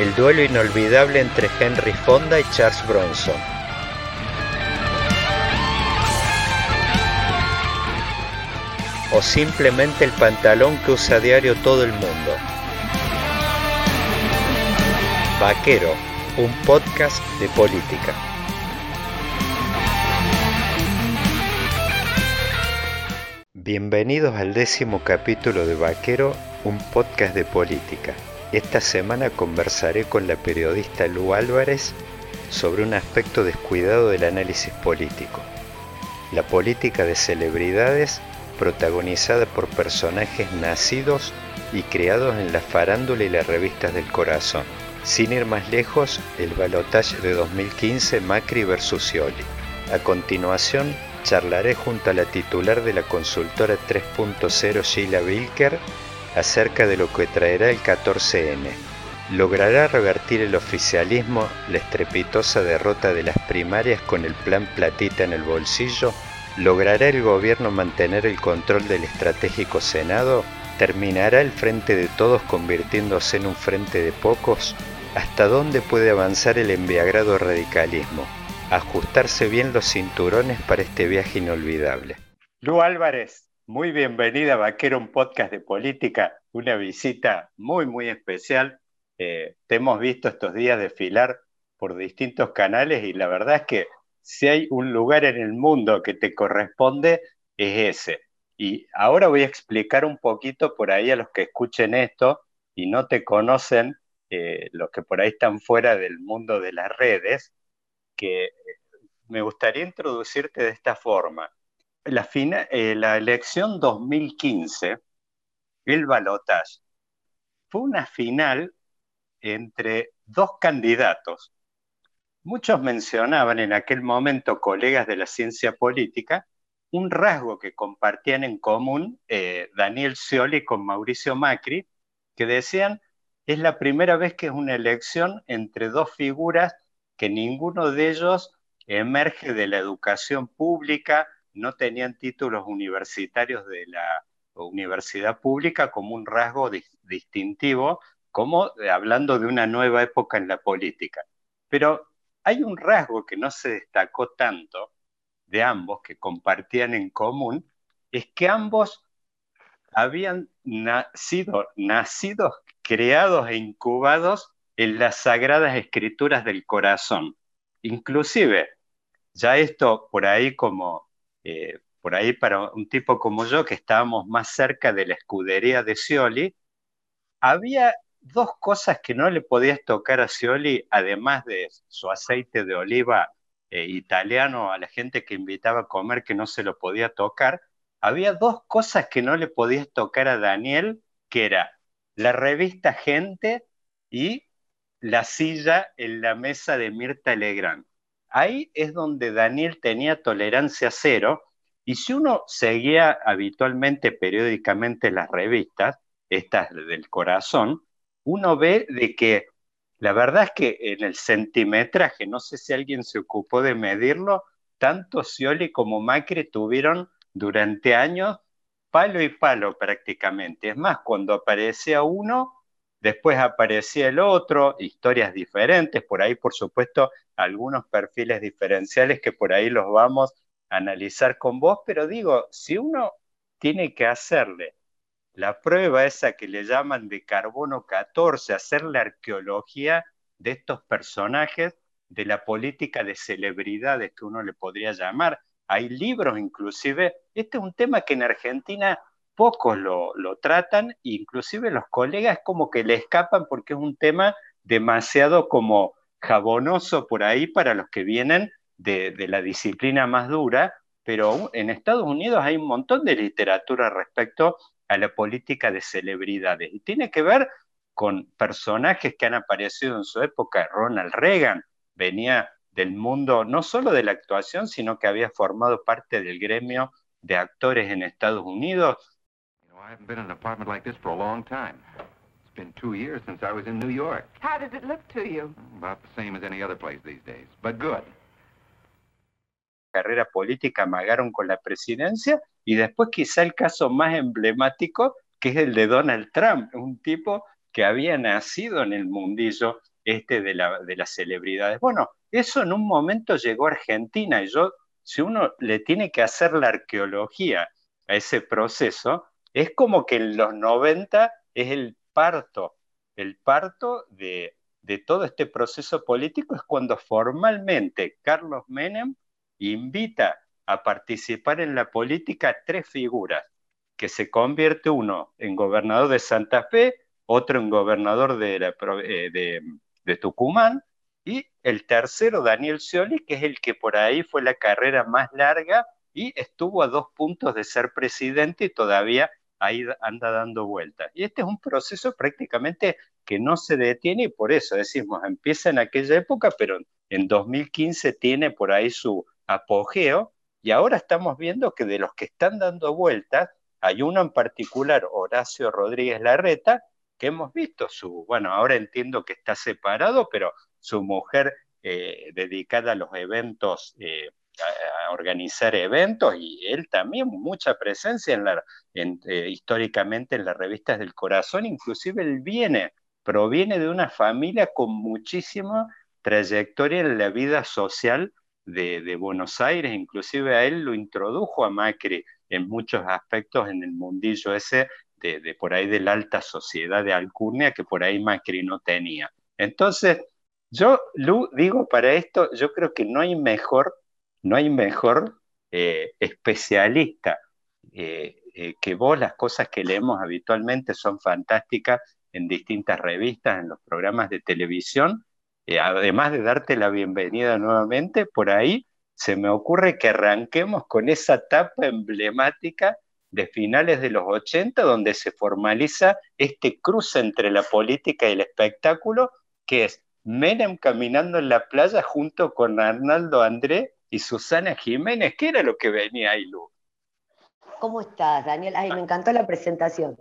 El duelo inolvidable entre Henry Fonda y Charles Bronson. O simplemente el pantalón que usa a diario todo el mundo. Vaquero, un podcast de política. Bienvenidos al décimo capítulo de Vaquero, un podcast de política. Esta semana conversaré con la periodista Lu Álvarez sobre un aspecto descuidado del análisis político, la política de celebridades protagonizada por personajes nacidos y creados en la farándula y las revistas del corazón. Sin ir más lejos, el balotaje de 2015 Macri versus Scioli. A continuación, charlaré junto a la titular de la consultora 3.0 Sheila Wilker acerca de lo que traerá el 14N. ¿Logrará revertir el oficialismo la estrepitosa derrota de las primarias con el plan platita en el bolsillo? ¿Logrará el gobierno mantener el control del estratégico Senado? ¿Terminará el frente de todos convirtiéndose en un frente de pocos? ¿Hasta dónde puede avanzar el enviagrado radicalismo? Ajustarse bien los cinturones para este viaje inolvidable. Lu Álvarez, muy bienvenida Vaquero, un podcast de política, una visita muy, muy especial. Eh, te hemos visto estos días desfilar por distintos canales y la verdad es que si hay un lugar en el mundo que te corresponde, es ese. Y ahora voy a explicar un poquito por ahí a los que escuchen esto y no te conocen, eh, los que por ahí están fuera del mundo de las redes, que me gustaría introducirte de esta forma la, eh, la elección 2015, el balotaje, fue una final entre dos candidatos. Muchos mencionaban en aquel momento, colegas de la ciencia política, un rasgo que compartían en común eh, Daniel Scioli con Mauricio Macri, que decían, es la primera vez que es una elección entre dos figuras que ninguno de ellos emerge de la educación pública, no tenían títulos universitarios de la universidad pública como un rasgo distintivo, como eh, hablando de una nueva época en la política. Pero hay un rasgo que no se destacó tanto de ambos, que compartían en común, es que ambos habían nacido, nacidos, creados e incubados en las sagradas escrituras del corazón. Inclusive, ya esto por ahí como eh, por ahí para un tipo como yo, que estábamos más cerca de la escudería de Scioli, había dos cosas que no le podías tocar a Scioli, además de su aceite de oliva eh, italiano a la gente que invitaba a comer que no se lo podía tocar, había dos cosas que no le podías tocar a Daniel, que era la revista Gente y la silla en la mesa de Mirta Legrand. Ahí es donde Daniel tenía tolerancia cero y si uno seguía habitualmente, periódicamente las revistas, estas del corazón, uno ve de que la verdad es que en el centimetraje, no sé si alguien se ocupó de medirlo, tanto Scioli como Macri tuvieron durante años palo y palo prácticamente. Es más, cuando aparecía uno, Después aparecía el otro, historias diferentes, por ahí por supuesto algunos perfiles diferenciales que por ahí los vamos a analizar con vos, pero digo, si uno tiene que hacerle la prueba esa que le llaman de carbono 14, hacer la arqueología de estos personajes, de la política de celebridades que uno le podría llamar, hay libros inclusive, este es un tema que en Argentina pocos lo, tratan, inclusive los colegas como que le escapan porque es un tema demasiado como jabonoso por ahí para los que vienen de, la disciplina más dura, pero en Estados Unidos hay un montón de literatura respecto a la política de celebridades y tiene que ver con personajes que han aparecido en su época. Ronald Reagan venía del mundo no solo de la actuación, sino que había formado parte del gremio de actores en Estados Unidos. I haven't been in an apartment like this for a long time. It's been two years since I was in New York. How does it look to you? About the same as any other place these days, but good. Carrera política amagaron con la presidencia y después quizá el caso más emblemático que es el de Donald Trump, un tipo que había nacido en el mundillo este de, la, de las celebridades. Bueno, eso en un momento llegó a Argentina y yo, si uno le tiene que hacer la arqueología a ese proceso, es como que en los 90 es el parto, el parto de, todo este proceso político es cuando formalmente Carlos Menem invita a participar en la política tres figuras, que se convierte uno en gobernador de Santa Fe, otro en gobernador de, eh, de Tucumán, y el tercero, Daniel Scioli, que es el que por ahí fue la carrera más larga y estuvo a dos puntos de ser presidente y todavía ahí anda dando vueltas. Y este es un proceso prácticamente que no se detiene y por eso decimos, empieza en aquella época, pero en 2015 tiene por ahí su apogeo y ahora estamos viendo que de los que están dando vueltas, hay uno en particular, Horacio Rodríguez Larreta, que hemos visto su, bueno, ahora entiendo que está separado, pero su mujer eh, dedicada a los eventos, eh, a, organizar eventos, y él también mucha presencia en la, eh, históricamente en las revistas del corazón, inclusive él viene, proviene de una familia con muchísima trayectoria en la vida social de, Buenos Aires, inclusive a él lo introdujo a Macri en muchos aspectos en el mundillo ese de, de, por ahí de la alta sociedad de Alcurnia que por ahí Macri no tenía. Entonces, yo, Lu, digo para esto, yo creo que no hay mejor, no hay mejor eh, especialista eh, eh, que vos, las cosas que leemos habitualmente son fantásticas en distintas revistas, en los programas de televisión, además de darte la bienvenida nuevamente, por ahí se me ocurre que arranquemos con esa etapa emblemática de finales de los 80, donde se formaliza este cruce entre la política y el espectáculo, que es Menem caminando en la playa junto con Arnaldo André y Susana Jiménez. ¿Qué era lo que venía ahí, Lu? ¿Cómo estás, Daniel? Ay, me encantó la presentación.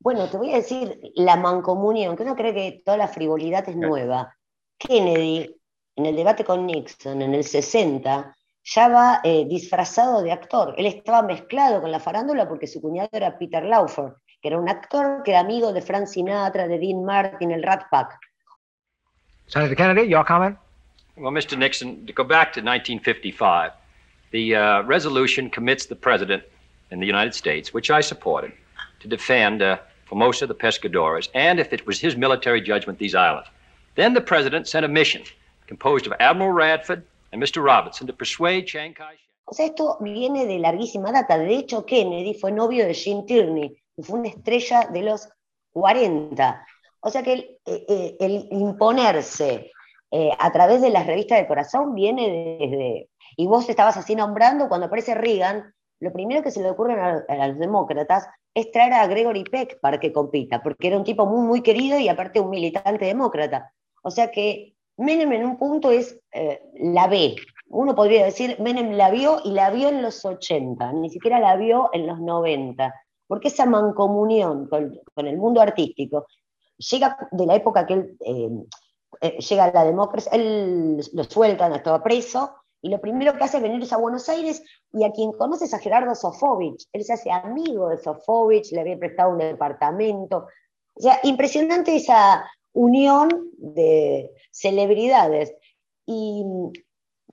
Bueno, te voy a decir la mancomunión, que uno cree que toda la frivolidad es nueva. Kennedy, en el debate con Nixon, en el 60, ya va eh, disfrazado de actor. Él estaba mezclado con la farándula porque su cuñado era Peter Lauford, que era un actor que era amigo de Frank Sinatra, de Dean Martin, el Rat Pack. Senator Kennedy, your comment? Well, Mr. Nixon, to go back to 1955, the uh, resolution commits the president in the United States, which I supported, to defend uh, Formosa, the Pescadores, and if it was his military judgment, these islands. Then the president sent a mission composed of Admiral Radford and Mr. Robinson to persuade Chiang Kai-shek. O sea, esto viene de larguísima data. De hecho, Kennedy fue novio de Jean Tierney, que fue una estrella de los 40. O sea que el, eh, eh, el imponerse eh, a través de las revistas de corazón viene desde... Y vos estabas así nombrando, cuando aparece Reagan, lo primero que se le ocurre a, los demócratas es traer a Gregory Peck para que compita, porque era un tipo muy, muy querido y aparte un militante demócrata. O sea que Menem en un punto es la B. Uno podría decir, Menem la vio y la vio en los 80, ni siquiera la vio en los 90, porque esa mancomunión con, con el mundo artístico llega de la época que él eh, eh, llega la democracia, él lo sueltan, estaba preso, y lo primero que hace es venirse a Buenos Aires, y a quien conoces a Gerardo Sofovich, él se hace amigo de Sofovich, le había prestado un departamento, o sea, impresionante esa unión de celebridades. ¿Y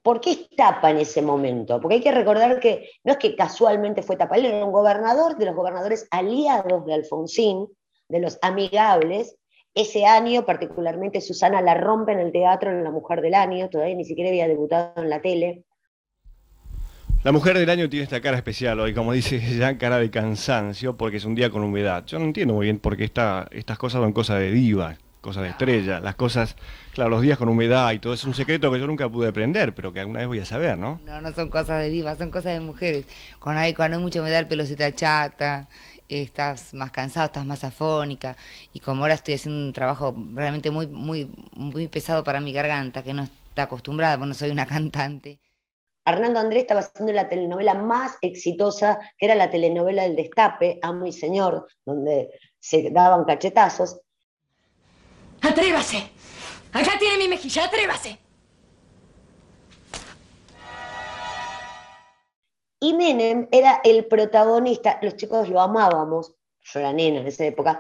por qué tapa en ese momento? Porque hay que recordar que no es que casualmente fue tapa, él era un gobernador de los gobernadores aliados de Alfonsín, de los amigables. Ese año, particularmente, Susana la rompe en el teatro en La Mujer del Año, todavía ni siquiera había debutado en la tele. La mujer del año tiene esta cara especial hoy, como dice ya, cara de cansancio, porque es un día con humedad. Yo no entiendo muy bien por qué estas cosas son cosas de diva, cosas de estrella. Las cosas, claro, los días con humedad y todo es un secreto que yo nunca pude aprender, pero que alguna vez voy a saber, ¿no? No, no son cosas de diva, son cosas de mujeres. Cuando hay, cuando hay mucha humedad el pelo se te achata, estás más cansado, estás más afónica y como ahora estoy haciendo un trabajo realmente muy muy muy pesado para mi garganta, que no está acostumbrada, porque no soy una cantante. Hernando Andrés estaba haciendo la telenovela más exitosa, que era la telenovela del Destape, Amo y Señor, donde se daban cachetazos. ¡Atrévase! Acá tiene mi mejilla, atrévase. Y Menem era el protagonista, los chicos lo amábamos, yo era nena en esa época,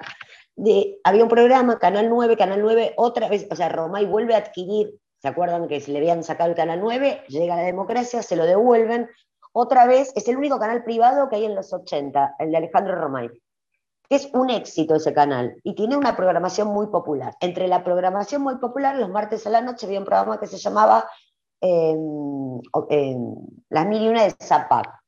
había un programa, Canal 9, Canal 9, otra vez, o sea, Romay vuelve a adquirir ¿Se acuerdan que se le habían sacado el canal 9? Llega la democracia, se lo devuelven. Otra vez, es el único canal privado que hay en los 80, el de Alejandro Romay. Es un éxito ese canal y tiene una programación muy popular. Entre la programación muy popular, los martes a la noche había un programa que se llamaba em, em, Las Mil y Una de Zapac.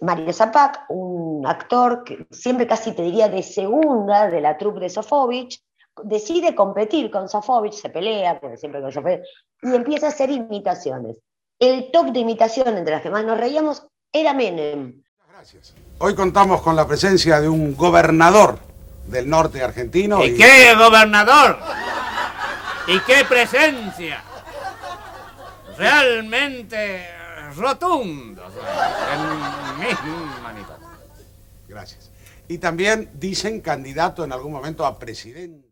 Mario Zapac, un actor que siempre casi te diría de segunda de la troupe de Sofovich, decide competir con Sofovich, se pelea, porque siempre con Sofovich, y empieza a hacer imitaciones. El top de imitación entre las que más nos reíamos era Menem. Gracias. Hoy contamos con la presencia de un gobernador del norte argentino. ¿Y, qué gobernador? ¿Y qué presencia? Realmente rotundo. En mis Gracias. Y también dicen candidato en algún momento a presidente.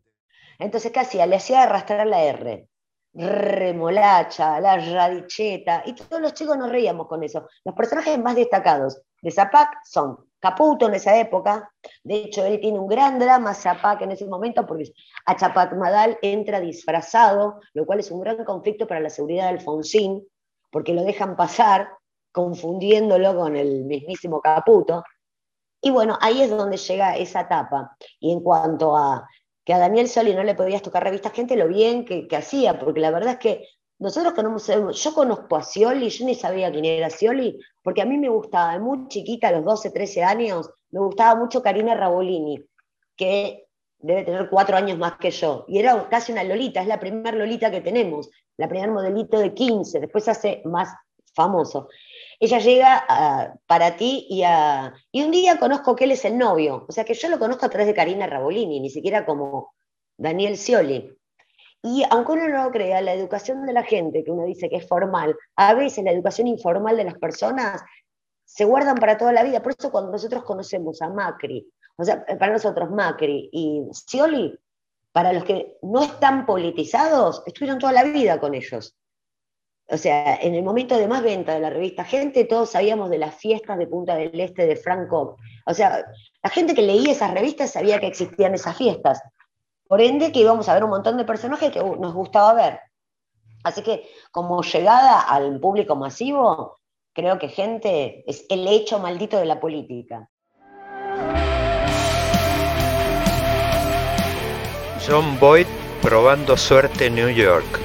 Entonces, ¿qué hacía? Le hacía arrastrar la R. Remolacha, la radicheta, y todos los chicos nos reíamos con eso. Los personajes más destacados de Zapac son Caputo en esa época, de hecho él tiene un gran drama Zapac en ese momento porque a Chapac Madal entra disfrazado, lo cual es un gran conflicto para la seguridad de Alfonsín, porque lo dejan pasar confundiéndolo con el mismísimo Caputo. Y bueno, ahí es donde llega esa etapa. Y en cuanto a que a Daniel Scioli no le podías tocar revistas, gente lo bien que, hacía, porque la verdad es que nosotros yo conozco a Scioli, yo ni sabía quién era Scioli, porque a mí me gustaba, de muy chiquita, a los 12, 13 años, me gustaba mucho Karina Rabolini, que debe tener cuatro años más que yo, y era casi una Lolita, es la primera Lolita que tenemos, la primer modelito de 15, después se hace más famoso. Ella llega para ti y, y un día conozco que él es el novio, o sea que yo lo conozco a través de Karina Rabolini, ni siquiera como Daniel Scioli. Y aunque uno no lo crea, la educación de la gente, que uno dice que es formal, a veces la educación informal de las personas se guardan para toda la vida. Por eso cuando nosotros conocemos a Macri, o sea, para nosotros Macri y Scioli, para los que no están politizados, estuvieron toda la vida con ellos. O sea, en el momento de más venta de la revista Gente, todos sabíamos de las fiestas de Punta del Este de Franco. O sea, la gente que leía esas revistas sabía que existían esas fiestas. Por ende, que íbamos a ver un montón de personajes que uh, nos gustaba ver. Así que, como llegada al público masivo, creo que Gente es el hecho maldito de la política. John Boyd probando suerte en New York.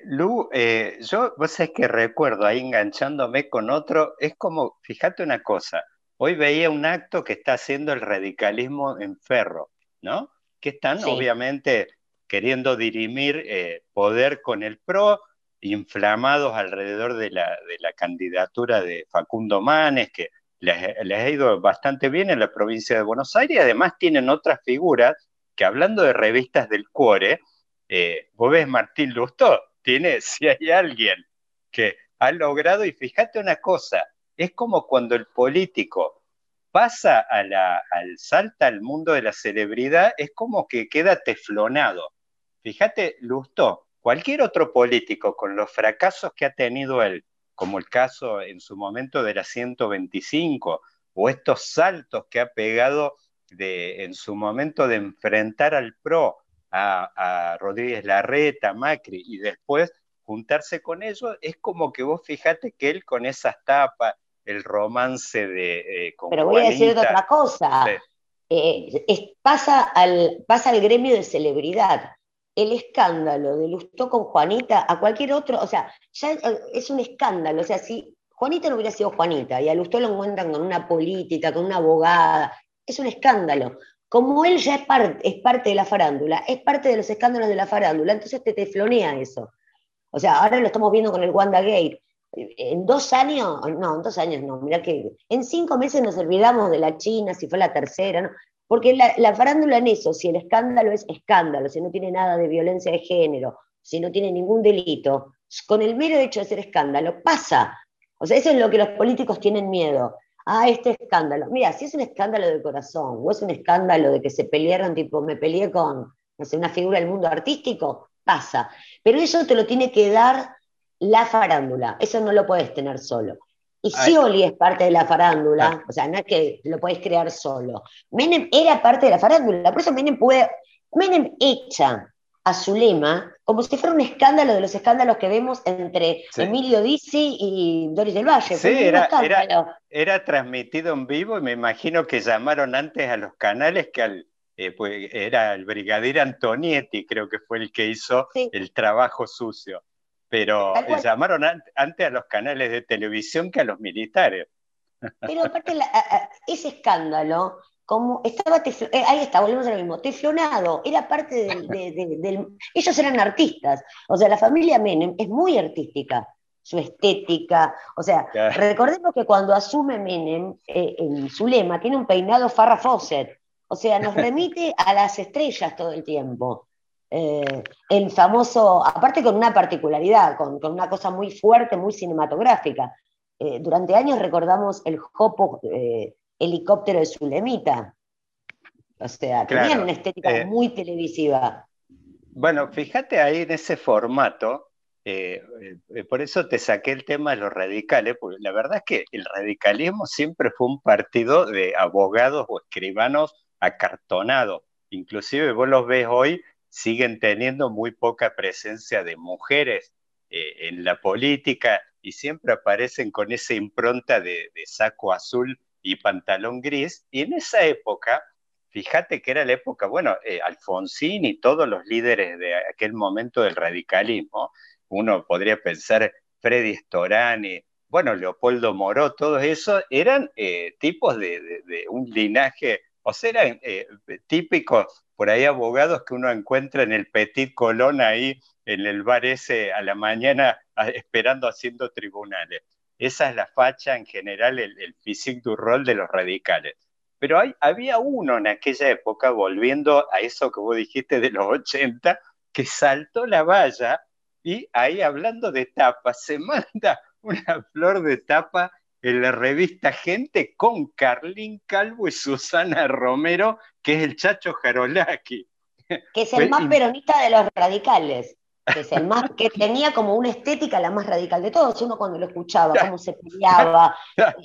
Lu, eh, yo, vos sabés que recuerdo ahí enganchándome con otro, es como, fíjate una cosa, hoy veía un acto que está haciendo el radicalismo en Ferro, ¿no? Que están obviamente queriendo dirimir eh, poder con el PRO, inflamados alrededor de la, de la candidatura de Facundo Manes, que les, ha ido bastante bien en la provincia de Buenos Aires, y además tienen otras figuras que hablando de revistas del Cuore, eh, vos ves Martín Lustó, tiene, si hay alguien que ha logrado, y fíjate una cosa, es como cuando el político pasa al salta al mundo de la celebridad, es como que queda teflonado. Fíjate, Lustó, cualquier otro político con los fracasos que ha tenido él, como el caso en su momento de la 125, o estos saltos que ha pegado de, en su momento de enfrentar al PRO, a, Rodríguez Larreta, Macri, y después juntarse con ellos, es como que vos fijate que él con esas tapas, el romance de... Eh, Pero voy a decir otra cosa. Eh, pasa, al, pasa al gremio de celebridad. El escándalo de Lustó con Juanita, a cualquier otro, o sea, ya es un escándalo. O sea, si Juanita no hubiera sido Juanita y a Lustó lo encuentran con una política, con una abogada, es un escándalo como él ya es, parte, es parte de la farándula, es parte de los escándalos de la farándula, entonces te teflonea eso. O sea, ahora lo estamos viendo con el Wanda Gate. En dos años, no, en dos años no, mira que en cinco meses nos olvidamos de la China, si fue la tercera, ¿no? Porque la, la farándula en eso, si el escándalo es escándalo, si no tiene nada de violencia de género, si no tiene ningún delito, con el mero hecho de ser escándalo, pasa. O sea, eso es lo que los políticos tienen miedo. Ah, este escándalo. Mira, si es un escándalo de corazón o es un escándalo de que se pelearon, tipo, me peleé con, no sé, una figura del mundo artístico, pasa. Pero eso te lo tiene que dar la farándula. Eso no lo puedes tener solo. Y Scioli es parte de la farándula, o sea, no es que lo podés crear solo. Menem era parte de la farándula, por eso Menem puede. Menem echa a Zulema como si fuera un escándalo de los escándalos que vemos entre Emilio Dizzi y Doris del Valle. Sí, era, era, transmitido en vivo y me imagino que llamaron antes a los canales que al, eh, pues, era el brigadier Antonietti, creo que fue el que hizo el trabajo sucio pero llamaron antes a los canales de televisión que a los militares. Pero aparte, ese escándalo, como estaba, eh, ahí está, volvemos a lo mismo, teflonado, era parte del, Ellos eran artistas, o sea, la familia Menem es muy artística, su estética, o sea, recordemos que cuando asume Menem, eh, en su lema, tiene un peinado Farrah Fawcett, o sea, nos remite a las estrellas todo el tiempo. Eh, el famoso, aparte con una particularidad, con, una cosa muy fuerte, muy cinematográfica. Eh, durante años recordamos el Jopo eh, helicóptero de Zulemita. O sea, tenían una estética muy televisiva. Bueno, fíjate ahí en ese formato, por eso te saqué el tema de los radicales, porque la verdad es que el radicalismo siempre fue un partido de abogados o escribanos acartonados. Inclusive vos los ves hoy siguen teniendo muy poca presencia de mujeres eh, en la política y siempre aparecen con esa impronta de, saco azul y pantalón gris. Y en esa época, fíjate que era la época, bueno, eh, Alfonsín y todos los líderes de aquel momento del radicalismo, uno podría pensar Freddy Storani, bueno, Leopoldo Moró, todos esos eran eh, tipos de, de, un linaje, o sea, eran típicos por ahí abogados que uno encuentra en el Petit Colón ahí en el bar ese a la mañana esperando haciendo tribunales. Esa es la facha en general, el, el physique du rol de los radicales. Pero hay, había uno en aquella época, volviendo a eso que vos dijiste de los 80, que saltó la valla y ahí hablando de tapa, se manda una flor de tapa en la revista Gente con Carlín Calvo y Susana Romero, que es el Chacho Jarolaki. Que es el más peronista de los radicales. Que es el más, que tenía como una estética la más radical de todos. Uno cuando lo escuchaba, cómo se peleaba,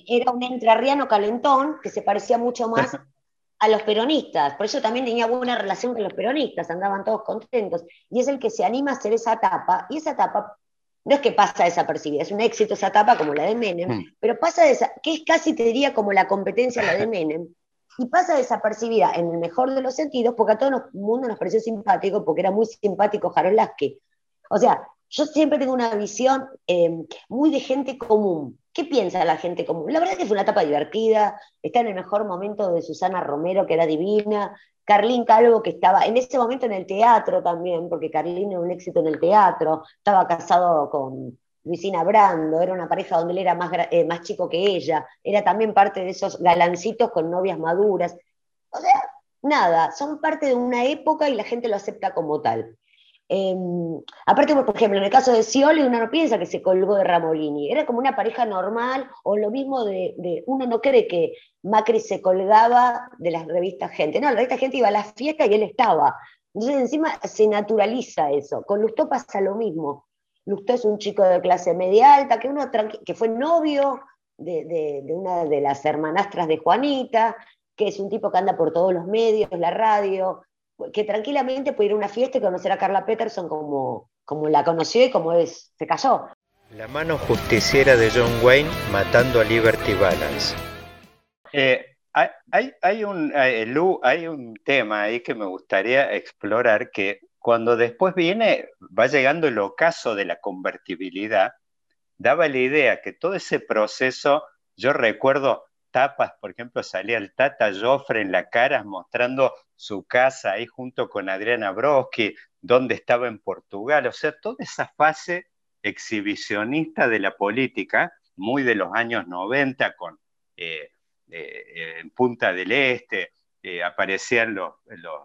era un entrerriano calentón que se parecía mucho más a los peronistas. Por eso también tenía buena relación con los peronistas, andaban todos contentos. Y es el que se anima a hacer esa etapa. Y esa etapa no es que pasa desapercibida, es un éxito esa etapa como la de Menem, mm. pero pasa esa, que es casi te diría como la competencia la de Menem, y pasa desapercibida en el mejor de los sentidos porque a todo el mundo nos pareció simpático, porque era muy simpático Harold Lasky. O sea, yo siempre tengo una visión em, muy de gente común. ¿Qué piensa la gente común? La verdad es que fue una etapa divertida, está en el mejor momento de Susana Romero, que era divina, Carlín Calvo, que estaba en ese momento en el teatro también, porque Carlín era un éxito en el teatro, estaba casado con Luisina Brando, era una pareja donde él era más, eh, más chico que ella, era también parte de esos galancitos con novias maduras. O sea, nada, son parte de una época y la gente lo acepta como tal. Em, aparte, por ejemplo, en el caso de Scioli, uno no piensa que se colgó de Ramolini, era como una pareja normal, o lo mismo de, uno no cree que Macri se colgaba de las revistas Gente, no, la revista Gente iba a la fiesta y él estaba. Entonces encima se naturaliza eso. Con Lustó pasa lo mismo. Lustó es un chico de clase media alta, que, uno que fue novio de, de una de las hermanastras de Juanita, que es un tipo que anda por todos los medios, la radio, que tranquilamente puede ir a una fiesta y conocer a Carla Peterson como, como la conoció y como es, se casó. La mano justiciera de John Wayne matando a Liberty Balance. Eh, hay, hay, un, hay, hay un tema ahí que me gustaría explorar, que cuando después viene, va llegando el ocaso de la convertibilidad, daba la idea que todo ese proceso, yo recuerdo tapas, por ejemplo, salía el Tata Joffre en la cara mostrando su casa ahí junto con Adriana Broski, donde estaba en Portugal, o sea, toda esa fase exhibicionista de la política, muy de los años 90, con eh, eh, en Punta del Este, aparecían los, los,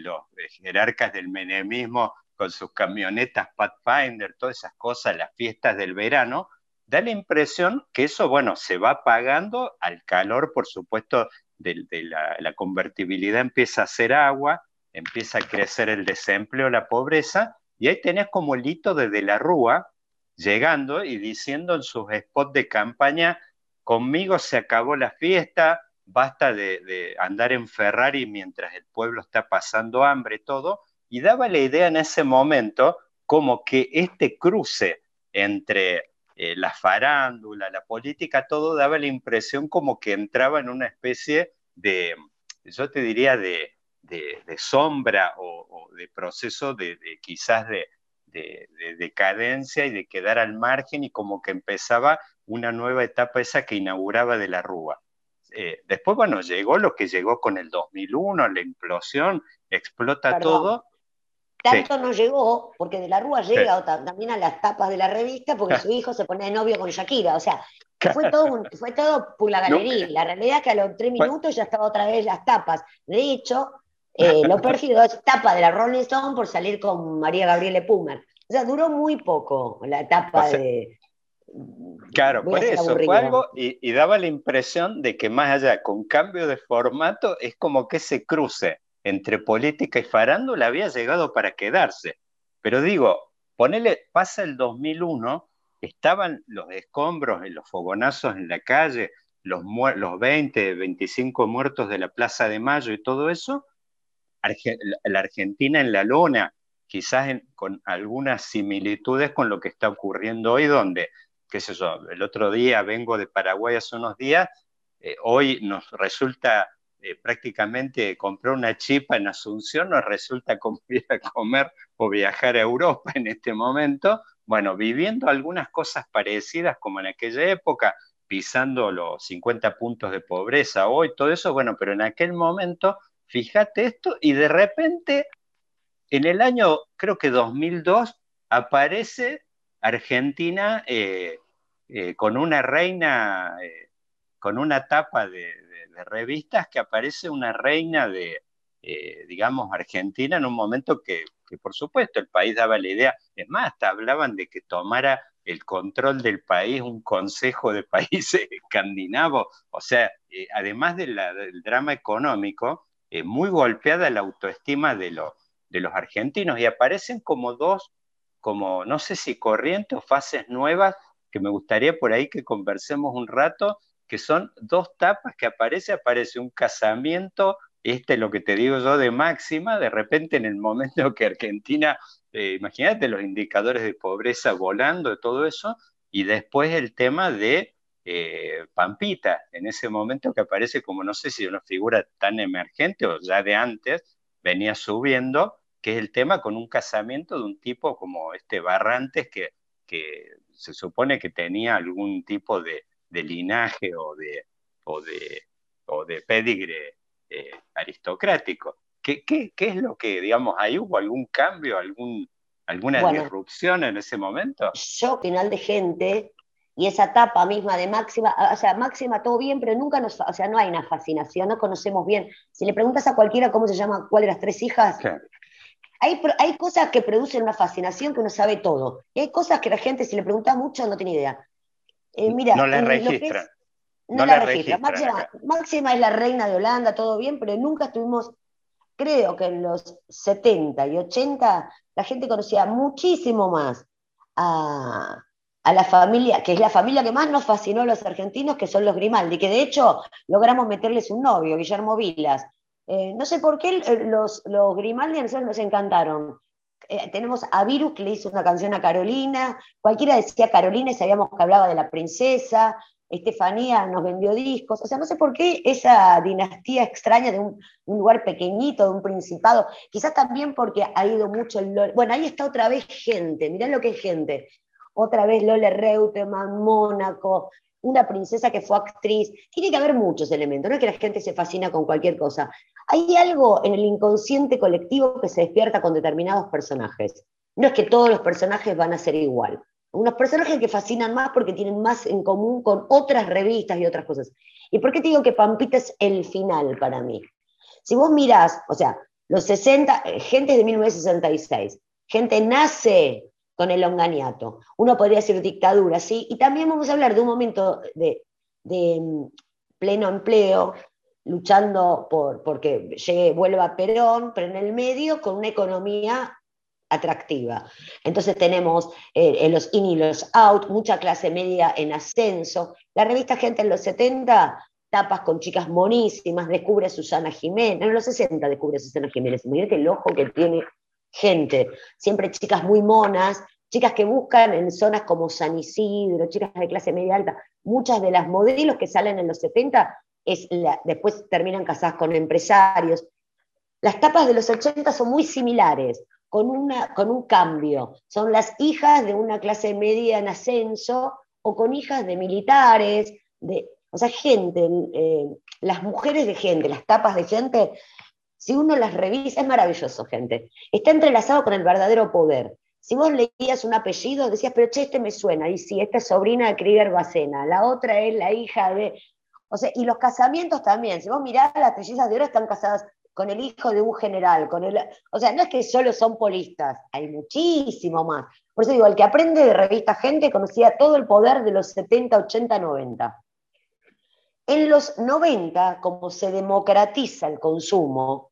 los, jerarcas del menemismo con sus camionetas Pathfinder, todas esas cosas, las fiestas del verano, da la impresión que eso, bueno, se va pagando al calor, por supuesto, de, la, la, convertibilidad empieza a ser agua, empieza a crecer el desempleo, la pobreza, y ahí tenés como el hito de De la Rúa llegando y diciendo en sus spots de campaña, conmigo se acabó la fiesta, basta de, andar en Ferrari mientras el pueblo está pasando hambre, todo, y daba la idea en ese momento como que este cruce entre eh, la farándula, la política, todo daba la impresión como que entraba en una especie de, yo te diría, de, sombra o, de proceso de, quizás de, decadencia y de quedar al margen y como que empezaba una nueva etapa esa que inauguraba de la Rúa. Eh, después, bueno, llegó lo que llegó con el 2001, la implosión, explota todo. Tanto no llegó, porque de la Rúa llega también a las tapas de la revista, porque su hijo se pone de novio con Shakira. O sea, fue todo, fue todo por la galería. La realidad es que a los tres minutos ya estaba otra vez las tapas. De hecho, eh, lo perfido es tapa de la Rolling Stone por salir con María Gabriele Pumer. O sea, duró muy poco la etapa de, Claro, por eso fue algo y, daba la impresión de que más allá, con cambio de formato, es como que ese cruce entre política y farándula había llegado para quedarse. Pero digo, ponele, pasa el 2001, estaban los escombros y los fogonazos en la calle, los, los 20, 25 muertos de la Plaza de Mayo y todo eso, la Argentina en la lona, quizás con algunas similitudes con lo que está ocurriendo hoy, donde qué sé yo, el otro día vengo de Paraguay hace unos días, eh, hoy nos resulta eh, prácticamente comprar una chipa en Asunción, nos resulta como ir a comer o viajar a Europa en este momento. Bueno, viviendo algunas cosas parecidas como en aquella época, pisando los 50 puntos de pobreza hoy, todo eso, bueno, pero en aquel momento, fíjate esto, y de repente, en el año, creo que 2002, aparece Argentina eh, eh, con una reina, eh, con una tapa de, revistas que aparece una reina de, digamos, Argentina en un momento que, por supuesto, el país daba la idea, es más, hasta hablaban de que tomara el control del país un consejo de países escandinavos, o sea, además del drama económico, muy golpeada la autoestima de, de los argentinos. Y aparecen como dos como, no sé si corrientes o fases nuevas, que me gustaría por ahí que conversemos un rato, que son dos tapas que aparece, aparece un casamiento, este es lo que te digo yo de máxima, de repente en el momento que Argentina, eh, imagínate los indicadores de pobreza volando, todo eso, y después el tema de eh, Pampita, en ese momento que aparece como no sé si una figura tan emergente o ya de antes, venía subiendo, que es el tema con un casamiento de un tipo como este Barrantes que, que se supone que tenía algún tipo de, linaje o de, o de, o de pedigre eh, aristocrático. ¿Qué, ¿Qué, qué, es lo que, digamos, ahí hubo algún cambio, algún, alguna disrupción en ese momento? Yo, final de gente, y esa etapa misma de Máxima, o sea, Máxima todo bien, pero nunca nos, o sea, no hay una fascinación, no conocemos bien. Si le preguntas a cualquiera cómo se llama, cuál de las tres hijas, hay, cosas que producen una fascinación que uno sabe todo. Y hay cosas que la gente, si le pregunta mucho, no tiene idea. Eh, mira, no la registra. no, la, registra. Máxima, es la reina de Holanda, todo bien, pero nunca estuvimos, creo que en los 70 y 80 la gente conocía muchísimo más a, a la familia, que es la familia que más nos fascinó a los argentinos, que son los Grimaldi, que de hecho logramos meterles un novio, Guillermo Vilas, eh, no sé por qué eh, los, los Grimaldi a nosotros nos encantaron. Eh, tenemos a Virus que le hizo una canción a Carolina, cualquiera decía Carolina y sabíamos que hablaba de la princesa, Estefanía nos vendió discos, o sea, no sé por qué esa dinastía extraña de un, lugar pequeñito, de un principado, quizás también porque ha ido mucho el Bueno, ahí está otra vez gente, mirá lo que es gente. Otra vez Lole Reutemann, Mónaco, una princesa que fue actriz. Tiene que haber muchos elementos, no es que la gente se fascina con cualquier cosa. Hay algo en el inconsciente colectivo que se despierta con determinados personajes. No es que todos los personajes van a ser igual. unos personajes que fascinan más porque tienen más en común con otras revistas y otras cosas. ¿Y por qué te digo que Pampita es el final para mí? Si vos mirás, o sea, los 60, eh, gente de 1966, gente nace con el longaniato, uno podría decir dictadura, ¿sí? Y también vamos a hablar de un momento de, de mm, pleno empleo, luchando por porque llegue, vuelva Perón, pero en el medio con una economía atractiva. Entonces tenemos eh, los in y los out, mucha clase media en ascenso. La revista Gente en los 70, tapas con chicas monísimas, descubre a Susana Jiménez, en los 60 descubre a Susana Jiménez, imagínate el ojo que tiene gente, siempre chicas muy monas, chicas que buscan en zonas como San Isidro, chicas de clase media alta, muchas de las modelos que salen en los 70 es después terminan casadas con empresarios. Las tapas de los 80 son muy similares, con, una, con un cambio. Son las hijas de una clase media en ascenso o con hijas de militares, de, o sea, gente, eh, las mujeres de gente, las tapas de gente, si uno las revisa, es maravilloso, gente. Está entrelazado con el verdadero poder. Si vos leías un apellido, decías, pero che, este me suena, y si esta es sobrina de Krieger Bacena, la otra es la hija de. O sea, y los casamientos también. Si vos mirás, las trillizas de oro están casadas con el hijo de un general, con el, o sea, no es que solo son polistas, hay muchísimo más. Por eso digo, el que aprende de revista gente conocía todo el poder de los 70, 80, 90. En los 90, como se democratiza el consumo,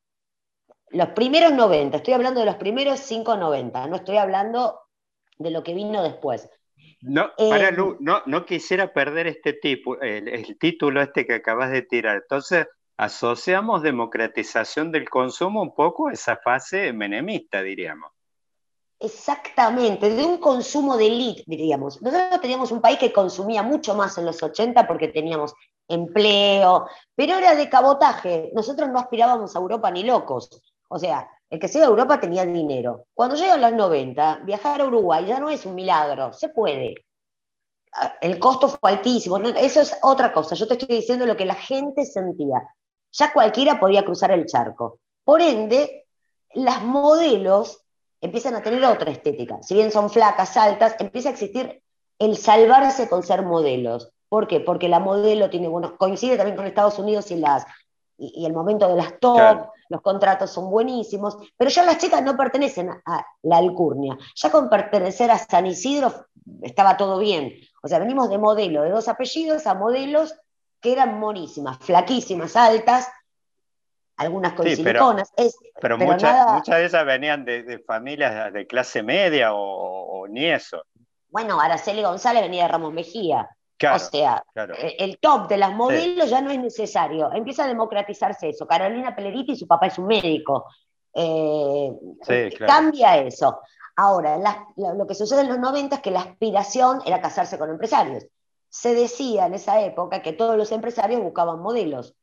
los primeros 90, estoy hablando de los primeros 5, 90, no estoy hablando de lo que vino después. No, para, eh, no, no quisiera perder este tipo, el título este que acabas de tirar. Entonces, asociamos democratización del consumo un poco a esa fase menemista, diríamos. Exactamente, de un consumo de elite, diríamos. Nosotros teníamos un país que consumía mucho más en los 80 porque teníamos empleo, pero era de cabotaje. Nosotros no aspirábamos a Europa ni locos. O sea, el que se iba a Europa tenía dinero. Cuando llegan los 90, viajar a Uruguay ya no es un milagro, se puede. Ah, el costo fue altísimo, eso es otra cosa. Yo te estoy diciendo lo que la gente sentía ya cualquiera podía cruzar el charco. Por ende, las modelos empiezan a tener otra estética. Si bien son flacas, altas, empieza a existir el salvarse con ser modelos. ¿Por qué? Porque la modelo tiene, bueno, coincide también con Estados Unidos y, las, y, el momento de las top, los contratos son buenísimos, pero ya las chicas no pertenecen a la alcurnia. Ya con pertenecer a San Isidro estaba todo bien. O sea, venimos de modelo de dos apellidos a modelos que eran monísimas, flaquísimas, altas, algunas con siliconas. pero, muchas, de esas venían de, familias de clase media o, ni eso. Bueno, Araceli González venía de Ramos Mejía. O sea, el, top de las modelos ya no es necesario. Empieza a democratizarse eso. Carolina Peleriti, su papá es un médico. Eh, cambia eso. Ahora, lo que sucede en los 90 es que la aspiración era casarse con empresarios se decía en esa época que todos los empresarios buscaban modelos.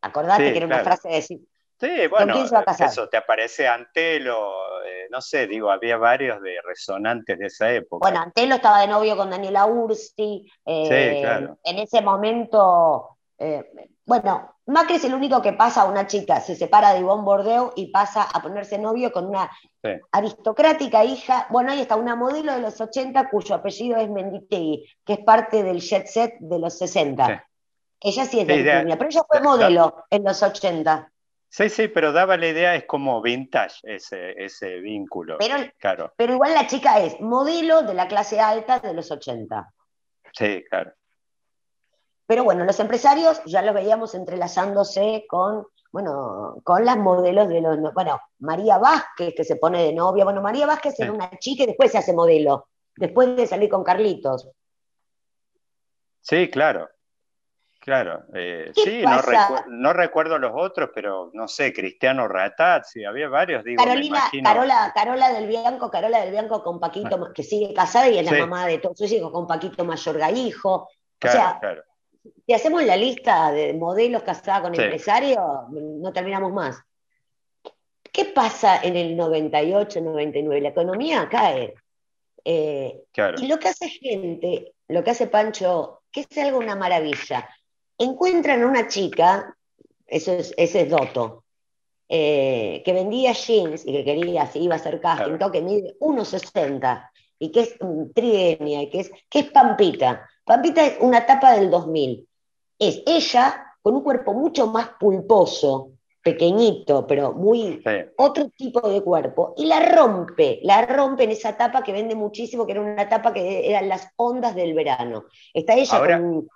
Acordate que era una frase de decir. Sí, bueno, eso te aparece Antelo, eh, no sé, digo, había varios de resonantes de esa época. Bueno, Antelo estaba de novio con Daniela Ursti. Eh, claro. En ese momento, eh, bueno, Macri es el único que pasa a una chica, se separa de Ivonne Bordeaux y pasa a ponerse novio con una aristocrática hija. Bueno, ahí está una modelo de los 80 cuyo apellido es Menditegui, que es parte del jet set de los 60. Ella sí es de sí, pero ella fue modelo en los 80. Sí, sí, pero daba la idea, es como vintage ese, ese vínculo. Pero, claro. pero igual la chica es modelo de la clase alta de los 80. Sí, claro. Pero bueno, los empresarios ya los veíamos entrelazándose con, bueno, con las modelos de los... Bueno, María Vázquez, que se pone de novia. Bueno, María Vázquez era una chica y después se hace modelo, después de salir con Carlitos. Sí, claro. Claro, eh, sí, no, recuerdo los otros, pero no sé, Cristiano Ratazzi, había varios, digo, Carolina, Carola, Carola del Bianco, Carola del Bianco con Paquito, ah. que sigue casada y es la mamá de todos sus hijos, con Paquito Mayor Gallijo. o sea, si hacemos la lista de modelos casados con empresarios, no terminamos más. ¿Qué pasa en el 98, 99? La economía cae. Eh, y lo que hace gente, lo que hace Pancho, que es algo una maravilla, encuentran una chica, eso es, ese es Doto, eh, que vendía jeans y que quería, si iba a hacer casting, que mide 1,60 y que es trienia, y que es, que es Pampita. Pampita es una tapa del 2000. Es ella con un cuerpo mucho más pulposo, pequeñito, pero muy otro tipo de cuerpo, y la rompe, la rompe en esa tapa que vende muchísimo, que era una tapa que eran las ondas del verano. Está ella ahora, con...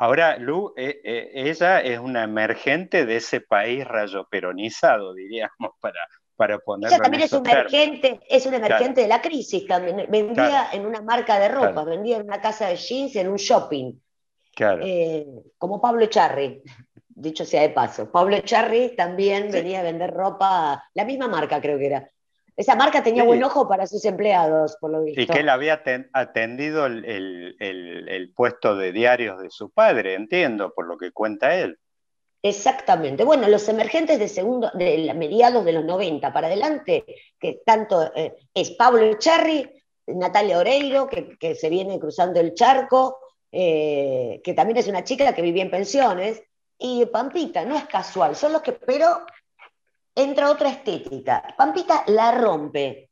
Ahora, Lu, eh, eh, ella es una emergente de ese país rayo peronizado, diríamos, para, para ponerlo Ella también es, un emergente, es un emergente de la crisis también. Vendía en una marca de ropa, vendía en una casa de jeans, en un shopping. Eh, como Pablo Echarri, dicho sea de paso. Pablo Echarri también venía a vender ropa, la misma marca creo que era. Esa marca tenía buen ojo para sus empleados, por lo visto. Y que él había atendido el, puesto de diarios de su padre, entiendo, por lo que cuenta él. Exactamente. Bueno, los emergentes de segundo, de mediados de los 90 para adelante, que tanto eh, es Pablo Echarri, Natalia Oreiro, que, que, se viene cruzando el charco, eh, que también es una chica que vivía en pensiones, y Pampita, no es casual, son los que, pero entra otra estética. Pampita la rompe.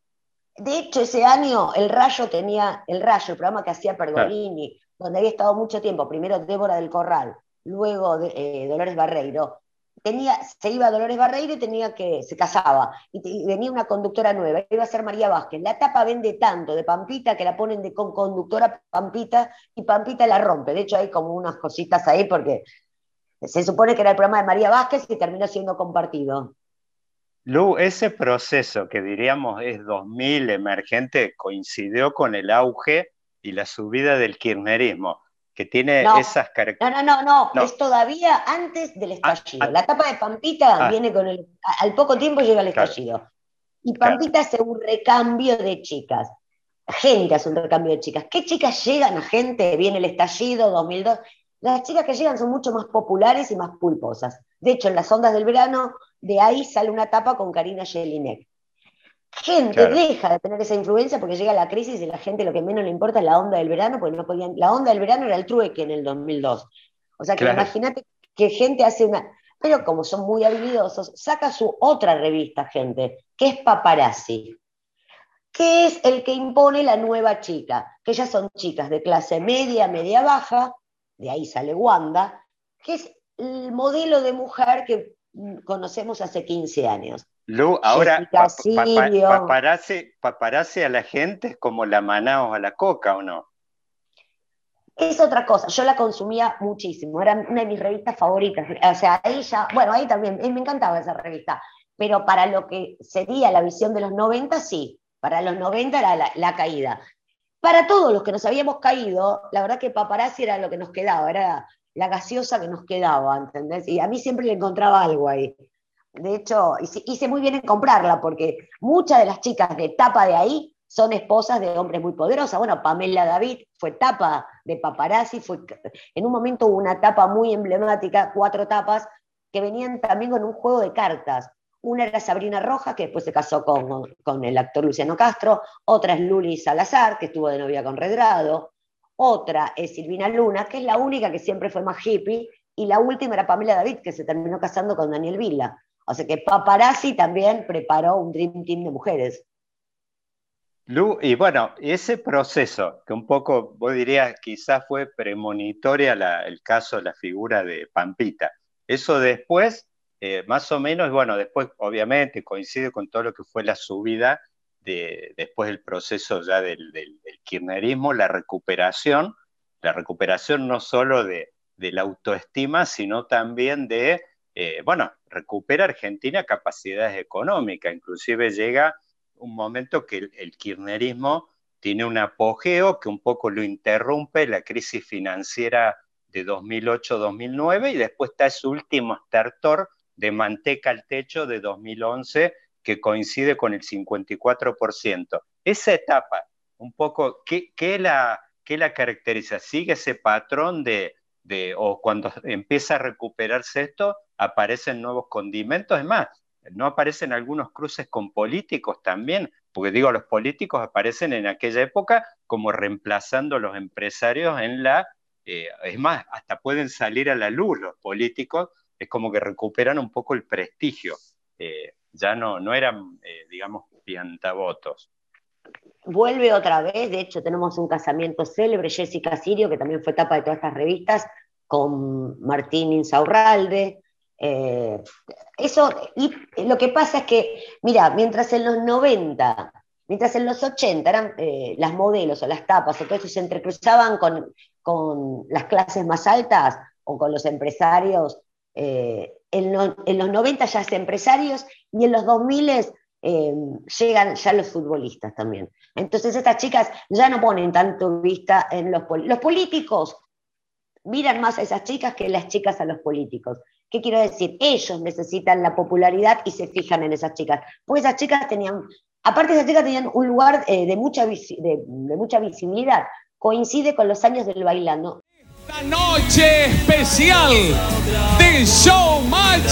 De hecho, ese año el Rayo tenía, el Rayo, el programa que hacía Pergolini, donde había estado mucho tiempo, primero Débora del Corral, luego de, eh, Dolores Barreiro, tenía, se iba a Dolores Barreiro y tenía que, se casaba, y, venía una conductora nueva, iba a ser María Vázquez. La tapa vende tanto de Pampita que la ponen de con conductora Pampita y Pampita la rompe. De hecho, hay como unas cositas ahí porque se supone que era el programa de María Vázquez y terminó siendo compartido. Lu, ese proceso que diríamos es 2000 emergente coincidió con el auge y la subida del kirchnerismo que tiene esas características. No, no, no, es todavía antes del ah, estallido. Ah. la etapa de Pampita ah. viene con el. Al poco tiempo llega el estallido. Y Pampita hace un recambio de chicas. Gente hace un recambio de chicas. ¿Qué chicas llegan a gente? Viene el estallido 2002. Las chicas que llegan son mucho más populares y más pulposas. De hecho, en las ondas del verano, de ahí sale una etapa con Karina Jelinek. Gente deja de tener esa influencia porque llega la crisis y la gente lo que menos le importa es la onda del verano, porque no podían, la onda del verano era el trueque en el 2002. O sea que imagínate que gente hace una, pero como son muy habilidosos, saca su otra revista, gente, que es Paparazzi, que es el que impone la nueva chica, que ellas son chicas de clase media, media baja, de ahí sale Wanda, que es el modelo de mujer que conocemos hace 15 años. Lu, ahora paparazzi, a la gente es como la Manaos a la coca, ¿o no? Es otra cosa, yo la consumía muchísimo, era una de mis revistas favoritas. O sea, ahí ya, bueno, ahí también, me encantaba esa revista, pero para lo que sería la visión de los 90, sí, para los 90 era la, caída. Para todos los que nos habíamos caído, la verdad que paparazzi era lo que nos quedaba, era la gaseosa que nos quedaba, ¿entendés? Y a mí siempre le encontraba algo ahí. De hecho, hice, muy bien en comprarla porque muchas de las chicas de tapa de ahí son esposas de hombres muy poderosos. Bueno, Pamela David fue tapa de paparazzi, fue, en un momento hubo una tapa muy emblemática, cuatro tapas, que venían también con un juego de cartas. Una era Sabrina Rojas, que después se casó con, con el actor Luciano Castro, otra es Luli Salazar, que estuvo de novia con Redrado, otra es Silvina Luna, que es la única que siempre fue más hippie, y la última era Pamela David, que se terminó casando con Daniel Vila. O sea que Paparazzi también preparó un Dream Team de mujeres. Lu, y bueno, ese proceso, que un poco, vos dirías, quizás fue premonitoria el caso, la figura de Pampita. Eso después, eh, más o menos, bueno, después obviamente coincide con todo lo que fue la subida después del proceso ya del, kirchnerismo, la recuperación, la recuperación no solo de, la autoestima, sino también de, eh, bueno, recupera Argentina capacidades económicas, inclusive llega un momento que el, kirchnerismo tiene un apogeo que un poco lo interrumpe la crisis financiera de 2008-2009 y después está ese último startor de manteca al techo de 2011 que coincide con el 54%. Esa etapa, un poco, ¿qué, la, la caracteriza? ¿Sigue ese patrón de, de, o cuando empieza a recuperarse esto, aparecen nuevos condimentos? Es más, no aparecen algunos cruces con políticos también, porque digo, los políticos aparecen en aquella época como reemplazando a los empresarios en la, eh, es más, hasta pueden salir a la luz los políticos, es como que recuperan un poco el prestigio. Eh, ya no, no eran, eh, digamos, piantavotos. vuelve otra vez, de hecho tenemos un casamiento célebre, Jessica Sirio, que también fue tapa de todas estas revistas, con Martín Insaurralde. Eh, eso, y lo que pasa es que, mira, mientras en los 90, mientras en los 80 eran las modelos o las tapas o todo eso se entrecruzaban con, con las clases más altas o con los empresarios, en, en, los 90 ya es empresarios y en los 2000 eh, llegan ya los futbolistas también. Entonces estas chicas ya no ponen tanto vista en los políticos. Los políticos miran más a esas chicas que las chicas a los políticos. ¿Qué quiero decir? Ellos necesitan la popularidad y se fijan en esas chicas. Porque esas chicas tenían, aparte esas chicas tenían un lugar eh, de, mucha de mucha visibilidad. Coincide con los años del bailando. Esta noche especial de Showmatch.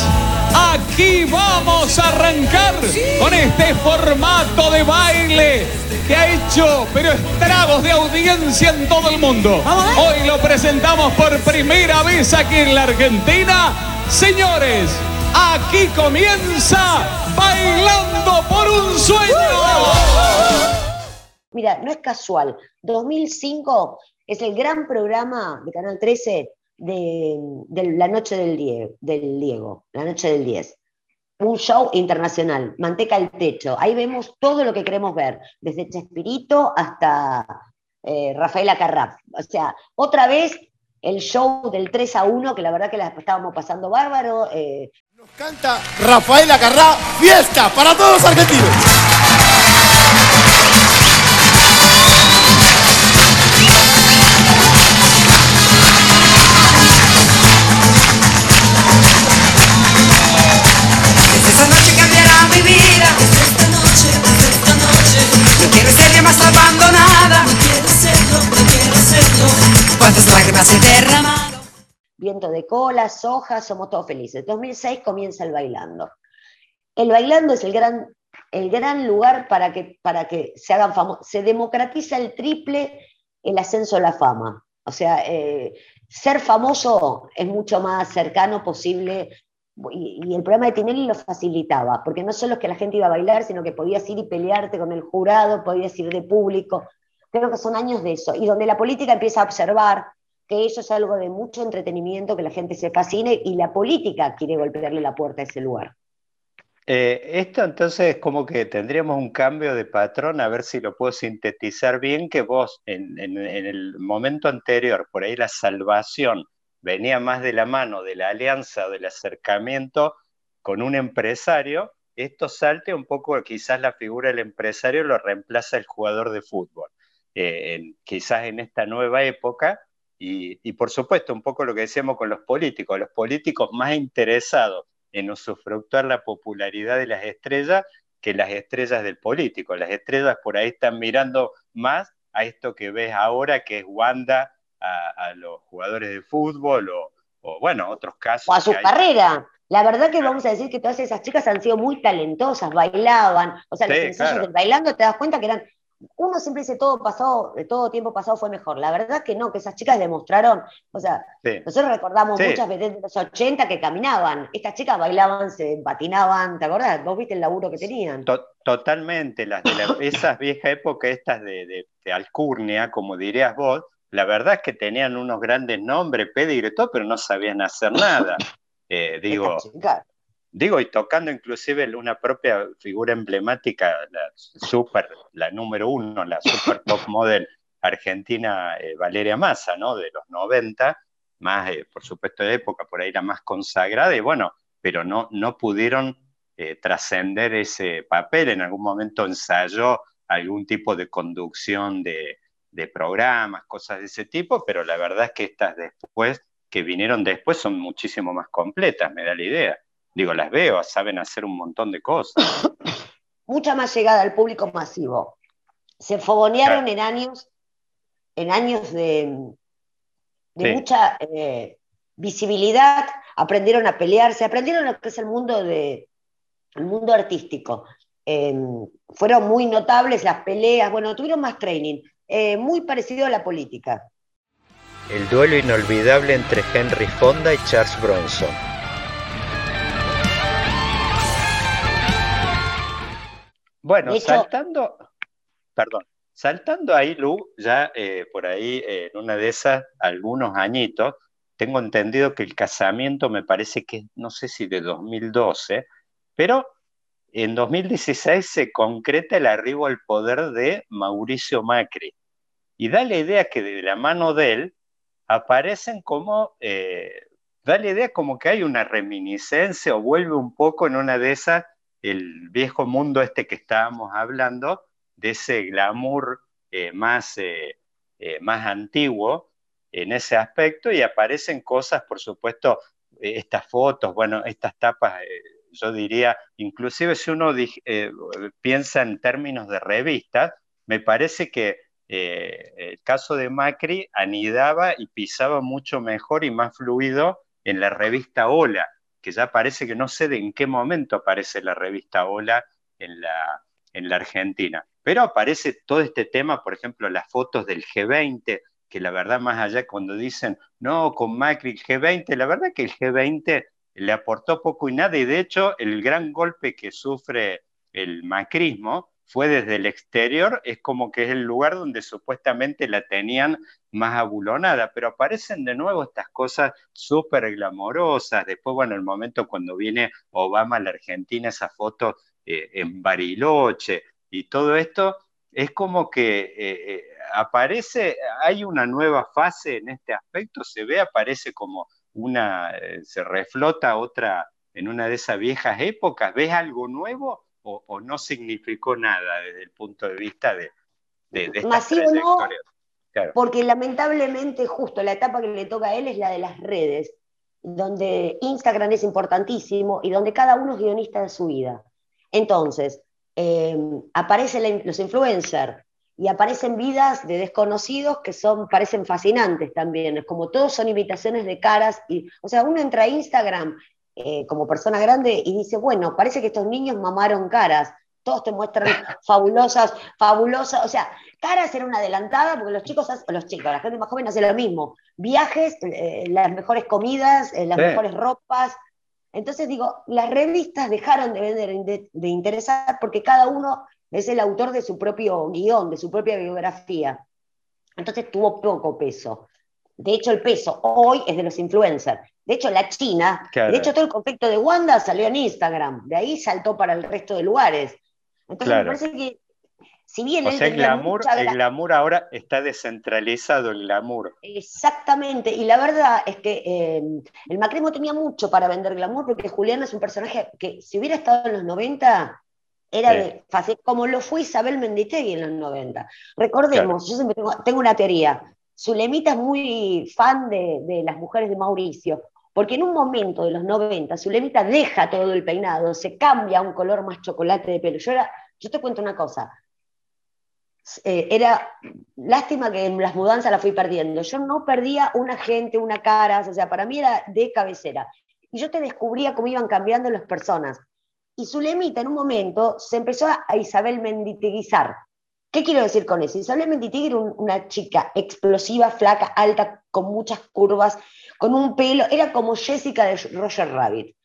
Aquí vamos a arrancar con este formato de baile que ha hecho pero estragos de audiencia en todo el mundo. Hoy lo presentamos por primera vez aquí en la Argentina. Señores, aquí comienza Bailando por un sueño. Mira, no es casual. 2005 es el gran programa de Canal 13 de, la noche del, Diego, la noche del 10. Un show internacional, manteca al techo. Ahí vemos todo lo que queremos ver, desde Chespirito hasta eh, Rafaela Carraf. O sea, otra vez el show del 3 a 1, que la verdad que la estábamos pasando bárbaro. Eh. Nos canta Rafaela Carraf, fiesta para todos los argentinos. Más abandonada. No quiero serlo, no quiero serlo. Cuántas lágrimas he derramado. Viento de cola, soja, somos todos felices. 2006 comienza el bailando. El bailando es el gran, el gran lugar para que, para que se hagan famosos. Se democratiza el triple el ascenso a la fama. O sea, eh, ser famoso es mucho más cercano posible y, el programa de Tinelli lo facilitaba, porque no solo es que la gente iba a bailar, sino que podías ir y pelearte con el jurado, podías ir de público. Creo que son años de eso, y donde la política empieza a observar que eso es algo de mucho entretenimiento, que la gente se fascine, y la política quiere golpearle la puerta a ese lugar. Eh, esto entonces es como que tendríamos un cambio de patrón, a ver si lo puedo sintetizar bien, que vos en el momento anterior, por ahí la salvación venía más de la mano de la alianza, del acercamiento con un empresario, esto salte un poco, quizás la figura del empresario lo reemplaza el jugador de fútbol. Eh, quizás en esta nueva época, y, por supuesto un poco lo que decíamos con los políticos, los políticos más interesados en usufructuar la popularidad de las estrellas que las estrellas del político. Las estrellas por ahí están mirando más a esto que ves ahora, que es Wanda a, los jugadores de fútbol o, bueno, otros casos. O a su carrera. La verdad que vamos a decir que todas esas chicas han sido muy talentosas, bailaban, o sea, los ensayos del bailando te das cuenta que eran, uno siempre dice todo pasado, de todo tiempo pasado fue mejor. La verdad que no, que esas chicas demostraron, o sea, nosotros recordamos muchas veces de los 80 que caminaban, estas chicas bailaban, se patinaban, ¿te acordás? Vos viste el laburo que tenían. totalmente, las de esas viejas épocas, estas de, de alcurnia, como dirías vos, la verdad es que tenían unos grandes nombres, pedigre, todo, pero no sabían hacer nada. Eh, digo, digo, y tocando inclusive una propia figura emblemática, la super, la número uno, la super top model argentina eh, Valeria Massa, ¿no? De los 90, más, eh, por supuesto, de época, por ahí la más consagrada, y bueno, pero no, no pudieron trascender ese papel, en algún momento ensayó algún tipo de conducción de, de programas, cosas de ese tipo, pero la verdad es que estas después, que vinieron después, son muchísimo más completas, me da la idea. Digo, las veo, saben hacer un montón de cosas. Mucha más llegada al público masivo. Se fogonearon en años, en años de, de mucha eh, visibilidad, aprendieron a pelearse, aprendieron lo que es el mundo de el mundo artístico. Em, fueron muy notables las peleas, bueno, tuvieron más training. Eh, muy parecido a la política. El duelo inolvidable entre Henry Fonda y Charles Bronson. Bueno, saltando. perdón, saltando ahí, Lu, ya eh, por ahí eh, en una de esas, algunos añitos, tengo entendido que el casamiento me parece que, no sé si de 2012, pero en 2016 se concreta el arribo al poder de Mauricio Macri. Y da la idea que de la mano de él aparecen como, eh, da la idea como que hay una reminiscencia o vuelve un poco en una de esas el viejo mundo este que estábamos hablando, de ese glamour eh, más, eh, más antiguo en ese aspecto y aparecen cosas, por supuesto, estas fotos, bueno, estas tapas yo diría, inclusive si uno eh, piensa en términos de revistas, me parece que eh, el caso de Macri anidaba y pisaba mucho mejor y más fluido en la revista Hola, que ya parece que no sé de en qué momento aparece la revista Hola en la, en la Argentina. Pero aparece todo este tema, por ejemplo, las fotos del G20, que la verdad más allá cuando dicen, no, con Macri el G20, la verdad que el G20 le aportó poco y nada, y de hecho el gran golpe que sufre el macrismo fue desde el exterior, es como que es el lugar donde supuestamente la tenían más abulonada, pero aparecen de nuevo estas cosas súper glamorosas, después, bueno, el momento cuando viene Obama a la Argentina, esa foto eh, en Bariloche y todo esto, es como que eh, eh, aparece, hay una nueva fase en este aspecto, se ve, aparece como una, eh, se reflota otra en una de esas viejas épocas? ¿Ves algo nuevo o, no significó nada desde el punto de vista de, de, de no, porque lamentablemente justo la etapa que le toca a él es la de las redes, donde Instagram es importantísimo y donde cada uno es guionista de su vida. Entonces, eh, aparecen los influencers, y aparecen vidas de desconocidos que son, parecen fascinantes también, es como todos son imitaciones de caras, y, o sea, uno entra a Instagram eh, como persona grande y dice, bueno, parece que estos niños mamaron caras, todos te muestran fabulosas, fabulosas, o sea, caras era una adelantada, porque los chicos, los chicos, la gente más joven hace lo mismo, viajes, eh, las mejores comidas, eh, las mejores ropas, entonces digo, las revistas dejaron de vender, de, de interesar, porque cada uno es el autor de su propio guion, de su propia biografía. Entonces tuvo poco peso. De hecho, el peso hoy es de los influencers. De hecho, la China, de hecho, todo el conflicto de Wanda salió en Instagram. De ahí saltó para el resto de lugares. Entonces, me parece que, si bien. O sea, el glamour, el glamour ahora está descentralizado, el glamour. Exactamente. Y la verdad es que eh, el macrismo tenía mucho para vender glamour, porque Julián es un personaje que, si hubiera estado en los 90, era de fácil, como lo fue Isabel Menditegui en los 90. Recordemos, yo siempre tengo, una teoría. Zulemita es muy fan de, las mujeres de Mauricio, porque en un momento de los 90, Zulemita deja todo el peinado, se cambia a un color más chocolate de pelo. Yo, era, yo te cuento una cosa. Eh, era lástima que en las mudanzas la fui perdiendo. Yo no perdía una gente, una cara, o sea, para mí era de cabecera. Y yo te descubría cómo iban cambiando las personas. Y Zulemita en un momento se empezó a Isabel Menditeguizar. ¿Qué quiero decir con eso? Isabel Menditeguizar era una chica explosiva, flaca, alta, con muchas curvas, con un pelo, era como Jessica de Roger Rabbit.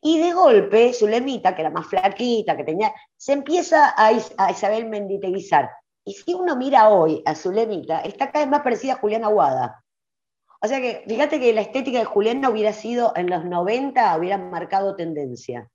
Y de golpe, Zulemita, que era más flaquita, que tenía, se empieza a, Isabel Menditeguizar. Y si uno mira hoy a Zulemita, está cada vez más parecida a Juliana Aguada. O sea que fíjate que la estética de Juliana hubiera sido en los 90, hubiera marcado tendencia.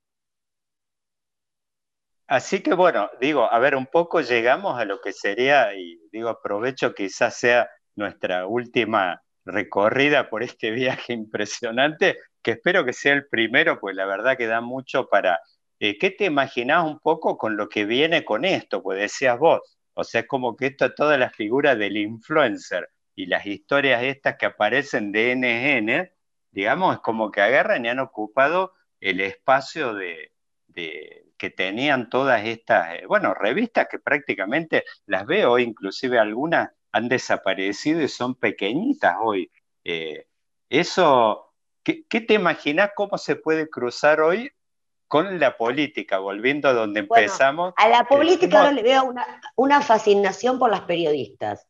Así que bueno, digo, a ver, un poco llegamos a lo que sería, y digo, aprovecho quizás sea nuestra última recorrida por este viaje impresionante, que espero que sea el primero, pues la verdad que da mucho para... Eh, ¿Qué te imaginás un poco con lo que viene con esto? Pues decías vos, o sea, es como que esto, toda la figura del influencer y las historias estas que aparecen de NN, digamos, es como que agarran y han ocupado el espacio de que tenían todas estas, eh, bueno, revistas que prácticamente las veo, inclusive algunas han desaparecido y son pequeñitas hoy. Eh, eso, ¿qué, te imaginas cómo se puede cruzar hoy con la política, volviendo a donde empezamos? A la política ahora le veo una, una fascinación por las periodistas.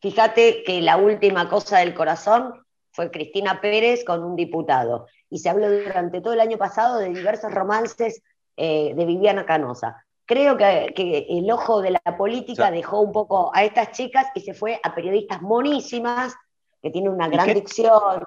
Fíjate que la última cosa del corazón fue Cristina Pérez con un diputado. Y se habló durante todo el año pasado de diversos romances eh, de Viviana Canosa. creo que, que el ojo de la política dejó un poco a estas chicas y se fue a periodistas monísimas, que tienen una gran qué- dicción.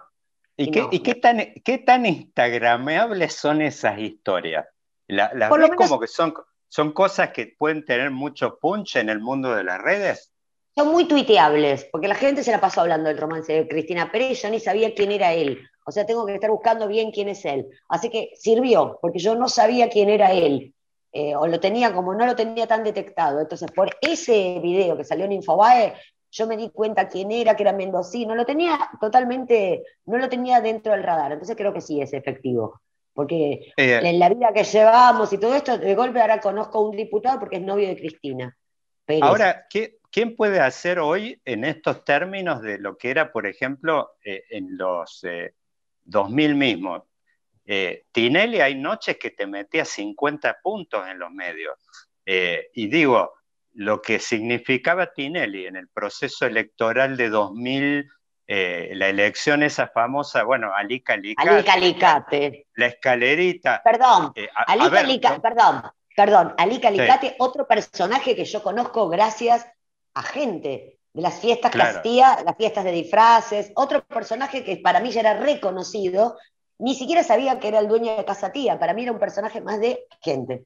¿Y, Y qué, no. y qué tan, qué tan instagrameables son esas historias? La- ¿Las Por lo ves menos- como que son, son cosas que pueden tener mucho punch en el mundo de las redes? Son muy tuiteables, porque la gente se la pasó hablando del romance de Cristina Pérez, yo ni sabía quién era él. O sea, tengo que estar buscando bien quién es él. Así que sirvió, porque yo no sabía quién era él. eh, o lo tenía como no lo tenía tan detectado. Entonces, por ese video que salió en Infobae, yo me di cuenta quién era, que era mendocino. Lo tenía totalmente, no lo tenía dentro del radar. Entonces creo que sí es efectivo. Porque Eh, en la vida que llevamos y todo esto, de golpe ahora conozco a un diputado porque es novio de Cristina. Pérez. Ahora, ¿qué- ¿quién puede hacer hoy en estos términos de lo que era, por ejemplo, eh, en los eh, 2000 mismos? Eh, Tinelli hay noches que te metía 50 puntos en los medios. Eh, y digo, lo que significaba Tinelli en el proceso electoral de 2000, eh, la elección esa famosa, bueno, Alica Alicate, Alica Alicate. la escalerita. Perdón, Eh, a- a Alica ver, Alica- no- perdón, perdón, Alica Sí. Alicate, otro personaje que yo conozco gracias a gente de las fiestas Claro. que hacía, las fiestas de disfraces, otro personaje que para mí ya era reconocido, ni siquiera sabía que era el dueño de Casa Tía, para mí era un personaje más de gente.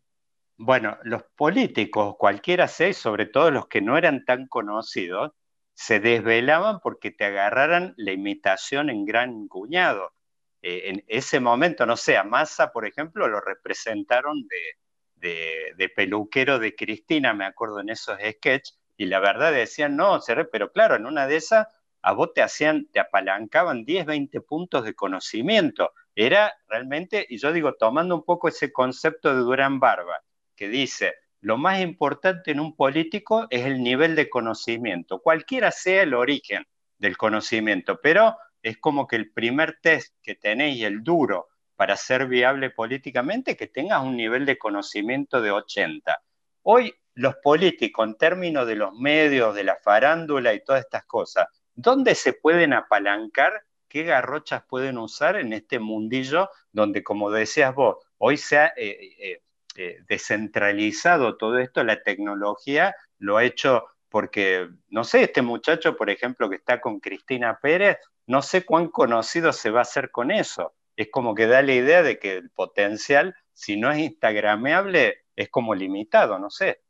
Bueno, los políticos, cualquiera sea, y sobre todo los que no eran tan conocidos, se desvelaban porque te agarraran la imitación en gran cuñado. Eh, en ese momento, no sé, a Massa, por ejemplo, lo representaron de, de- de peluquero de Cristina, me acuerdo en esos sketches, y la verdad decían, no, pero claro, en una de esas a vos te hacían, te apalancaban 10, 20 puntos de conocimiento. Era realmente, y yo digo, tomando un poco ese concepto de Durán Barba, que dice, lo más importante en un político es el nivel de conocimiento, cualquiera sea el origen del conocimiento, pero es como que el primer test que tenéis, el duro, para ser viable políticamente, que tengas un nivel de conocimiento de 80. Hoy los políticos, en términos de los medios, de la farándula y todas estas cosas, ¿dónde se pueden apalancar? ¿Qué garrochas pueden usar en este mundillo donde, como decías vos, hoy se ha eh, eh, eh, descentralizado todo esto, la tecnología lo ha hecho porque, no sé, este muchacho, por ejemplo, que está con Cristina Pérez, no sé cuán conocido se va a hacer con eso. Es como que da la idea de que el potencial, si no es instagrameable, es como limitado, no sé.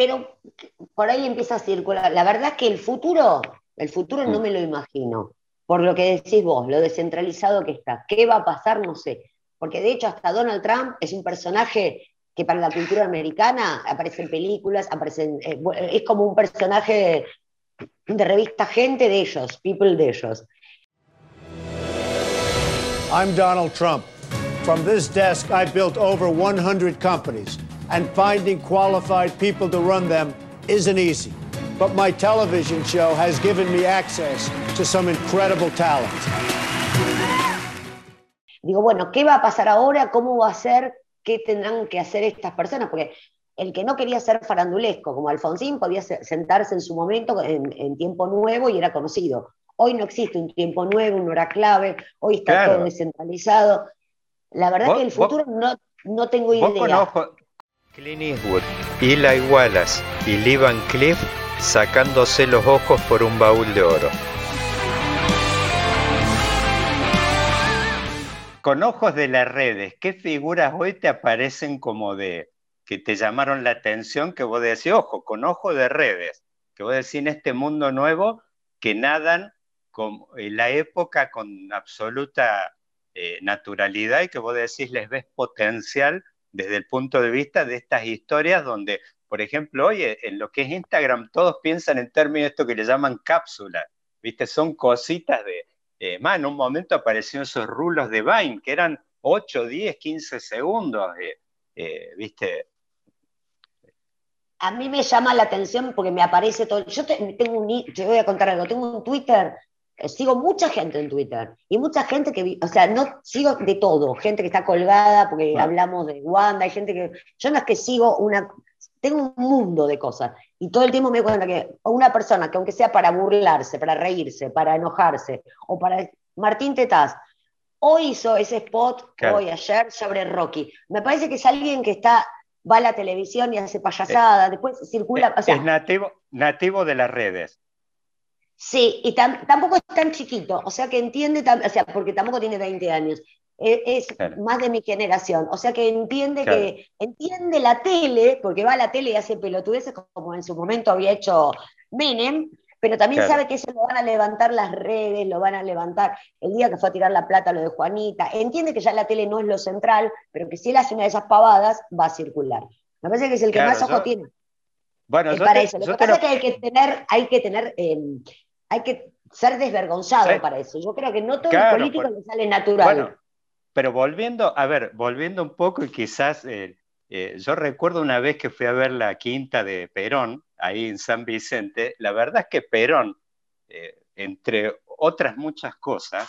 Pero por ahí empieza a circular. La verdad es que el futuro, el futuro Mm. no me lo imagino, por lo que decís vos, lo descentralizado que está. ¿Qué va a pasar? No sé. Porque de hecho hasta Donald Trump es un personaje que para la cultura americana aparece en películas, aparece en- eh, es como un personaje de revista gente de ellos, people de ellos. I'm Donald Trump. From this desk, I built over 100 companies, and finding qualified people to run them isn't easy. But my television show has given me access to some incredible talent. Digo, bueno, ¿qué va a pasar ahora? ¿Cómo va a ser? ¿Qué tendrán que hacer estas personas? Porque el que no quería ser farandulesco, como Alfonsín, podía se- sentarse en su momento en, en tiempo nuevo y era conocido. Hoy no existe un tiempo nuevo, una hora clave, hoy está Claro. todo descentralizado. La verdad que el vos- futuro no, no tengo Vos idea. Clint Eastwood, Eli Wallace y Lee Van sacándose los ojos por un baúl de oro. Con ojos de las redes, ¿qué figuras hoy te aparecen como de que te llamaron la atención que vos decís, ojo, con ojos de redes, que vos decís en este mundo nuevo que nadan con, en la época con absoluta eh, naturalidad y que vos decís les ves potencial desde el punto de vista de estas historias donde, por ejemplo, hoy en lo que es Instagram todos piensan en términos de esto que le llaman cápsulas, ¿viste? Son cositas de, eh, más en un momento aparecieron esos rulos de Vine que eran 8, 10, 15 segundos, eh, eh, ¿viste? A mí me llama la atención porque me aparece todo. Yo te- tengo un, te voy a contar algo, tengo un Twitter, sigo mucha gente en Twitter y mucha gente que, o sea, no sigo de todo, gente que está colgada porque hablamos de Wanda, hay gente que, yo no es que sigo una, tengo un mundo de cosas y todo el tiempo me doy cuenta que una persona que aunque sea para burlarse, para reírse, para enojarse o para Martín Tetaz, hoy hizo ese spot, Claro. hoy, ayer, sobre Rocky. Me parece que es alguien que está va a la televisión y hace payasada, después circula, o sea, es nativo, nativo de las redes. Sí, y tam- tampoco es tan chiquito, o sea que entiende, o sea, porque tampoco tiene 20 años, e- es, Claro. más de mi generación, o sea que entiende Claro. que, entiende la tele, porque va a la tele y hace pelotudeces como en su momento había hecho Menem, pero también Claro. sabe que eso lo van a levantar las redes, lo van a levantar el día que fue a tirar la plata lo de Juanita, entiende que ya la tele no es lo central, pero que si él hace una de esas pavadas, va a circular. Me parece que es el que más ojo yo- tiene. Bueno, Es para te- eso. Lo que pasa lo- es que hay que tener, hay que tener, eh, hay que ser desvergonzado Sí. para eso. Yo creo que no todo Claro, el político por- le sale natural. Bueno, pero volviendo, a ver, volviendo un poco y quizás, eh, eh, yo recuerdo una vez que fui a ver la quinta de Perón, ahí en San Vicente, la verdad es que Perón, eh, entre otras muchas cosas,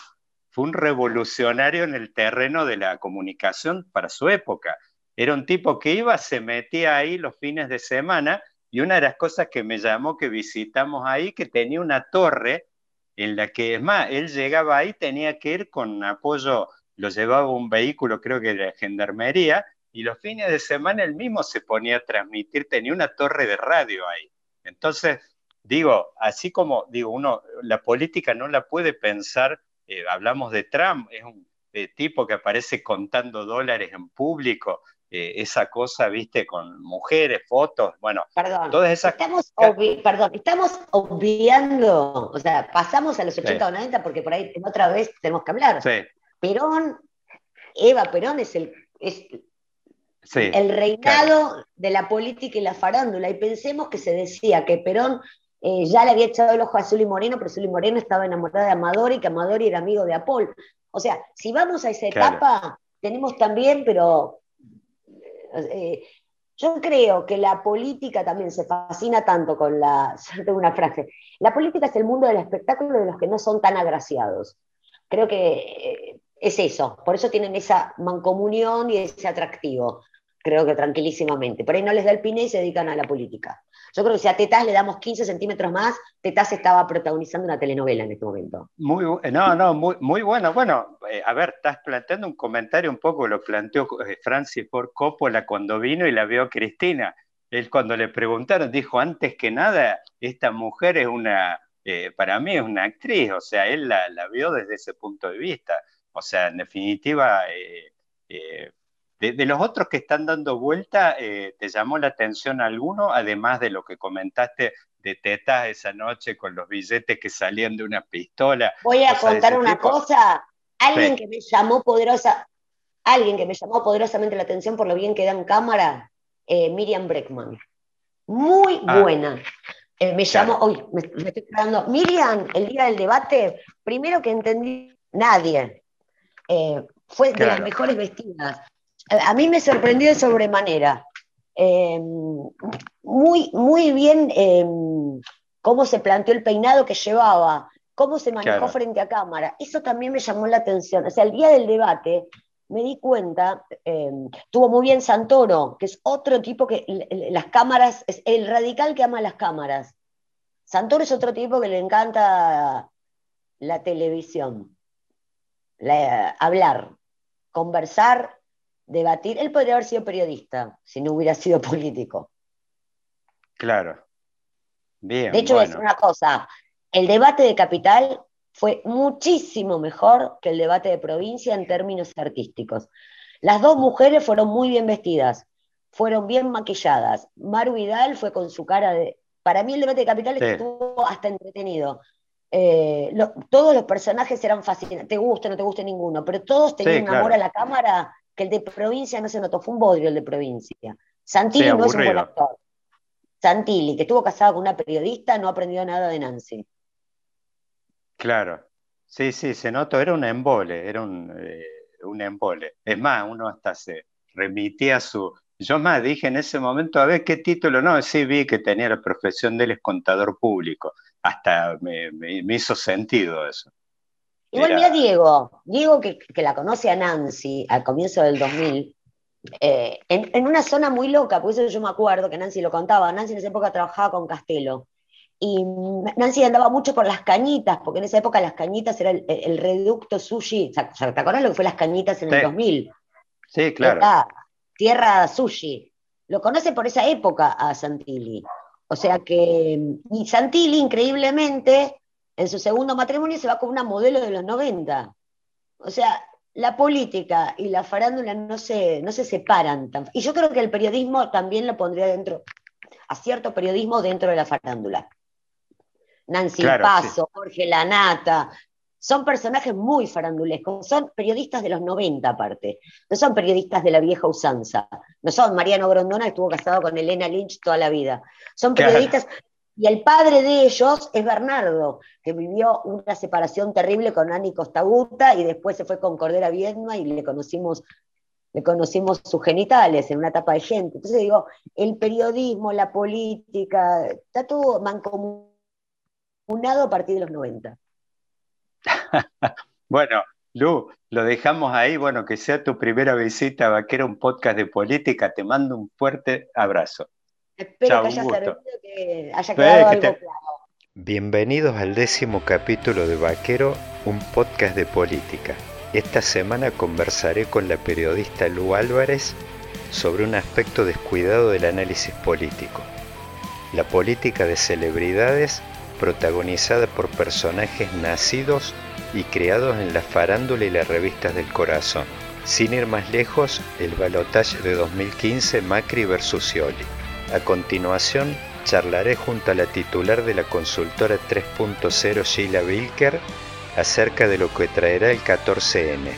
fue un revolucionario en el terreno de la comunicación para su época. Era un tipo que iba, se metía ahí los fines de semana y una de las cosas que me llamó que visitamos ahí, que tenía una torre en la que, es más, él llegaba ahí, tenía que ir con apoyo, lo llevaba un vehículo, creo que de la gendarmería, y los fines de semana él mismo se ponía a transmitir, tenía una torre de radio ahí. Entonces, digo, así como, digo, uno, la política no la puede pensar, eh, hablamos de Trump, es un tipo que aparece contando dólares en público, eh, esa cosa, viste, con mujeres, fotos, bueno, Perdón, todas esas... estamos, perdón, estamos obviando, o sea, pasamos a los 80 Sí. o 90 porque por ahí otra vez tenemos que hablar. Sí, Perón, Eva Perón es el, es sí. el reinado de la política y la farándula. Y pensemos que se decía que Perón eh, ya le había echado el ojo a Zully Moreno, pero Zully Moreno estaba enamorada de Amador y que Amador era amigo de Apol. O sea, si vamos a esa Claro. etapa, tenemos también, pero eh, yo creo que la política también se fascina tanto con la. Yo tengo una frase. La política es el mundo del espectáculo de los que no son tan agraciados. Creo que eh, es eso. Por eso tienen esa mancomunión y ese atractivo. Creo que tranquilísimamente. Por ahí no les da el pine y se dedican a la política. Yo creo que si a Tetás le damos 15 centímetros más, Tetás estaba protagonizando una telenovela en este momento. Muy, no, no, muy, muy bueno. Bueno, eh, a ver, estás planteando un comentario un poco, lo planteó eh, Francis Ford Coppola cuando vino y la vio Cristina. Él cuando le preguntaron dijo, antes que nada, esta mujer es una, eh, para mí es una actriz, o sea, él la, la vio desde ese punto de vista. O sea, en definitiva, de, de los otros que están dando vuelta, eh, ¿te llamó la atención alguno, además de lo que comentaste de tetas esa noche con los billetes que salían de una pistola? Voy a contar una tipo? cosa. Alguien Sí. que me llamó poderosa, alguien que me llamó poderosamente la atención por lo bien que da en cámara, eh, Miriam Breckman. Muy Ah. buena. Eh, me llamó, hoy me, me estoy quedando. Miriam, el día del debate, primero que entendí, nadie. Fue de las Claro. mejores vestidas. A mí me sorprendió de sobremanera. Eh, muy, muy bien eh, cómo se planteó el peinado que llevaba, cómo se manejó Claro. frente a cámara. Eso también me llamó la atención. O sea, el día del debate me di cuenta, eh, estuvo muy bien Santoro, que es otro tipo que las cámaras, es el radical que ama las cámaras. Santoro es otro tipo que le encanta la televisión, la- hablar, conversar, debatir. Él podría haber sido periodista si no hubiera sido político. Claro. Bien, De hecho, bueno. decir una cosa, el debate de capital fue muchísimo mejor que el debate de provincia en términos artísticos. Las dos mujeres fueron muy bien vestidas, fueron bien maquilladas. Maru Vidal fue con su cara de... Para mí el debate de capital Sí. estuvo hasta entretenido. Eh, lo- todos los personajes eran fascinantes, te gusta, no te gusta ninguno, pero todos tenían Sí, amor a la cámara que el de provincia no se notó, fue un bodrio el de provincia. Santilli Sí, no es un buen actor. Santilli, que estuvo casado con una periodista, no aprendió nada de Nancy. Claro. Sí, sí, se notó, era un embole, era un, eh, un embole. Es más, uno hasta se remitía a su... Yo más dije en ese momento, a ver qué título, no, sí vi que tenía la profesión de él es contador público. Hasta me, me- me hizo sentido eso. Igual mira Diego, Diego que, que la conoce a Nancy al comienzo del 2000, eh, en, en una zona muy loca, por eso yo me acuerdo que Nancy lo contaba, Nancy en esa época trabajaba con Castelo, y Nancy andaba mucho por las cañitas, porque en esa época las cañitas era el, el reducto sushi, ¿te acuerdas lo que fue las cañitas en el Sí. 2000? Sí, claro. Era tierra sushi. lo conoce por esa época a Santilli. O sea que, y Santilli, increíblemente, en su segundo matrimonio se va con una modelo de los 90. O sea, la política y la farándula no se, no se separan. Tan, y yo creo que el periodismo también lo pondría dentro, a cierto periodismo dentro de la farándula. Nancy Claro, Paso, Jorge Lanata, son personajes muy farandulescos, son periodistas de los 90 aparte, no son periodistas de la vieja usanza, no son Mariano Grondona que estuvo casado con Elena Lynch toda la vida, son Claro. Y el padre de ellos es Bernardo, que vivió una separación terrible con Ani Costaguta y después se fue con Cordera Viedma y le conocimos, le conocimos sus genitales en una etapa de gente. Entonces digo, el periodismo, la política, está todo mancomunado a partir de los 90. Bueno, Lu, lo dejamos ahí. Bueno, que sea tu primera visita a Vaquero, un podcast de política. Te mando un fuerte abrazo. Espero Chao, que haya servido, que haya quedado que algo te- claro. Bienvenidos al décimo capítulo de Vaquero, un podcast de política. Esta semana conversaré con la periodista Lu Álvarez sobre un aspecto descuidado del análisis político. La política de celebridades protagonizada por personajes nacidos y creados en la farándula y las revistas del corazón. Sin ir más lejos, el balotaje de 2015 Macri versus Scioli. A continuación, charlaré junto a la titular de la consultora 3.0 Sheila Wilker acerca de lo que traerá el 14N.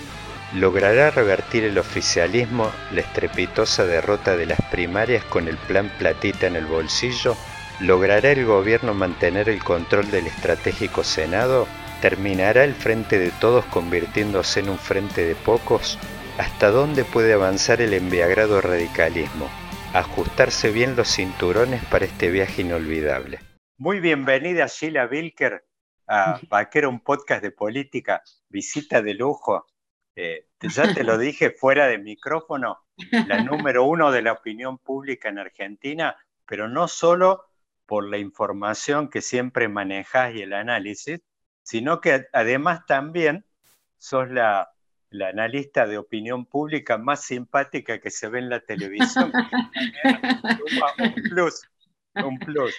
¿Logrará revertir el oficialismo la estrepitosa derrota de las primarias con el plan platita en el bolsillo? ¿Logrará el gobierno mantener el control del estratégico Senado? ¿Terminará el frente de todos convirtiéndose en un frente de pocos? ¿Hasta dónde puede avanzar el enviagrado radicalismo? Ajustarse bien los cinturones para este viaje inolvidable. Muy bienvenida Sheila Wilker a Vaquero, un podcast de política, visita de lujo. Eh, ya te lo dije fuera de micrófono, la número uno de la opinión pública en Argentina, pero no solo por la información que siempre manejas y el análisis, sino que además también sos la, la analista de opinión pública más simpática que se ve en la televisión. un plus, un plus.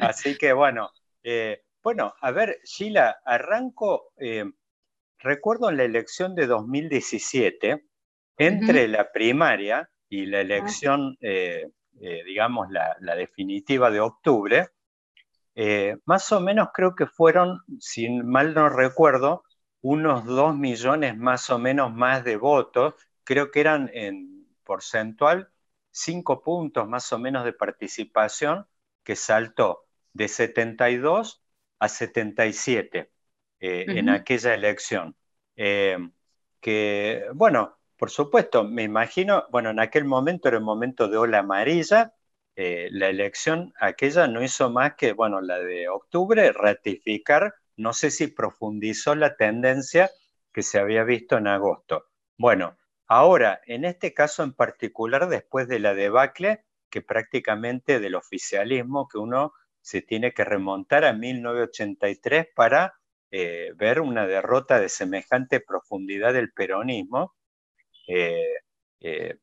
Así que bueno, eh, bueno, a ver, Sheila, arranco, eh, recuerdo en la elección de 2017, entre la primaria y la elección, eh, digamos, la, la definitiva de octubre, más o menos creo que fueron, si mal no recuerdo, unos dos millones más o menos más de votos, creo que eran en porcentual cinco puntos más o menos de participación que saltó de 72 a 77 eh, en aquella elección. Eh, que, bueno, por supuesto, me imagino, bueno, en aquel momento era el momento de ola amarilla, eh, la elección aquella no hizo más que, bueno, la de octubre, ratificar, no sé si profundizó la tendencia que se había visto en agosto. Bueno, ahora, en este caso en particular, después de la debacle, que prácticamente del oficialismo, que uno se tiene que remontar a 1983 para eh, ver una derrota de semejante profundidad del peronismo. Eh, eh,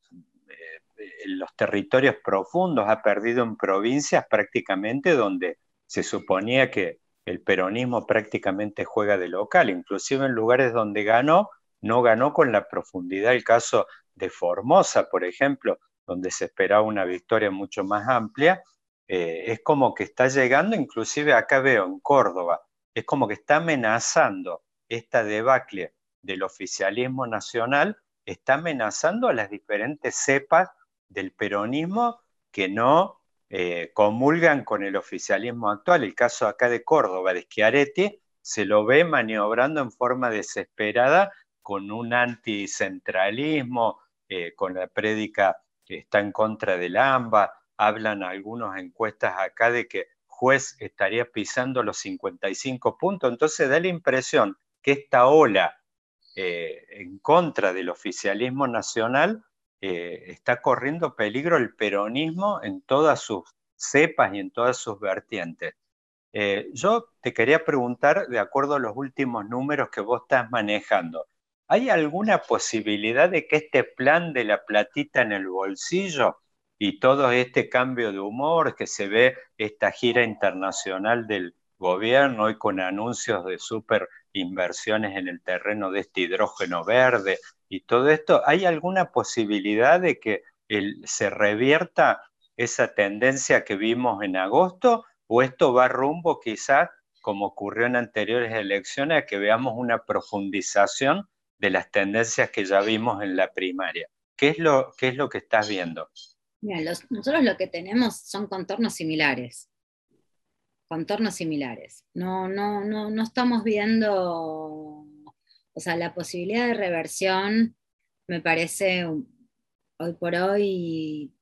los territorios profundos, ha perdido en provincias prácticamente donde se suponía que el peronismo prácticamente juega de local, inclusive en lugares donde ganó, no ganó con la profundidad. El caso de Formosa, por ejemplo, donde se esperaba una victoria mucho más amplia, eh, es como que está llegando, inclusive acá veo en Córdoba, es como que está amenazando esta debacle del oficialismo nacional, está amenazando a las diferentes cepas del peronismo que no eh, comulgan con el oficialismo actual. El caso acá de Córdoba, de Schiaretti, se lo ve maniobrando en forma desesperada con un anticentralismo, eh, con la prédica que está en contra del AMBA. Hablan algunas encuestas acá de que juez estaría pisando los 55 puntos. Entonces da la impresión que esta ola eh, en contra del oficialismo nacional eh, está corriendo peligro el peronismo en todas sus cepas y en todas sus vertientes. Eh, yo te quería preguntar, de acuerdo a los últimos números que vos estás manejando, ¿hay alguna posibilidad de que este plan de la platita en el bolsillo y todo este cambio de humor que se ve, esta gira internacional del gobierno hoy con anuncios de super inversiones en el terreno de este hidrógeno verde y todo esto, ¿hay alguna posibilidad de que se revierta esa tendencia que vimos en agosto o esto va rumbo quizás, como ocurrió en anteriores elecciones, a que veamos una profundización de las tendencias que ya vimos en la primaria? ¿Qué es lo, qué es lo que estás viendo? Nosotros lo que tenemos son contornos similares. Contornos similares. No, no, no, no estamos viendo, o sea, la posibilidad de reversión me parece hoy por hoy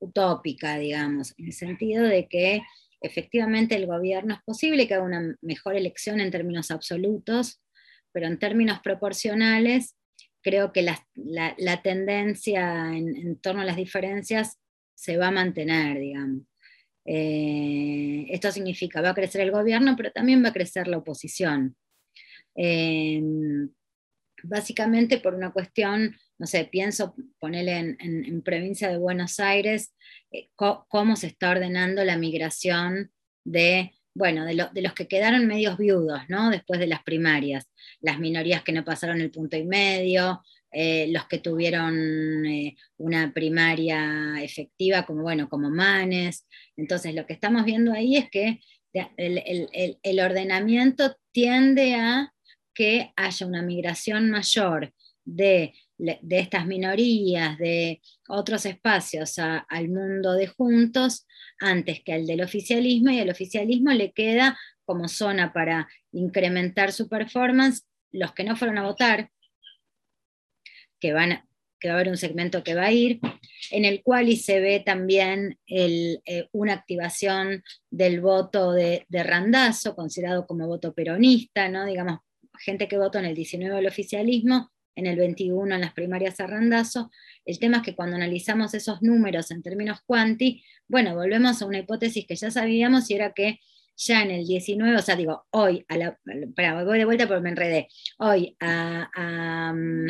utópica, digamos, en el sentido de que efectivamente el gobierno es posible que haga una mejor elección en términos absolutos, pero en términos proporcionales creo que la, tendencia en, torno a las diferencias se va a mantener, digamos. Eh, esto significa, va a crecer el gobierno, pero también va a crecer la oposición. Eh, básicamente por una cuestión, no sé, pienso ponerle en, provincia de Buenos Aires, eh, cómo se está ordenando la migración de bueno, de, los que quedaron medios viudos, ¿no? Después de las primarias, las minorías que no pasaron el punto y medio, eh, los que tuvieron eh, una primaria efectiva, como bueno, como Manes. Entonces, lo que estamos viendo ahí es que el, ordenamiento tiende a que haya una migración mayor de, estas minorías, de otros espacios al mundo de juntos, antes que al del oficialismo y al oficialismo le queda como zona para incrementar su performance los que no fueron a votar, que, van, que va a haber un segmento que va a ir, en el cual y se ve también eh, una activación del voto de, de Randazo, considerado como voto peronista, ¿no? digamos, gente que votó en el 19 al oficialismo, en el 21 en las primarias a Randazo. El tema es que cuando analizamos esos números en términos cuanti, bueno, volvemos a una hipótesis que ya sabíamos y era que ya en el 19, o sea, digo, hoy, a la, voy de vuelta porque me enredé, hoy a, mm,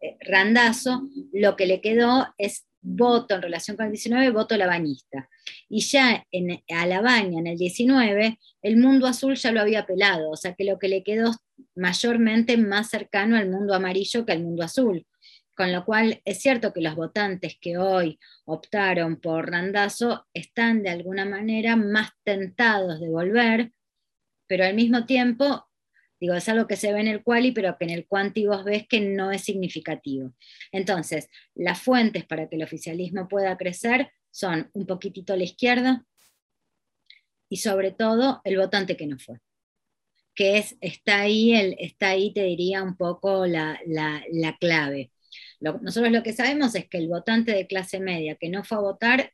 eh, Randazo lo que le quedó es voto en relación con el 19, voto labañista. Y ya en, a Labaña, en el 19, el mundo azul ya lo había pelado, o sea que lo que le quedó mayormente más cercano al mundo amarillo que al mundo azul. Con lo cual es cierto que los votantes que hoy optaron por Randazo están de alguna manera más tentados de volver, pero al mismo tiempo, digo, es algo que se ve en el quali, pero que en el quanti vos ves que no es significativo. Entonces, las fuentes para que el oficialismo pueda crecer son un poquitito a la izquierda y sobre todo el votante que no fue que es, está ahí, el, está ahí te diría un poco la, la clave nosotros lo que sabemos es que el votante de clase media que no fue a votar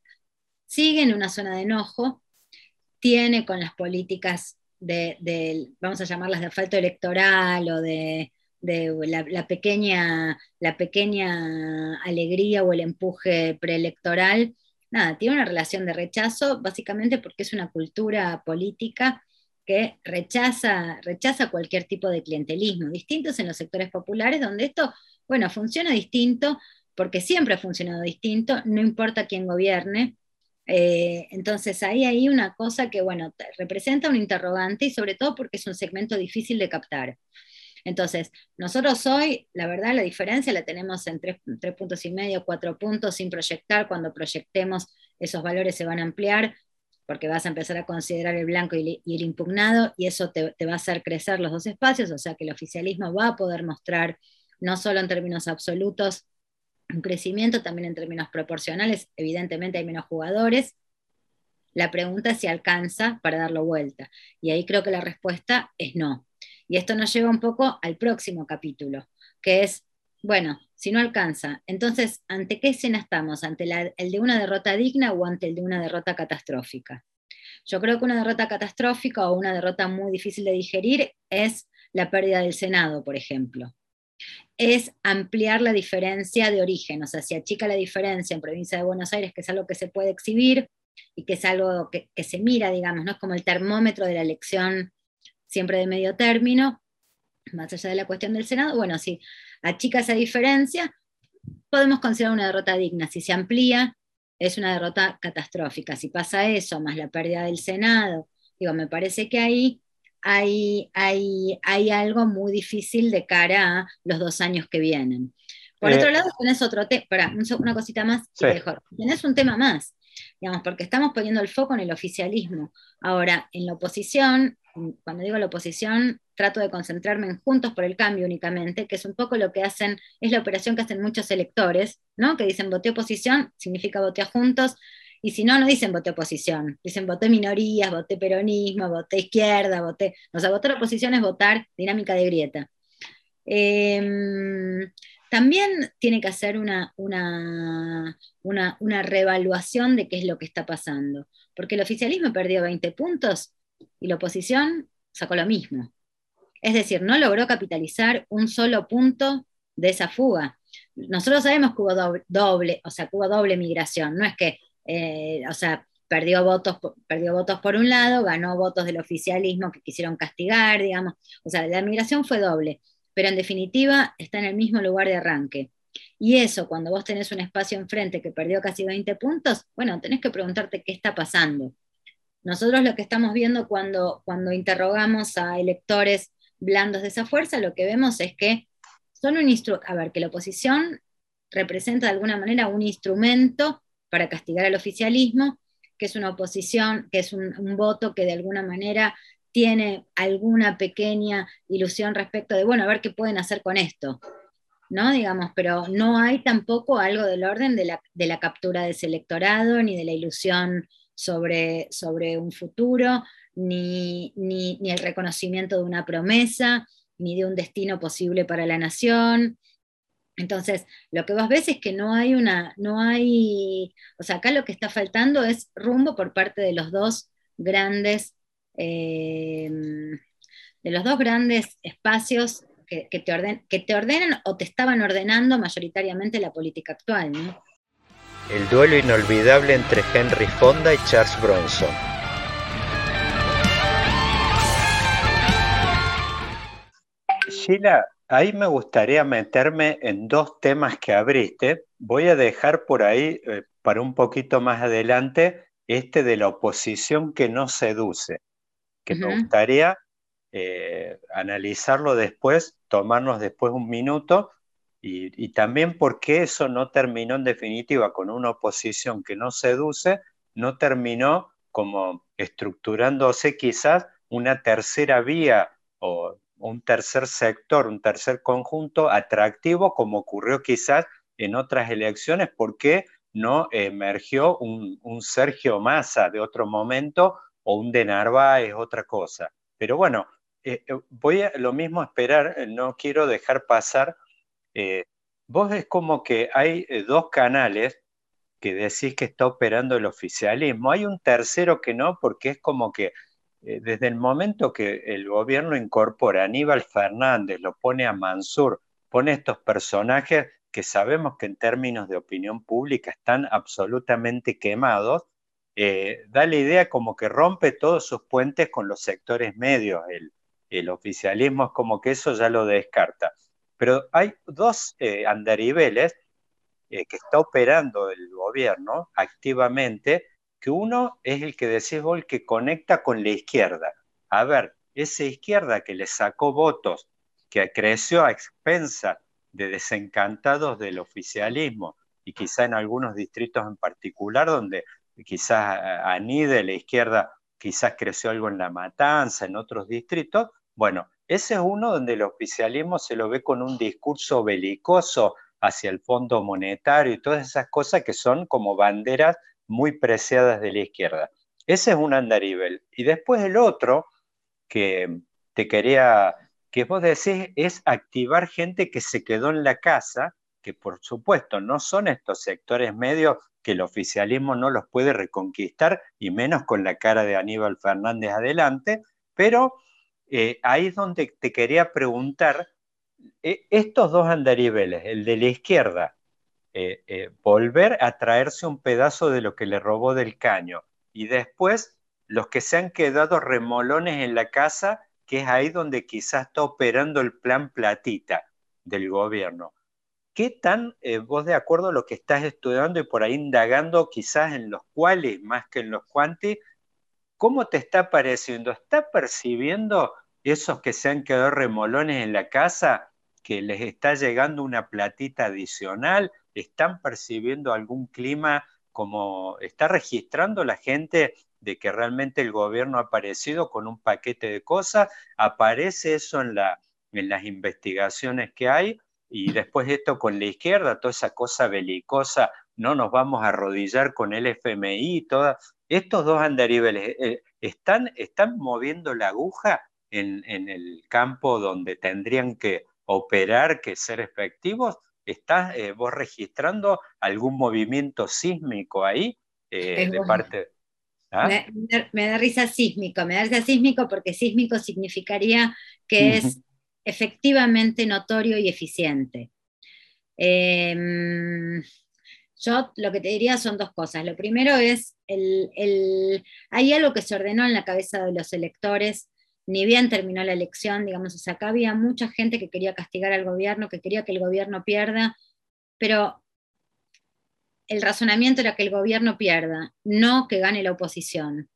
sigue en una zona de enojo, tiene con las políticas de, vamos a llamarlas de asfalto electoral o de, la, pequeña, la pequeña alegría o el empuje preelectoral, nada, tiene una relación de rechazo, básicamente porque es una cultura política que rechaza, rechaza cualquier tipo de clientelismo, distintos en los sectores populares, donde esto bueno, funciona distinto porque siempre ha funcionado distinto, no importa quién gobierne. Eh, entonces ahí hay una cosa que, bueno, representa un interrogante y sobre todo porque es un segmento difícil de captar. Entonces, nosotros hoy, la verdad, la diferencia la tenemos en tres, puntos y medio, cuatro puntos sin proyectar. Cuando proyectemos, esos valores se van a ampliar porque vas a empezar a considerar el blanco y, el impugnado y eso te, va a hacer crecer los dos espacios, o sea que el oficialismo va a poder mostrar no solo en términos absolutos un crecimiento, también en términos proporcionales, evidentemente hay menos jugadores. La pregunta es si alcanza para darlo vuelta. Y ahí creo que la respuesta es no. Y esto nos lleva un poco al próximo capítulo, que es, bueno, si no alcanza, entonces, ¿ante qué escena estamos? ¿Ante el de una derrota digna o ante el de una derrota catastrófica? Yo creo que una derrota catastrófica o una derrota muy difícil de digerir es la pérdida del Senado, por ejemplo es ampliar la diferencia de origen, o sea, si achica la diferencia en provincia de Buenos Aires, que es algo que se puede exhibir y que es algo que, se mira, digamos, no es como el termómetro de la elección siempre de medio término, más allá de la cuestión del Senado, bueno, si achica esa diferencia, podemos considerar una derrota digna. Si se amplía, es una derrota catastrófica. Si pasa eso, más la pérdida del Senado, digo, me parece que ahí hay, hay, hay algo muy difícil de cara a los dos años que vienen. Por Eh, otro lado, tenés otro tema, una cosita más, Sí. te dejo. tenés un tema más, digamos, porque estamos poniendo el foco en el oficialismo. Ahora, en la oposición, cuando digo la oposición, trato de concentrarme en Juntos por el Cambio únicamente, que es un poco lo que hacen, es la operación que hacen muchos electores, ¿no? Que dicen voté oposición, significa voté a Juntos, y si no, no dicen voté oposición, dicen voté minorías, voté peronismo, voté izquierda, voté. O sea, votar oposición es votar dinámica de grieta. Em, también tiene que hacer una, una, una, una reevaluación de qué es lo que está pasando, porque el oficialismo perdió 20 puntos y la oposición sacó lo mismo. Es decir, no logró capitalizar un solo punto de esa fuga. Nosotros sabemos que hubo doble, o sea, que hubo doble migración, no es que, eh, o sea, perdió votos, perdió votos por un lado, ganó votos del oficialismo que quisieron castigar, digamos, o sea, la migración fue doble, pero en definitiva está en el mismo lugar de arranque. Y eso, cuando vos tenés un espacio enfrente que perdió casi 20 puntos, bueno, tenés que preguntarte qué está pasando. Nosotros lo que estamos viendo cuando, cuando interrogamos a electores blandos de esa fuerza, lo que vemos es que son un instru- a ver, que la oposición representa de alguna manera un instrumento para castigar al oficialismo, que es una oposición, que es un, voto que de alguna manera tiene alguna pequeña ilusión respecto de, bueno, a ver qué pueden hacer con esto, ¿no? Digamos, pero no hay tampoco algo del orden de la, de la captura de ese electorado, ni de la ilusión sobre, sobre un futuro, ni, ni, ni el reconocimiento de una promesa, ni de un destino posible para la nación. Entonces, lo que vos ves es que no hay una, no hay, o sea, acá lo que está faltando es rumbo por parte de los dos grandes, eh, de los dos grandes espacios que, que te orden- que te ordenan o te estaban ordenando mayoritariamente la política actual, ¿no? El duelo inolvidable entre Henry Fonda y Charles Bronson. Sheila, ahí me gustaría meterme en dos temas que abriste. Voy a dejar por ahí eh, para un poquito más adelante este de la oposición que no seduce, que me gustaría eh, analizarlo después, tomarnos después un minuto y, y también por qué eso no terminó en definitiva con una oposición que no seduce, no terminó como estructurándose quizás una tercera vía o un tercer sector, un tercer conjunto atractivo, como ocurrió quizás en otras elecciones, porque no emergió un, Sergio Massa de otro momento o un de Narváez, otra cosa. Pero bueno, eh, eh, voy a lo mismo esperar, eh, no quiero dejar pasar. vos es como que hay dos canales que decís que está operando el oficialismo. Hay un tercero que no, porque es como que desde el momento que el gobierno incorpora a Aníbal Fernández, lo pone a Mansur, pone estos personajes que sabemos que en términos de opinión pública están absolutamente quemados, eh, da la idea como que rompe todos sus puentes con los sectores medios. El, oficialismo es como que eso ya lo descarta. Pero hay dos eh, andariveles eh, que está operando el gobierno activamente, que uno es el que decís vos, el que conecta con la izquierda. A ver, esa izquierda que le sacó votos, que creció a expensa de desencantados del oficialismo y quizá en algunos distritos en particular donde quizás anide la izquierda, quizás creció algo en la matanza, en otros distritos, bueno, ese es uno donde el oficialismo se lo ve con un discurso belicoso hacia el Fondo Monetario y todas esas cosas que son como banderas muy preciadas de la izquierda. Ese es un andarivel. Y después el otro que te quería, que vos decís, es activar gente que se quedó en la casa, que por supuesto no son estos sectores medios que el oficialismo no los puede reconquistar, y menos con la cara de Aníbal Fernández adelante, pero eh, ahí es donde te quería preguntar, eh, estos dos andariveles, el de la izquierda, eh, eh, volver a traerse un pedazo de lo que le robó del caño, y después los que se han quedado remolones en la casa, que es ahí donde quizás está operando el plan platita del gobierno. ¿qué tan eh, vos de acuerdo lo que estás estudiando y por ahí indagando quizás en los cuales más que en los cuanti, cómo te está pareciendo? ¿Está percibiendo esos que se han quedado remolones en la casa que les está llegando una platita adicional? ¿Están percibiendo algún clima como está registrando la gente de que realmente el gobierno ha aparecido con un paquete de cosas? ¿Aparece eso en, la, en las investigaciones que hay? Y después esto con la izquierda, toda esa cosa belicosa, no nos vamos a arrodillar con el FMI, todas, estos dos andariveles, eh, ¿están, ¿están moviendo la aguja en, en, el campo donde tendrían que operar, que ser efectivos? ¿Estás eh, vos registrando algún movimiento sísmico ahí eh, de parte? ¿Ah? Me, me, da risa sísmico, me da risa sísmico porque sísmico significaría que es efectivamente notorio y eficiente. Em, yo lo que te diría son dos cosas. Lo primero es, el, hay algo que se ordenó en la cabeza de los electores, ni bien terminó la elección, digamos, o sea, acá había mucha gente que quería castigar al gobierno, que quería que el gobierno pierda, pero el razonamiento era que el gobierno pierda, no que gane la oposición.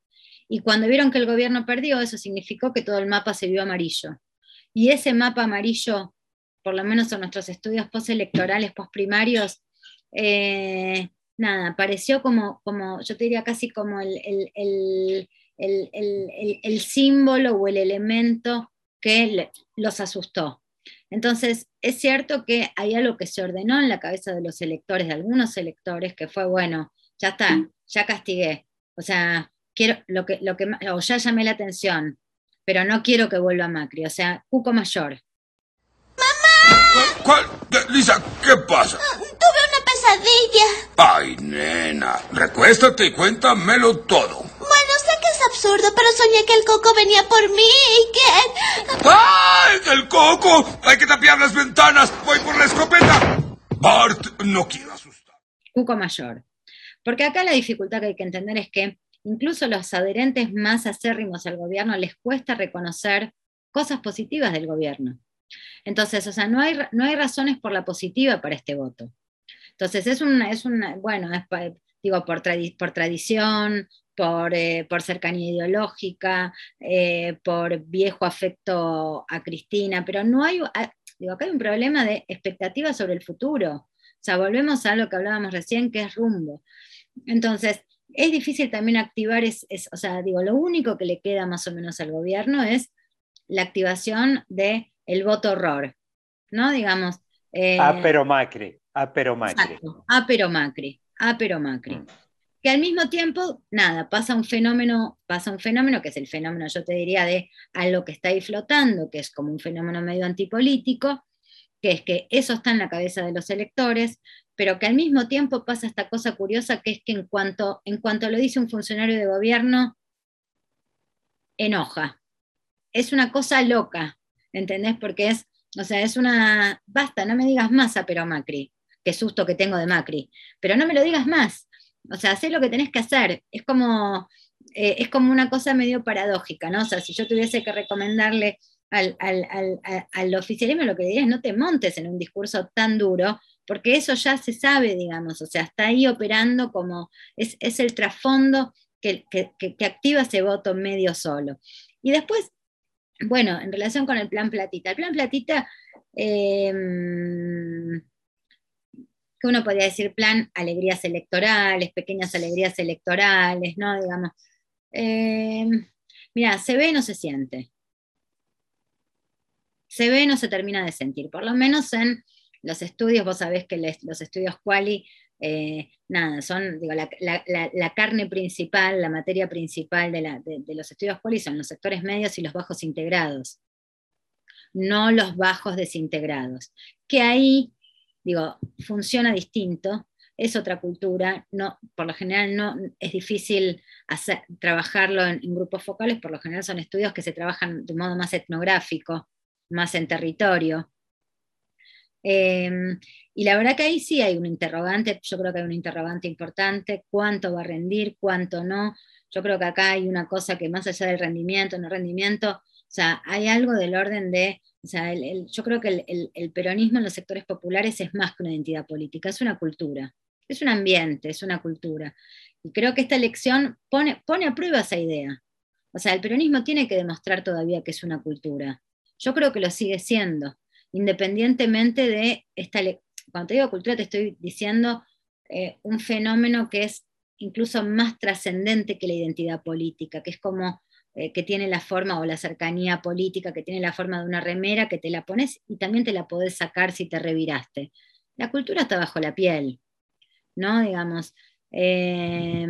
Y cuando vieron que el gobierno perdió, eso significó que todo el mapa se vio amarillo. Y ese mapa amarillo, por lo menos en nuestros estudios postelectorales, postprimarios, eh, nada, pareció como, como, yo te diría casi como el, el, símbolo o el elemento que los asustó. Entonces, es cierto que hay algo que se ordenó en la cabeza de los electores, de algunos electores, que fue, bueno, ya está, ya castigué. O sea, quiero lo que, lo que, o ya llamé la atención, pero no quiero que vuelva Macri, o sea, Cuco mayor. ¡Mamá! ¿Cuál? Lisa, ¿qué pasa? Tuve una pesadilla. Ay, nena, recuéstate y cuéntamelo todo. Bueno, sé que es absurdo, pero soñé que el coco venía por mí y que... ¡Ay, el coco! Hay que tapiar las ventanas. Voy por la escopeta. Bart, no quiero asustar. Cuco mayor. Porque acá la dificultad que hay que entender es que incluso los adherentes más acérrimos al gobierno les cuesta reconocer cosas positivas del gobierno. Entonces, o sea, no hay, no hay razones por la positiva para este voto. Entonces, es una, es una bueno, es, digo, por, por tradición, por, eh, por, cercanía ideológica, eh, por viejo afecto a Cristina, pero no hay, ah, digo, acá hay un problema de expectativa sobre el futuro. O sea, volvemos a lo que hablábamos recién, que es rumbo. Entonces, es difícil también activar, es, o sea, digo, lo único que le queda más o menos al gobierno es la activación del el voto horror, ¿no? Digamos. Eh, ah, pero Macri, ah, pero Macri. ah, pero Macri, ah, pero Macri. Mm. Que al mismo tiempo, nada, pasa un fenómeno, pasa un fenómeno que es el fenómeno, yo te diría, de algo que está ahí flotando, que es como un fenómeno medio antipolítico, que es que eso está en la cabeza de los electores, pero que al mismo tiempo pasa esta cosa curiosa que es que en cuanto, en cuanto lo dice un funcionario de gobierno, enoja. Es una cosa loca, ¿entendés? Porque es, o sea, es una, basta, no me digas más a pero Macri, qué susto que tengo de Macri, pero no me lo digas más. O sea, haz lo que tenés que hacer. Es como, eh, es como una cosa medio paradójica, ¿no? O sea, si yo tuviese que recomendarle al, al, al, al oficialismo, lo que diría es no te montes en un discurso tan duro, porque eso ya se sabe, digamos, o sea, está ahí operando como es, el trasfondo que, activa ese voto medio solo. Y después, bueno, en relación con el plan platita, el plan platita, em, que uno podría decir plan alegrías electorales, pequeñas alegrías electorales, ¿no? Digamos. Em, mira, se ve y no se siente. Se ve y no se termina de sentir, por lo menos en los estudios, vos sabés que los estudios quali, eh, nada, son digo, la, carne principal, la materia principal de, los estudios quali son los sectores medios y los bajos integrados, no los bajos desintegrados. Que ahí, digo, funciona distinto, es otra cultura, no, por lo general no es difícil hacer, trabajarlo en, grupos focales, por lo general son estudios que se trabajan de modo más etnográfico, más en territorio. Em, y la verdad que ahí sí hay un interrogante, yo creo que hay un interrogante importante, cuánto va a rendir, cuánto no. Yo creo que acá hay una cosa que más allá del rendimiento, no rendimiento, o sea, hay algo del orden de Yo creo que el, peronismo en los sectores populares es más que una identidad política, es una cultura, es un ambiente, es una cultura. Y creo que esta elección pone, a prueba esa idea. O sea, el peronismo tiene que demostrar todavía que es una cultura. Yo creo que lo sigue siendo, independientemente de esta... Cuando te digo cultura, te estoy diciendo eh, un fenómeno que es incluso más trascendente que la identidad política, que es como eh, que tiene la forma o la cercanía política, que tiene la forma de una remera, que te la pones y también te la podés sacar si te reviraste. La cultura está bajo la piel, ¿no? Digamos. Eh,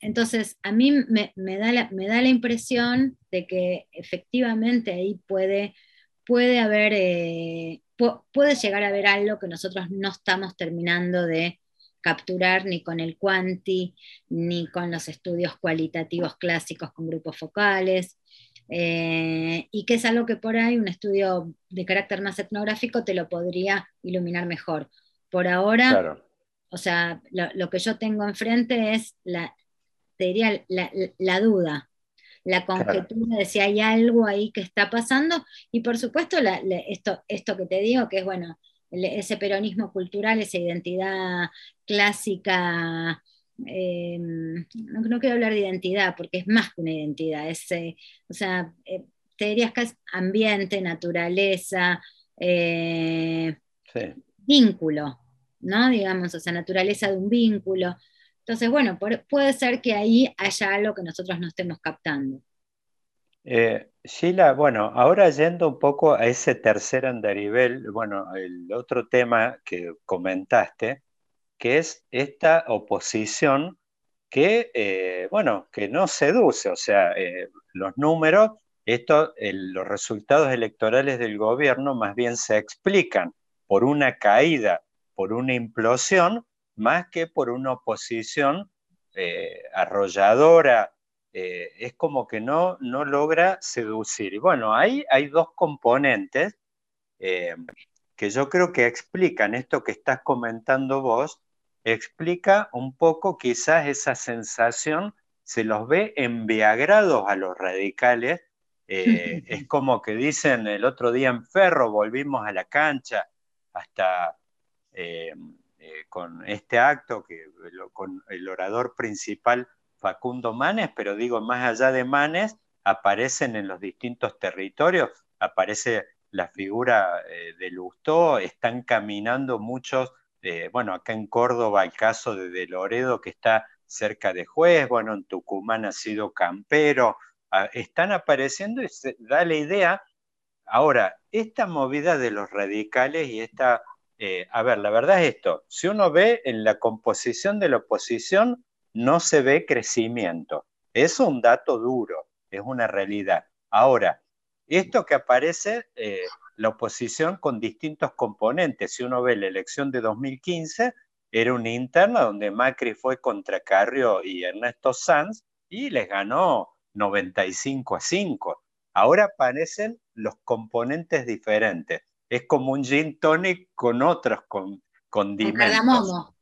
entonces, a mí me, da la, me da la impresión de que efectivamente ahí puede, puede haber, eh, pu- puede llegar a haber algo que nosotros no estamos terminando de capturar ni con el quanti, ni con los estudios cualitativos clásicos con grupos focales, eh, y que es algo que por ahí un estudio de carácter más etnográfico te lo podría iluminar mejor. Por ahora, Claro. o sea, lo, lo que yo tengo enfrente es la, te diría, la, la duda, la conjetura de si hay algo ahí que está pasando, y por supuesto la- la- esto, esto que te digo, que es bueno, ese peronismo cultural, esa identidad clásica, eh, no, no quiero hablar de identidad, porque es más que una identidad, es, eh, o sea, eh, te dirías que es ambiente, naturaleza, eh, Sí. vínculo, ¿no? Digamos, o sea, naturaleza de un vínculo. Entonces, bueno, por- puede ser que ahí haya algo que nosotros no estemos captando. Eh, Sheila, bueno, ahora yendo un poco a ese tercer andarivel, bueno, el otro tema que comentaste, que es esta oposición que, eh, bueno, que no seduce, o sea, eh, los números, esto, los resultados electorales del gobierno más bien se explican por una caída, por una implosión, más que por una oposición eh, arrolladora, eh, es como que no, no logra seducir. Y bueno, ahí hay dos componentes eh, que yo creo que explican esto que estás comentando vos, explica un poco quizás esa sensación, se los ve embriagados a los radicales, eh, es como que dicen el otro día en Ferro, volvimos a la cancha, hasta con este acto, que, lo- con el orador principal Facundo Manes, pero digo, más allá de Manes, aparecen en los distintos territorios, aparece la figura eh, de Lustó, están caminando muchos, eh, bueno, acá en Córdoba el caso de, de Loredo que está cerca de Juez, bueno, en Tucumán ha sido Campero, están apareciendo y se da la idea. Ahora, esta movida de los radicales y esta, eh, a ver, la verdad es esto, si uno ve en la composición de la oposición, no se ve crecimiento. Es un dato duro, es una realidad. Ahora, esto que aparece, eh, la oposición con distintos componentes, si uno ve la elección de 2015, era una interna donde Macri fue contra Carrio y Ernesto Sanz y les ganó 95 a 5. Ahora aparecen los componentes diferentes. Es como un gin tonic con otros con, Con condimentos cardamomo.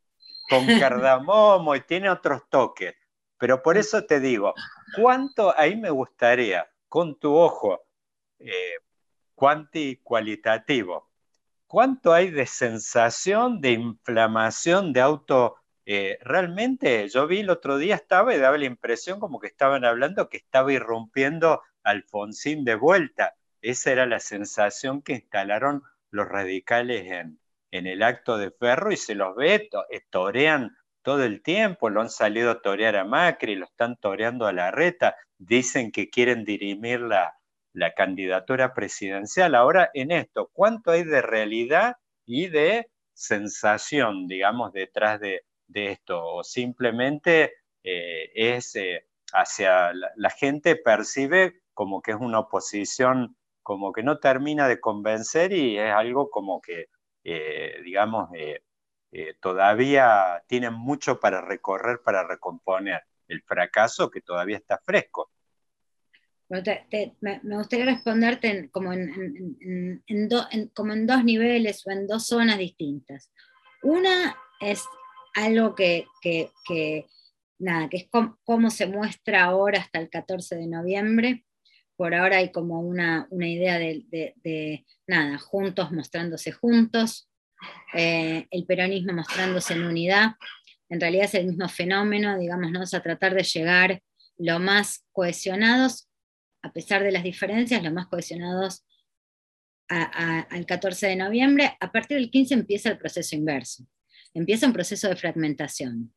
Con cardamomo y tiene otros toques. Pero por eso te digo, ¿cuánto ahí me gustaría, con tu ojo eh, cuanti cualitativo, cuánto hay de sensación, de inflamación, de auto? eh, realmente yo vi el otro día estaba y daba la impresión como que estaban hablando que estaba irrumpiendo Alfonsín de vuelta. Esa era la sensación que instalaron los radicales en, en el acto de Ferro y se los ve, eh, torean todo el tiempo, lo han salido a torear a Macri, lo están toreando a la reta, dicen que quieren dirimir la, la candidatura presidencial. Ahora, en esto, ¿cuánto hay de realidad y de sensación, digamos, detrás de, de esto? O simplemente eh, es eh, hacia la, la gente percibe como que es una oposición, como que no termina de convencer y es algo como que, eh, digamos, eh, eh, todavía tienen mucho para recorrer, para recomponer el fracaso que todavía está fresco. Me, gustaría responderte como, en, como en dos niveles o en dos zonas distintas. Una es algo que, nada, que es cómo se muestra ahora hasta el 14 de noviembre, por ahora hay como una, una idea de, de- de, nada, juntos mostrándose juntos, eh, el peronismo mostrándose en unidad. En realidad es el mismo fenómeno, digamos, ¿no? O sea, tratar de llegar lo más cohesionados, a pesar de las diferencias, lo más cohesionados a- a- al 14 de noviembre. A partir del 15 empieza el proceso inverso. Empieza un proceso de fragmentación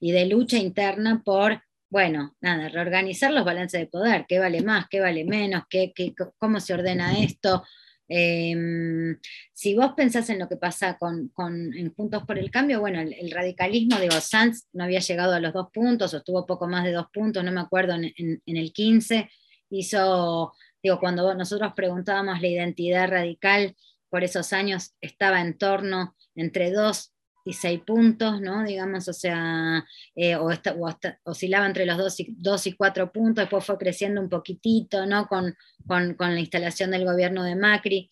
y de lucha interna por, bueno, nada, reorganizar los balances de poder, qué vale más, qué vale menos, qué, qué- cómo se ordena esto. Em, si vos pensás en lo que pasa con, con- en Puntos por el Cambio, bueno, el, el radicalismo, digo, Sanz no había llegado a los dos puntos, o estuvo poco más de dos puntos, no me acuerdo, en, en- en el 15, hizo, digo, cuando nosotros preguntábamos la identidad radical, por esos años estaba en torno entre dos y seis puntos, ¿no? Digamos, o sea, eh, o, esta- o hasta- oscilaba entre los dos y, dos y cuatro puntos, después fue creciendo un poquitito, ¿no? Con, con- con la instalación del gobierno de Macri.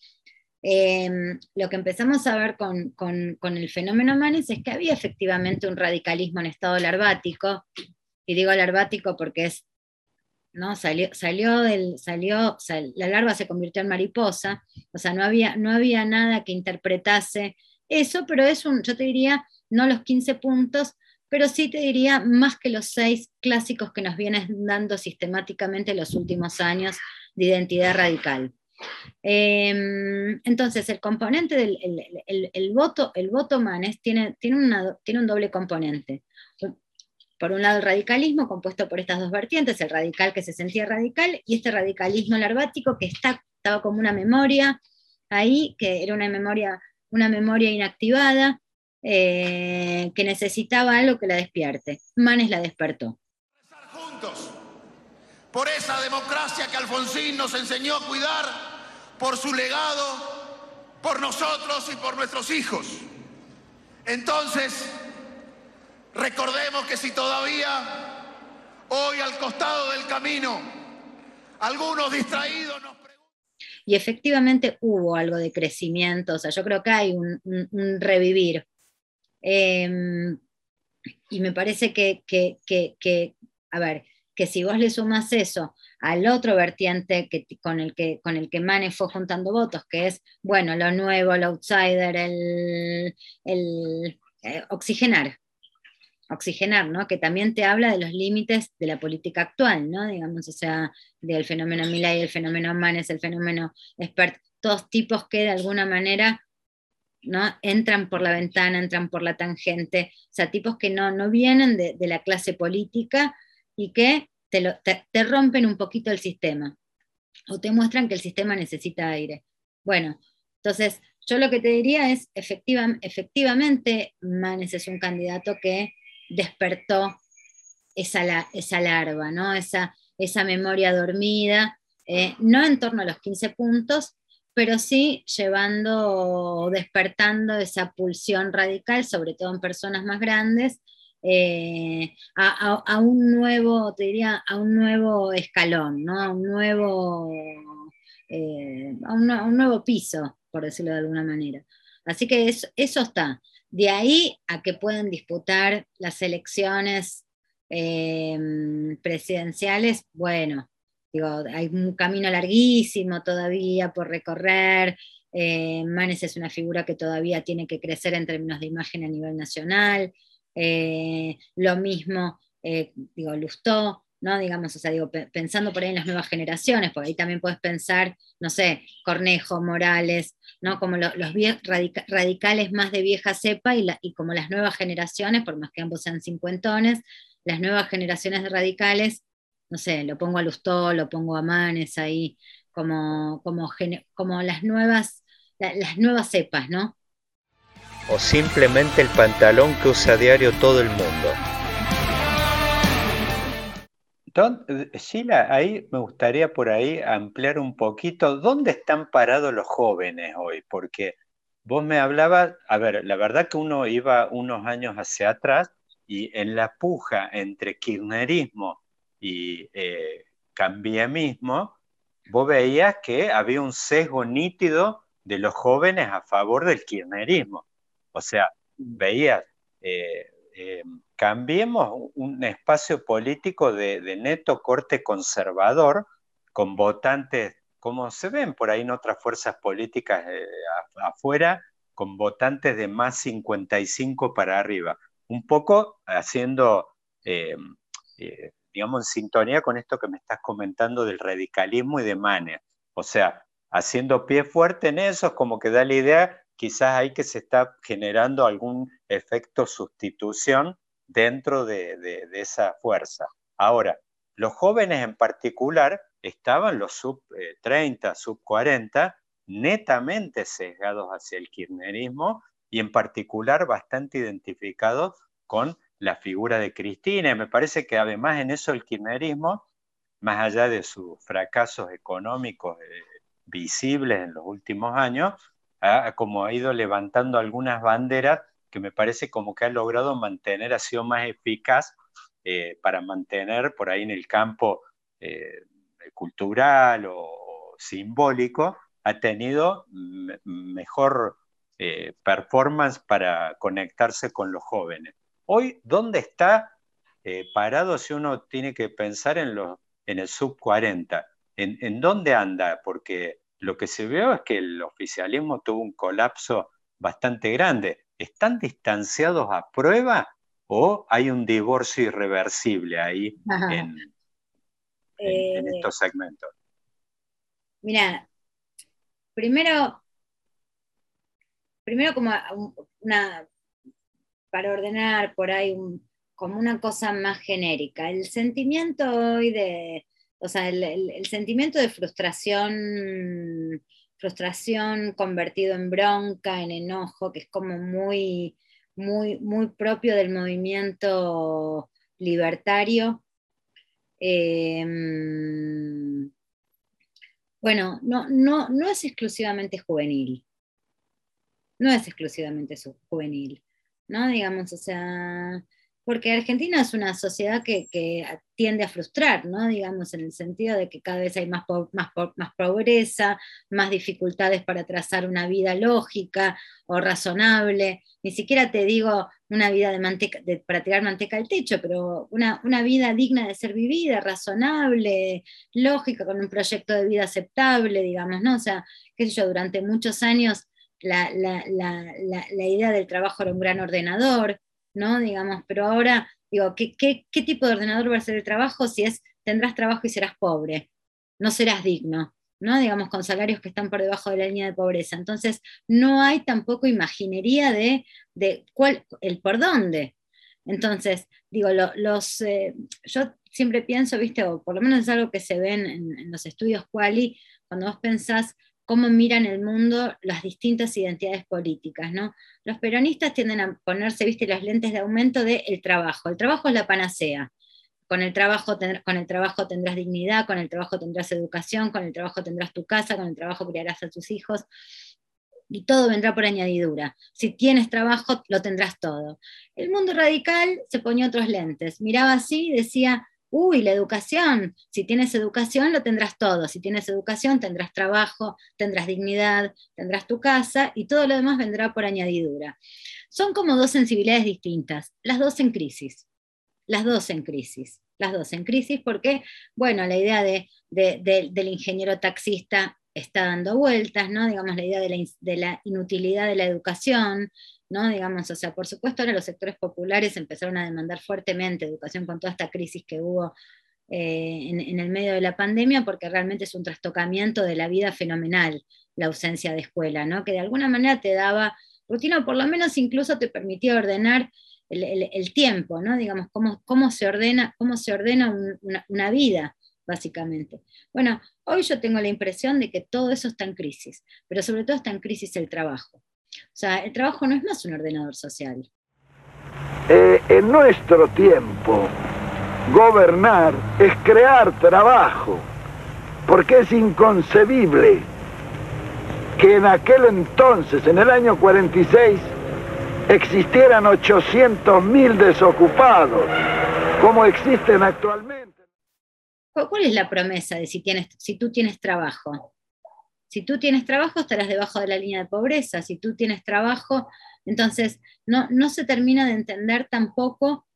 Eh, lo que empezamos a ver con, con- con el fenómeno Manes es que había efectivamente un radicalismo en estado larvático, y digo larvático porque es, ¿no? Salió, salió del, salió, sal- la larva se convirtió en mariposa, o sea, no había, no había nada que interpretase eso, pero es un, yo te diría, no los 15 puntos, pero sí te diría más que los seis clásicos que nos vienen dando sistemáticamente los últimos años de identidad radical. Eh, entonces, el componente del el, el- voto, el voto Manes tiene, tiene, tiene un doble componente. Por un lado, el radicalismo compuesto por estas dos vertientes, el radical que se sentía radical y este radicalismo larvático que está, estaba como una memoria ahí, que era una memoria, una memoria inactivada, eh, que necesitaba algo que la despierte. Manes la despertó. juntos por esa democracia que Alfonsín nos enseñó a cuidar, por su legado, por nosotros y por nuestros hijos. Entonces, recordemos que si todavía hoy al costado del camino, algunos distraídos nos Y efectivamente hubo algo de crecimiento, o sea, yo creo que hay un, revivir. Eh, y me parece que, que- que- que, a ver, que si vos le sumas eso al otro vertiente que, con, el que, con el que Mane fue juntando votos, que es, bueno, lo nuevo, el outsider, el, el eh, oxigenar, oxigenar, ¿no? Que también te habla de los límites de la política actual, ¿no? Digamos, o sea, del fenómeno Milei, el fenómeno Manes, el fenómeno Spert, todos tipos que de alguna manera ¿no? entran por la ventana, entran por la tangente, o sea, tipos que no, no vienen de, de la clase política y que te, lo- te- te rompen un poquito el sistema o te muestran que el sistema necesita aire. Bueno, entonces yo lo que te diría es, efectiva- efectivamente, Manes es un candidato que despertó esa, la- esa larva, ¿no? esa, esa memoria dormida, eh, no en torno a los 15 puntos, pero sí llevando, despertando esa pulsión radical, sobre todo en personas más grandes, eh, a, a- un nuevo, te diría, a un nuevo escalón, ¿no? a un nuevo, eh, a un, nuevo piso, por decirlo de alguna manera. Así que eso está. De ahí a que puedan disputar las elecciones eh, presidenciales, bueno, digo, hay un camino larguísimo todavía por recorrer. eh, Manes es una figura que todavía tiene que crecer en términos de imagen a nivel nacional. eh, lo mismo, eh, digo, Lustó, ¿no? Digamos, o sea, digo, pe- pensando por ahí en las nuevas generaciones, porque ahí también puedes pensar, no sé, Cornejo, Morales, ¿no? Como lo- los radica- radicales más de vieja cepa y, la- y como las nuevas generaciones, por más que ambos sean cincuentones, las nuevas generaciones de radicales, no sé, lo pongo a Lustó, lo pongo a Manes ahí, como, como, como las nuevas, la- las nuevas cepas, ¿no? o simplemente el pantalón que usa a diario todo el mundo. Don- eh, Sheila, ahí me gustaría por ahí ampliar un poquito, ¿dónde están parados los jóvenes hoy? Porque vos me hablabas, a ver, la verdad que uno iba unos años hacia atrás y en la puja entre kirchnerismo y eh, cambiamismo, vos veías que había un sesgo nítido de los jóvenes a favor del kirchnerismo. O sea, veías, eh, eh, cambiemos un espacio político de, neto corte conservador con votantes, como se ven por ahí en otras fuerzas políticas eh, afuera, con votantes de más 55 para arriba. Un poco haciendo, eh, eh, digamos, en sintonía con esto que me estás comentando del radicalismo y de Mane. O sea, haciendo pie fuerte en eso, como que da la idea, quizás ahí que se está generando algún efecto sustitución dentro de, esa fuerza. Ahora, los jóvenes en particular estaban los sub 30, sub 40, netamente sesgados hacia el kirchnerismo y en particular bastante identificados con la figura de Cristina. Y me parece que además en eso el kirchnerismo, más allá de sus fracasos económicos eh, visibles en los últimos años, como ha ido levantando algunas banderas que me parece como que ha logrado mantener, ha sido más eficaz eh, para mantener por ahí en el campo eh, cultural o simbólico ha tenido mejor eh, performance para conectarse con los jóvenes. Hoy, ¿dónde está parado si uno tiene que pensar en, en el sub 40? ¿En, ¿En dónde anda? Porque lo que se ve es que el oficialismo tuvo un colapso bastante grande. ¿Están distanciados a prueba o hay un divorcio irreversible ahí en, en, Eh, estos segmentos? Mira, primero, primero como una, para ordenar por ahí un- como una cosa más genérica, el sentimiento hoy de, o sea, el, sentimiento de frustración, frustración convertido en bronca, en enojo, que es como muy, muy, muy propio del movimiento libertario. Em, bueno, no, no, no es exclusivamente juvenil. No es exclusivamente juvenil, ¿no? Digamos, o sea, porque Argentina es una sociedad que, que tiende a frustrar, ¿no? Digamos, en el sentido de que cada vez hay más, po- más, po- más pobreza, más dificultades para trazar una vida lógica o razonable. Ni siquiera te digo una vida de manteca, de- para tirar manteca al techo, pero una, una vida digna de ser vivida, razonable, lógica, con un proyecto de vida aceptable, digamos, ¿no? O sea, qué sé yo, durante muchos años la, la- la- la- idea del trabajo era un gran ordenador, ¿no? Digamos, pero ahora, digo, ¿qué, qué, qué tipo de ordenador va a ser el trabajo si es tendrás trabajo y serás pobre? No serás digno, ¿no? Digamos, con salarios que están por debajo de la línea de pobreza. Entonces, no hay tampoco imaginería de, de cuál, el por dónde. Entonces, digo, lo- los, eh, yo siempre pienso, viste, o por lo menos es algo que se ve en los estudios Quali, cuando vos pensás cómo miran el mundo las distintas identidades políticas, ¿no? Los peronistas tienden a ponerse, viste, las lentes de aumento del trabajo. El trabajo es la panacea. Con el, trabajo con el trabajo tendrás dignidad, con el trabajo tendrás educación, con el trabajo tendrás tu casa, con el trabajo criarás a tus hijos y todo vendrá por añadidura. Si tienes trabajo, lo tendrás todo. El mundo radical se ponía otros lentes, miraba así y decía, uy, la educación, si tienes educación, lo tendrás todo. Si tienes educación, tendrás trabajo, tendrás dignidad, tendrás tu casa y todo lo demás vendrá por añadidura. Son como dos sensibilidades distintas, las dos en crisis, las dos en crisis, las dos en crisis porque, bueno, la idea de, de- de- del ingeniero taxista está dando vueltas, ¿no? Digamos, la idea de la inutilidad de la educación, ¿no? Digamos, o sea, por supuesto ahora los sectores populares empezaron a demandar fuertemente educación con toda esta crisis que hubo eh, en, el medio de la pandemia, porque realmente es un trastocamiento de la vida fenomenal, la ausencia de escuela, ¿no? Que de alguna manera te daba rutina, o por lo menos incluso te permitía ordenar el, tiempo, ¿no? Digamos, cómo, cómo se ordena, cómo se ordena un- una, una vida, básicamente. Bueno, hoy yo tengo la impresión de que todo eso está en crisis, pero sobre todo está en crisis el trabajo. O sea, el trabajo no es más un ordenador social. Eh, en nuestro tiempo, gobernar es crear trabajo, porque es inconcebible que en aquel entonces, en el año 46, existieran 800.000 desocupados, como existen actualmente. ¿Cuál cuál es la promesa de si, tienes, si tú tienes trabajo? Si tú tienes trabajo, estarás debajo de la línea de pobreza. Si tú tienes trabajo, entonces no, se termina de entender tampoco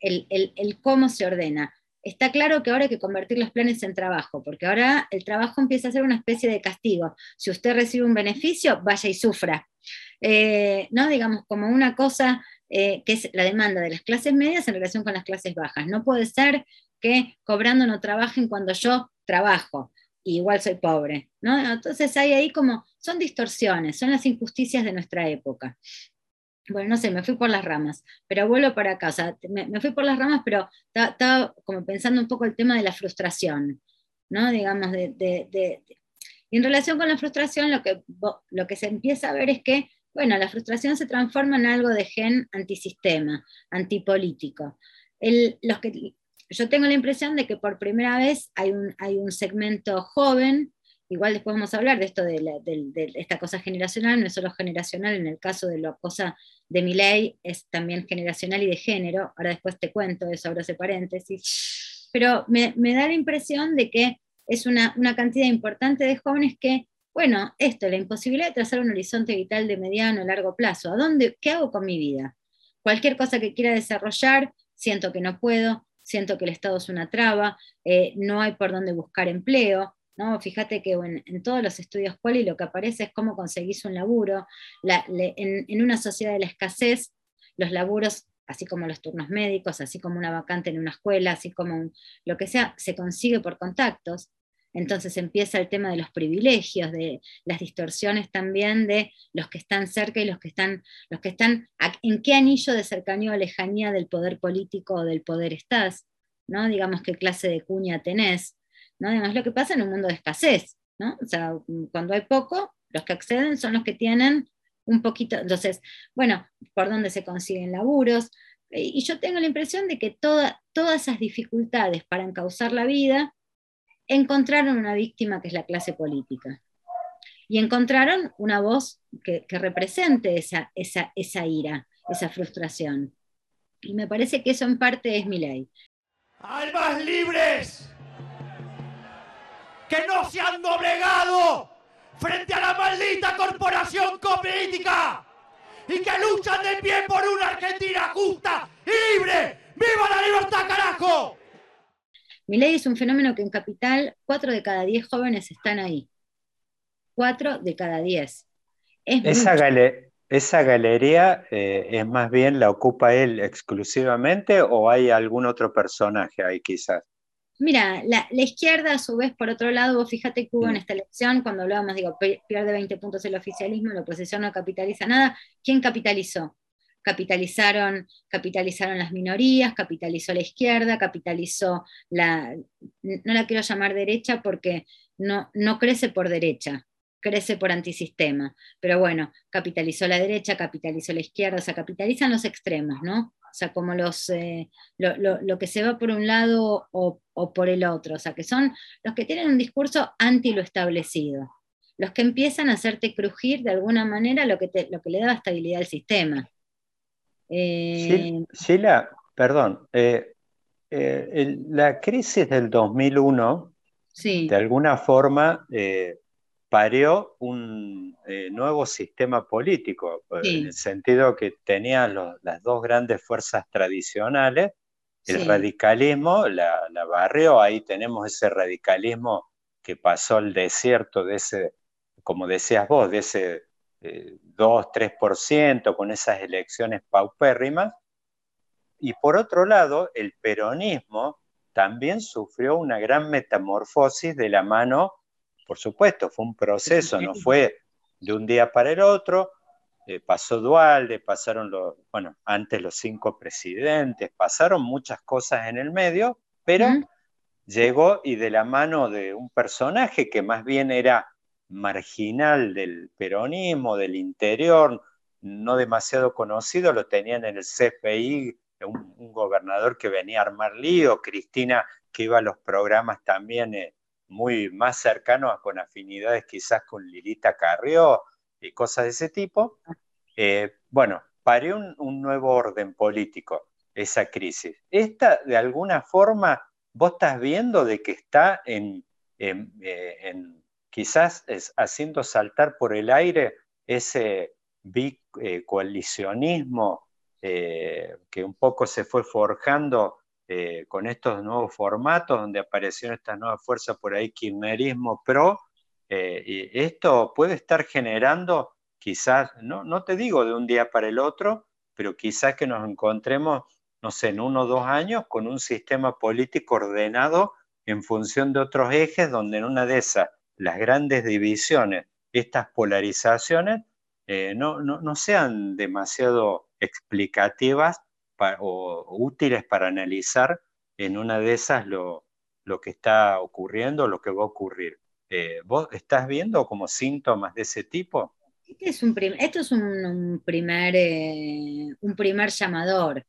el cómo se ordena. está claro que ahora hay que convertir los planes en trabajo, porque ahora el trabajo empieza a ser una especie de castigo. Si usted recibe un beneficio, vaya y sufra. Eh, ¿no? Digamos, como una cosa eh, que es la demanda de las clases medias en relación con las clases bajas. No puede ser que cobrando no trabajen cuando yo trabajo, y igual soy pobre. ¿no? Entonces hay ahí como, son distorsiones, son las injusticias de nuestra época. Bueno, no sé, me fui por las ramas, pero vuelvo para casa. Me, me fui por las ramas, pero estaba como pensando un poco el tema de la frustración, ¿no? Digamos, de, de, de, y en relación con la frustración, lo que, lo que se empieza a ver es que, bueno, la frustración se transforma en algo de gen antisistema, antipolítico. El, los que, yo tengo la impresión de que por primera vez hay un, hay un segmento joven, igual después vamos a hablar de esto de, la, de, de, esta cosa generacional, no es solo generacional, en el caso de la cosa de mi ley es también generacional y de género, ahora después te cuento eso, abro ese paréntesis, pero me, me da la impresión de que es una, una cantidad importante de jóvenes que, bueno, esto, la imposibilidad de trazar un horizonte vital de mediano o largo plazo, ¿a dónde, qué hago con mi vida? Cualquier cosa que quiera desarrollar, siento que no puedo, siento que el Estado es una traba, eh, no hay por dónde buscar empleo, ¿no? Fíjate que en, todos los estudios Quali lo que aparece es cómo conseguís un laburo. En, una sociedad de la escasez, los laburos, así como los turnos médicos, así como una vacante en una escuela, así como lo que sea, se consigue por contactos. Entonces empieza el tema de los privilegios, de las distorsiones también de los que están cerca y los que están, los que están en qué anillo de cercanía o lejanía del poder político o del poder estás, ¿no? Digamos qué clase de cuña tenés, ¿no? Además lo que pasa en un mundo de escasez, ¿no? O sea, cuando hay poco, los que acceden son los que tienen un poquito, entonces, bueno, por dónde se consiguen laburos, y yo tengo la impresión de que toda, todas esas dificultades para encauzar la vida encontraron una víctima que es la clase política. Y encontraron una voz que, que represente esa, esa, esa, ira, esa frustración. Y me parece que eso en parte es mi ley. ¡Almas libres! ¡Que no se han doblegado frente a la maldita corporación política! ¡Y que luchan de pie por una Argentina justa y libre! ¡Viva la libertad, carajo! Ley es un fenómeno que en Capital, 4 de cada 10 jóvenes están ahí. 4 de cada 10. Es esa, gale ¿Esa galería eh, es más bien la ocupa él exclusivamente o hay algún otro personaje ahí quizás? Mira, la, la, izquierda a su vez, por otro lado, vos fíjate que hubo en esta elección, cuando hablábamos, digo, pierde 20 puntos el oficialismo, la oposición no capitaliza nada. ¿Quién capitalizó? Capitalizaron, capitalizaron las minorías, capitalizó la izquierda, capitalizó la, no la quiero llamar derecha porque no, no crece por derecha, crece por antisistema, pero bueno, capitalizó la derecha, capitalizó la izquierda, o sea, capitalizan los extremos, ¿no? O sea, como los, eh, lo, lo, lo, que se va por un lado o, o por el otro, o sea, que son los que tienen un discurso anti lo establecido los que empiezan a hacerte crujir de alguna manera lo que, te, lo que le da estabilidad al sistema. Eh... Sheila, perdón, eh, eh, el, la crisis del 2001 sí. de alguna forma eh, pareó un nuevo sistema político, sí. en el sentido que tenía los, las dos grandes fuerzas tradicionales, el sí. radicalismo la, la barrió, ahí tenemos ese radicalismo que pasó al desierto de ese, como decías vos, de ese eh, 2, 3% con esas elecciones paupérrimas. Y por otro lado, el peronismo también sufrió una gran metamorfosis de la mano, por supuesto, fue un proceso, no fue de un día para el otro, eh, pasó Dualde, pasaron los, bueno, antes los cinco presidentes, pasaron muchas cosas en el medio, pero ¿Mm? llegó y de la mano de un personaje que más bien era marginal del peronismo, del interior, no demasiado conocido, lo tenían en el CFI, un, gobernador que venía a armar lío, Cristina que iba a los programas también eh, muy más cercanos, con afinidades quizás con Lilita Carrió y cosas de ese tipo. Eh, bueno, parió un, nuevo orden político, esa crisis. Esta, de alguna forma, vos estás viendo de que está en, eh, en quizás es haciendo saltar por el aire ese bicoalicionismo eh, que un poco se fue forjando eh, con estos nuevos formatos donde aparecieron estas nuevas fuerzas por ahí, kirchnerismo pro, eh, y esto puede estar generando quizás, no, no te digo de un día para el otro, pero quizás que nos encontremos, no sé, en uno o dos años con un sistema político ordenado en función de otros ejes, donde en una de esas, las grandes divisiones, estas polarizaciones, eh, no, no, sean demasiado explicativas o, útiles para analizar en una de esas lo, lo que está ocurriendo, lo que va a ocurrir. Eh, ¿Vos estás viendo como síntomas de ese tipo? Este esto es un, primer, eh, un primer llamador,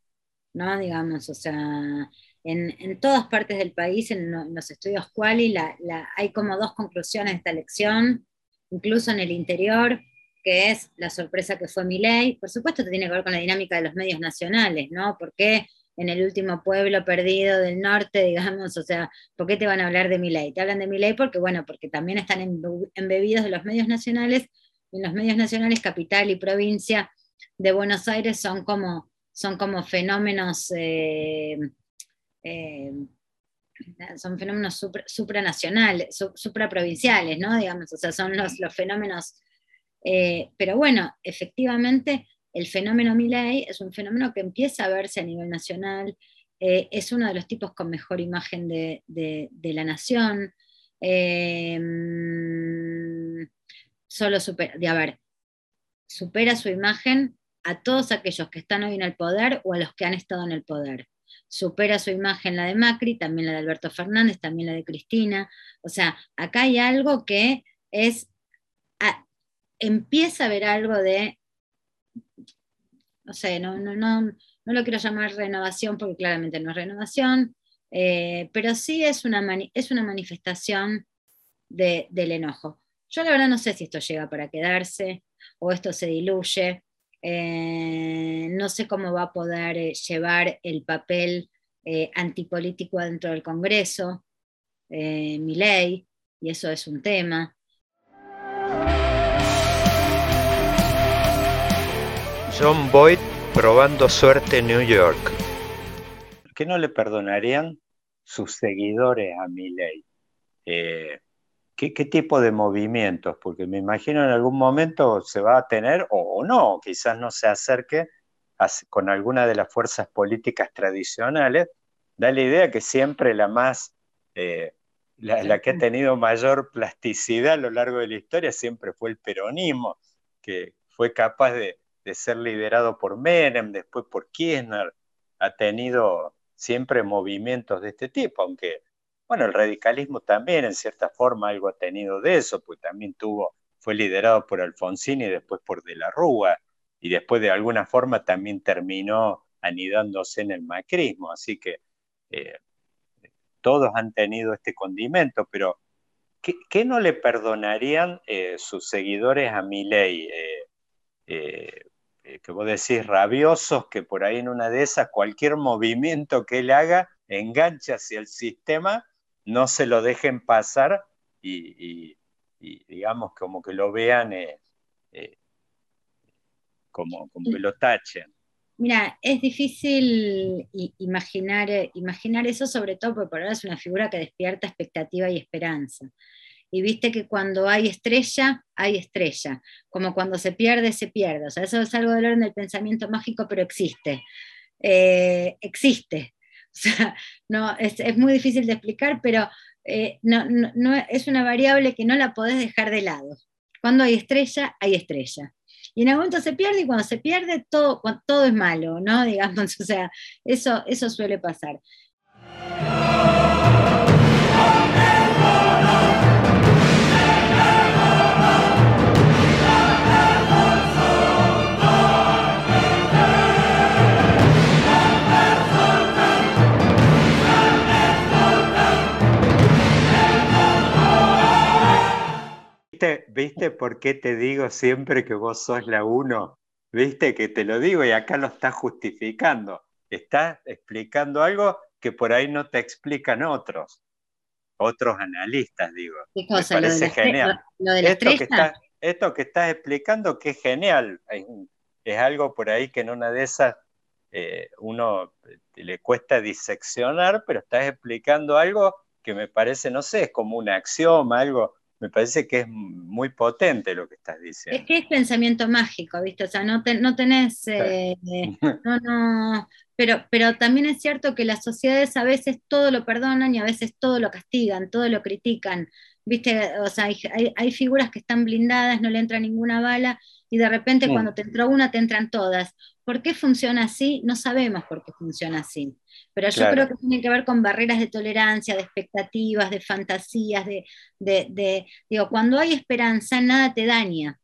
¿no? Digamos, o sea, en, todas partes del país, en, los estudios Quali, la, hay como dos conclusiones de esta lección, incluso en el interior, que es la sorpresa que fue mi ley. Por supuesto, tiene que ver con la dinámica de los medios nacionales, ¿no? ¿Por qué en el último pueblo perdido del norte, digamos, o sea, ¿por qué te van a hablar de mi ley? Te hablan de mi ley porque, bueno, porque también están embebidos de los medios nacionales, y en los medios nacionales, capital y provincia de Buenos Aires son como, son como fenómenos... Eh, eh, son fenómenos supranacionales, supraprovinciales, ¿no? Digamos, o sea, son los, los fenómenos. Eh, pero bueno, efectivamente, el fenómeno Milley es un fenómeno que empieza a verse a nivel nacional, eh, es uno de los tipos con mejor imagen de, la nación. solo supera, de, a ver, supera su imagen a todos aquellos que están hoy en el poder o a los que han estado en el poder supera su imagen la de Macri, también la de Alberto Fernández, también la de Cristina. O sea, acá hay algo que es, empieza a haber algo de, no sé, no, no, no, no lo quiero llamar renovación porque claramente no es renovación, eh, pero sí es una, es una manifestación del enojo. Yo la verdad no sé si esto llega para quedarse o esto se diluye. Eh, no sé cómo va a poder eh, llevar el papel eh, antipolítico dentro del Congreso, mi ley, y eso es un tema. John Boyd probando suerte en New York. ¿Qué no le perdonarían sus seguidores a mi ley? ¿Qué, tipo de movimientos? Porque me imagino en algún momento se va a tener, o, no, quizás no se acerque con alguna de las fuerzas políticas tradicionales, da la idea que siempre la más, eh, la, que ha tenido mayor plasticidad a lo largo de la historia siempre fue el peronismo, que fue capaz de, de ser liderado por Menem, después por Kirchner, ha tenido siempre movimientos de este tipo, aunque bueno, el radicalismo también en cierta forma algo ha tenido de eso, pues también tuvo, fue liderado por Alfonsín y después por De la Rúa, y después de alguna forma también terminó anidándose en el macrismo, así que eh, todos han tenido este condimento, pero ¿qué, no le perdonarían eh, sus seguidores a mi ley? Eh, que vos decís rabiosos, que por ahí en una de esas cualquier movimiento que él haga engancha hacia el sistema no se lo dejen pasar y, digamos como que lo vean eh, eh, como, como, que lo tachen. Mira, es difícil imaginar, imaginar eso, sobre todo porque por ahora es una figura que despierta expectativa y esperanza. Y viste que cuando hay estrella, hay estrella. Como cuando se pierde, se pierde. O sea, eso es algo del orden del pensamiento mágico, pero existe. Eh, existe. O sea, no, es, muy difícil de explicar, pero eh, no, es una variable que no la podés dejar de lado. Cuando hay estrella, hay estrella. Y en algún momento se pierde y cuando se pierde todo, todo es malo, ¿no? Digamos, o sea, eso, eso suele pasar. ¿Viste, por qué te digo siempre que vos sos la uno? ¿Viste que te lo digo y acá lo estás justificando? Estás explicando algo que por ahí no te explican otros, otros analistas, digo. ¿Qué cosa? Me parece genial. ¿Lo de la esto, que estás, esto que estás explicando, que es genial. Es, algo por ahí que en una de esas eh, uno le cuesta diseccionar, pero estás explicando algo que me parece, no sé, es como un axioma, algo, me parece que es muy potente lo que estás diciendo. Es que es pensamiento mágico, ¿viste? O sea, no, te- no tenés, eh, no, no, pero, pero también es cierto que las sociedades a veces todo lo perdonan y a veces todo lo castigan, todo lo critican, ¿viste? O sea, hay, hay- hay figuras que están blindadas, no le entra ninguna bala y de repente cuando te entró una te entran todas. ¿Por qué funciona así? No sabemos por qué funciona así. Pero yo Claro. creo que tiene que ver con barreras de tolerancia, de expectativas, de fantasías, de, de, de- digo, cuando hay esperanza, nada te daña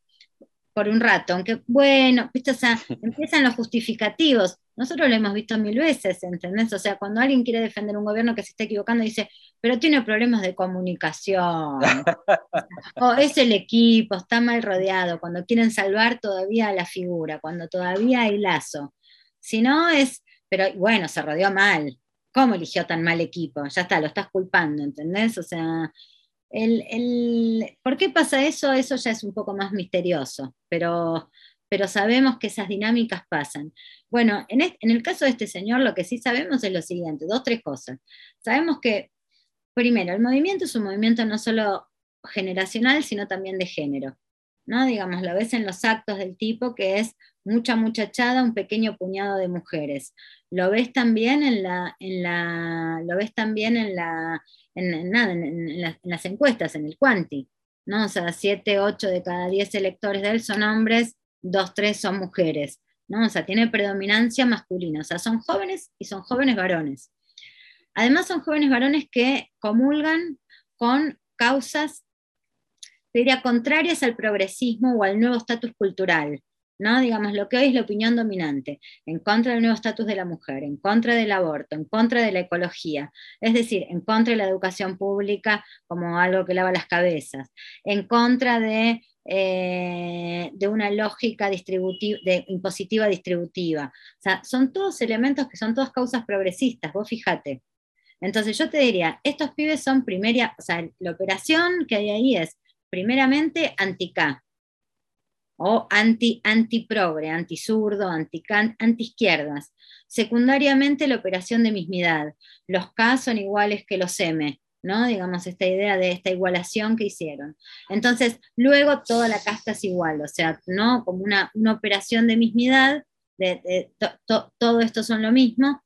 por un rato, aunque bueno, ¿viste? O sea, empiezan los justificativos. Nosotros lo hemos visto mil veces, ¿entendés? O sea, cuando alguien quiere defender un gobierno que se está equivocando, dice, pero tiene problemas de comunicación, o es el equipo, está mal rodeado, cuando quieren salvar todavía la figura, cuando todavía hay lazo. Si no es, pero bueno, se rodeó mal. ¿Cómo eligió tan mal equipo? Ya está, lo estás culpando, ¿entendés? O sea, el, el- ¿por qué pasa eso? Eso ya es un poco más misterioso, pero, pero sabemos que esas dinámicas pasan. Bueno, en, el caso de este señor, lo que sí sabemos es lo siguiente, dos, tres cosas. Sabemos que, primero, el movimiento es un movimiento no solo generacional, sino también de género. ¿no? Digamos, lo ves en los actos del tipo que es mucha muchachada, un pequeño puñado de mujeres. Lo ves también en la, en la, lo ves también en la, las, en las encuestas, en el Quanti, ¿no? O sea, 7, 8 de cada 10 electores de él son hombres, 2, 3 son mujeres, ¿no? O sea, tiene predominancia masculina, o sea, son jóvenes y son jóvenes varones. Además son jóvenes varones que comulgan con causas diría, contrarias al progresismo o al nuevo estatus cultural, ¿no? Digamos, lo que hoy es la opinión dominante, en contra del nuevo estatus de la mujer, en contra del aborto, en contra de la ecología, es decir, en contra de la educación pública como algo que lava las cabezas, en contra de, eh, de una lógica distributiva, impositiva distributiva. O sea, son todos elementos que son todas causas progresistas, vos fíjate. Entonces yo te diría, estos pibes son primera, o sea, la operación que hay ahí es primeramente anti-K, o anti, anti-progre, anti-zurdo, anti-can- anti-izquierdas. Secundariamente la operación de mismidad. Los K son iguales que los M, ¿no? Digamos, esta idea de esta igualación que hicieron. Entonces, luego toda la casta es igual, o sea, ¿no? Como una, una operación de mismidad, de, de to- to- todo esto son lo mismo,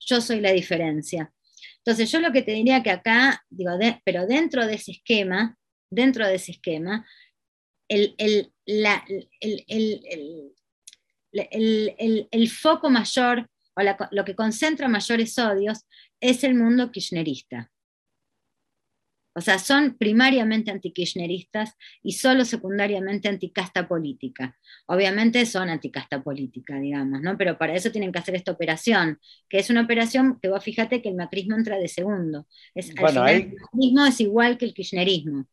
yo soy la diferencia. Entonces, yo lo que te diría que acá, digo, de- pero dentro de ese esquema, dentro de ese esquema, el, el- la- el- el- foco mayor, o lo que concentra mayores odios, es el mundo kirchnerista. O sea, son primariamente antikirchneristas y solo secundariamente anticasta política. Obviamente son anticasta política, digamos, ¿no? Pero para eso tienen que hacer esta operación, que es una operación que vos fíjate que el macrismo entra de segundo. Es, al Bueno, final ahí- el macrismo es igual que el kirchnerismo.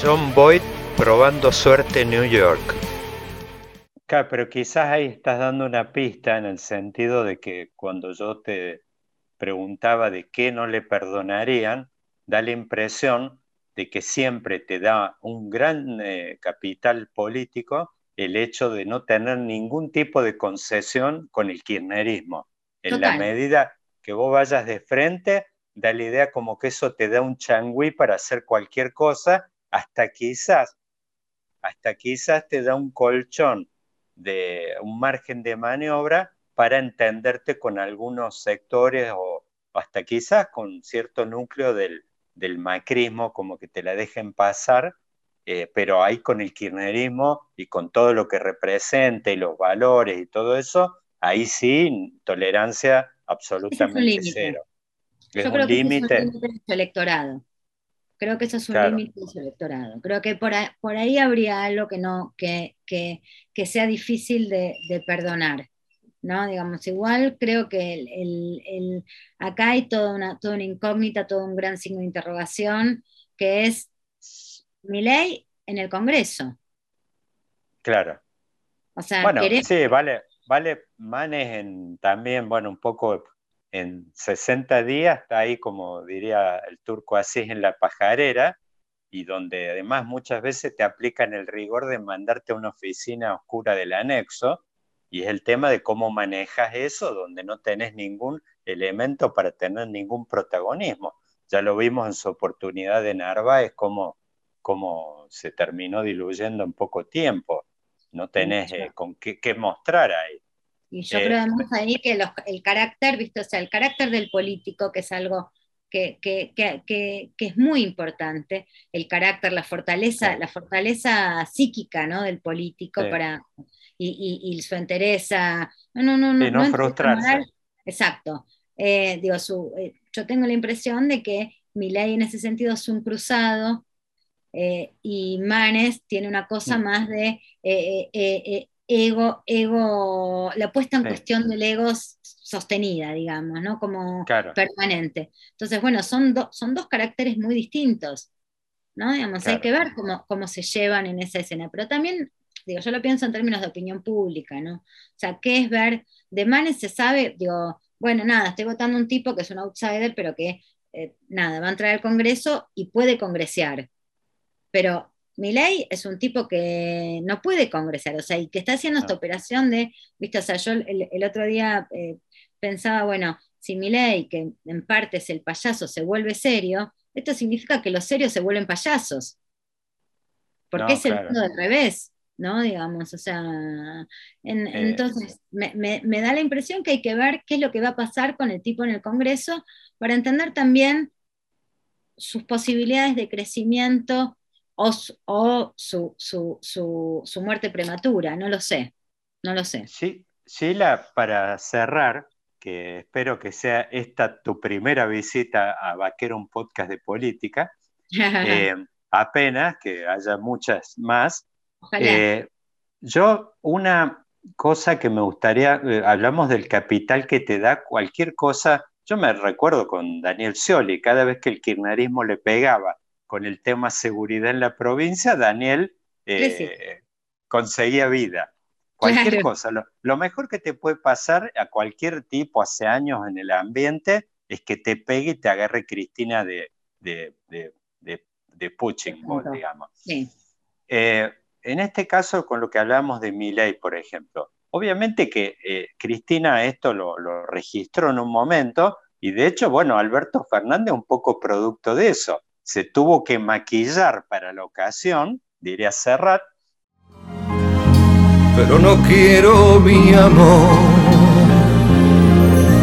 John Boyd probando suerte en New York. Claro, pero quizás ahí estás dando una pista en el sentido de que cuando yo te preguntaba de qué no le perdonarían, da la impresión de que siempre te da un gran eh, capital político el hecho de no tener ningún tipo de concesión con el kirchnerismo. En la medida que vos vayas de frente, da la idea como que eso te da un changüí para hacer cualquier cosa, hasta quizás, hasta quizás te da un colchón de un margen de maniobra para entenderte con algunos sectores o hasta quizás con cierto núcleo del, del macrismo, como que te la dejen pasar, eh, pero ahí con el kirchnerismo y con todo lo que representa y los valores y todo eso, ahí sí, tolerancia absolutamente límite. cero. Yo Es creo un que ese es un límite. límite electorado. Creo que eso es un Claro. límite de su electorado. Creo que por ahí, por ahí habría algo que no, que, que, que sea difícil de, de perdonar. ¿no? Digamos, igual creo que el, el- el- acá hay toda una, toda una incógnita, todo un gran signo de interrogación, que es mi ley en el Congreso. Claro. O sea, Bueno, sí, vale, vale Manes en, también, bueno, un poco en 60 días, está ahí como diría el turco así en la pajarera, y donde además muchas veces te aplican el rigor de mandarte a una oficina oscura del anexo, y es el tema de cómo manejas eso, donde no tenés ningún elemento para tener ningún protagonismo. Ya lo vimos en su oportunidad de Narváez, cómo, cómo se terminó diluyendo en poco tiempo. No tenés eh, con qué, qué mostrar ahí. Y yo Eh, creo además ahí que los- el carácter, ¿viste? O sea, el carácter del político, que es algo que, que- que- es muy importante, el carácter, la fortaleza, la fortaleza psíquica, ¿no? Del político para, y, y- y su entereza, no, no, no, no, no entereza frustrarse. moral. Exacto. Eh, digo, su, eh, yo tengo la impresión de que Milei en ese sentido es un cruzado eh, y Manes tiene una cosa Mm. más de eh, eh, eh, ego, ego, la puesta en Sí. cuestión del ego sostenida, digamos, ¿no? Como Claro. permanente. Entonces, bueno, son, do- son dos caracteres muy distintos, ¿no? Digamos, hay Claro. que ver cómo, cómo se llevan en esa escena, pero también, digo, yo lo pienso en términos de opinión pública, ¿no? O sea, ¿qué es ver? De Manes se sabe, digo, bueno, nada, estoy votando un tipo que es un outsider, pero que, eh, nada, va a entrar al Congreso y puede congresear. Pero Milei es un tipo que no puede congresar, o sea, y que está haciendo esta operación de, viste, o sea, yo el, el otro día eh, pensaba, bueno, si Milei, que en parte es el payaso, se vuelve serio, esto significa que los serios se vuelven payasos. Porque No, es el claro. mundo del revés, ¿no? Digamos, o sea, en- Eh, entonces me, me- me da la impresión que hay que ver qué es lo que va a pasar con el tipo en el Congreso para entender también sus posibilidades de crecimiento o, su, o su, su- su- su muerte prematura, no lo sé, no lo sé. Sí, Sheila, para cerrar, que espero que sea esta tu primera visita a Vaquero, un podcast de política, eh, apenas que haya muchas más. Ojalá. Eh, yo, una cosa que me gustaría, eh, hablamos del capital que te da cualquier cosa. Yo me recuerdo con Daniel Scioli, cada vez que el kirchnerismo le pegaba con el tema seguridad en la provincia, Daniel eh, conseguía vida. Cualquier Claro. cosa. Lo, lo mejor que te puede pasar a cualquier tipo hace años en el ambiente es que te pegue y te agarre Cristina de, de, de, de, de ball, Punto. digamos. Sí. Eh, en este caso, con lo que hablamos de Milei, por ejemplo, obviamente que eh, Cristina esto lo, lo registró en un momento y de hecho, bueno, Alberto Fernández un poco producto de eso. Se tuvo que maquillar para la ocasión, diría Serrat, pero no quiero mi amor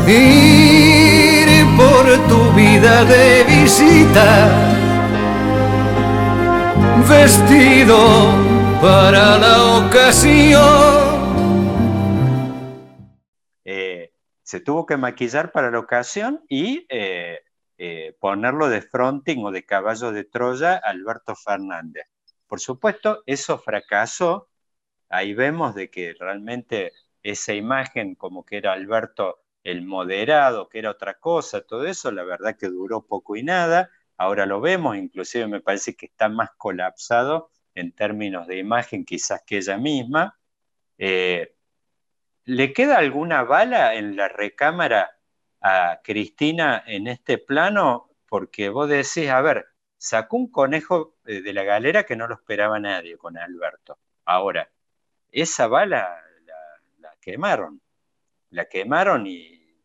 ir por tu vida de visita vestido para la ocasión. Eh, se tuvo que maquillar para la ocasión y eh, eh, ponerlo de fronting o de caballo de Troya Alberto Fernández. Por supuesto, eso fracasó. Ahí vemos de que realmente esa imagen como que era Alberto el moderado, que era otra cosa, todo eso, la verdad que duró poco y nada. Ahora lo vemos, inclusive me parece que está más colapsado en términos de imagen quizás que ella misma. Eh, ¿Le queda alguna bala en la recámara a Cristina en este plano? Porque vos decís, a ver, sacó un conejo eh, de la galera que no lo esperaba nadie con Alberto. Ahora, esa bala la, quemaron, la quemaron y,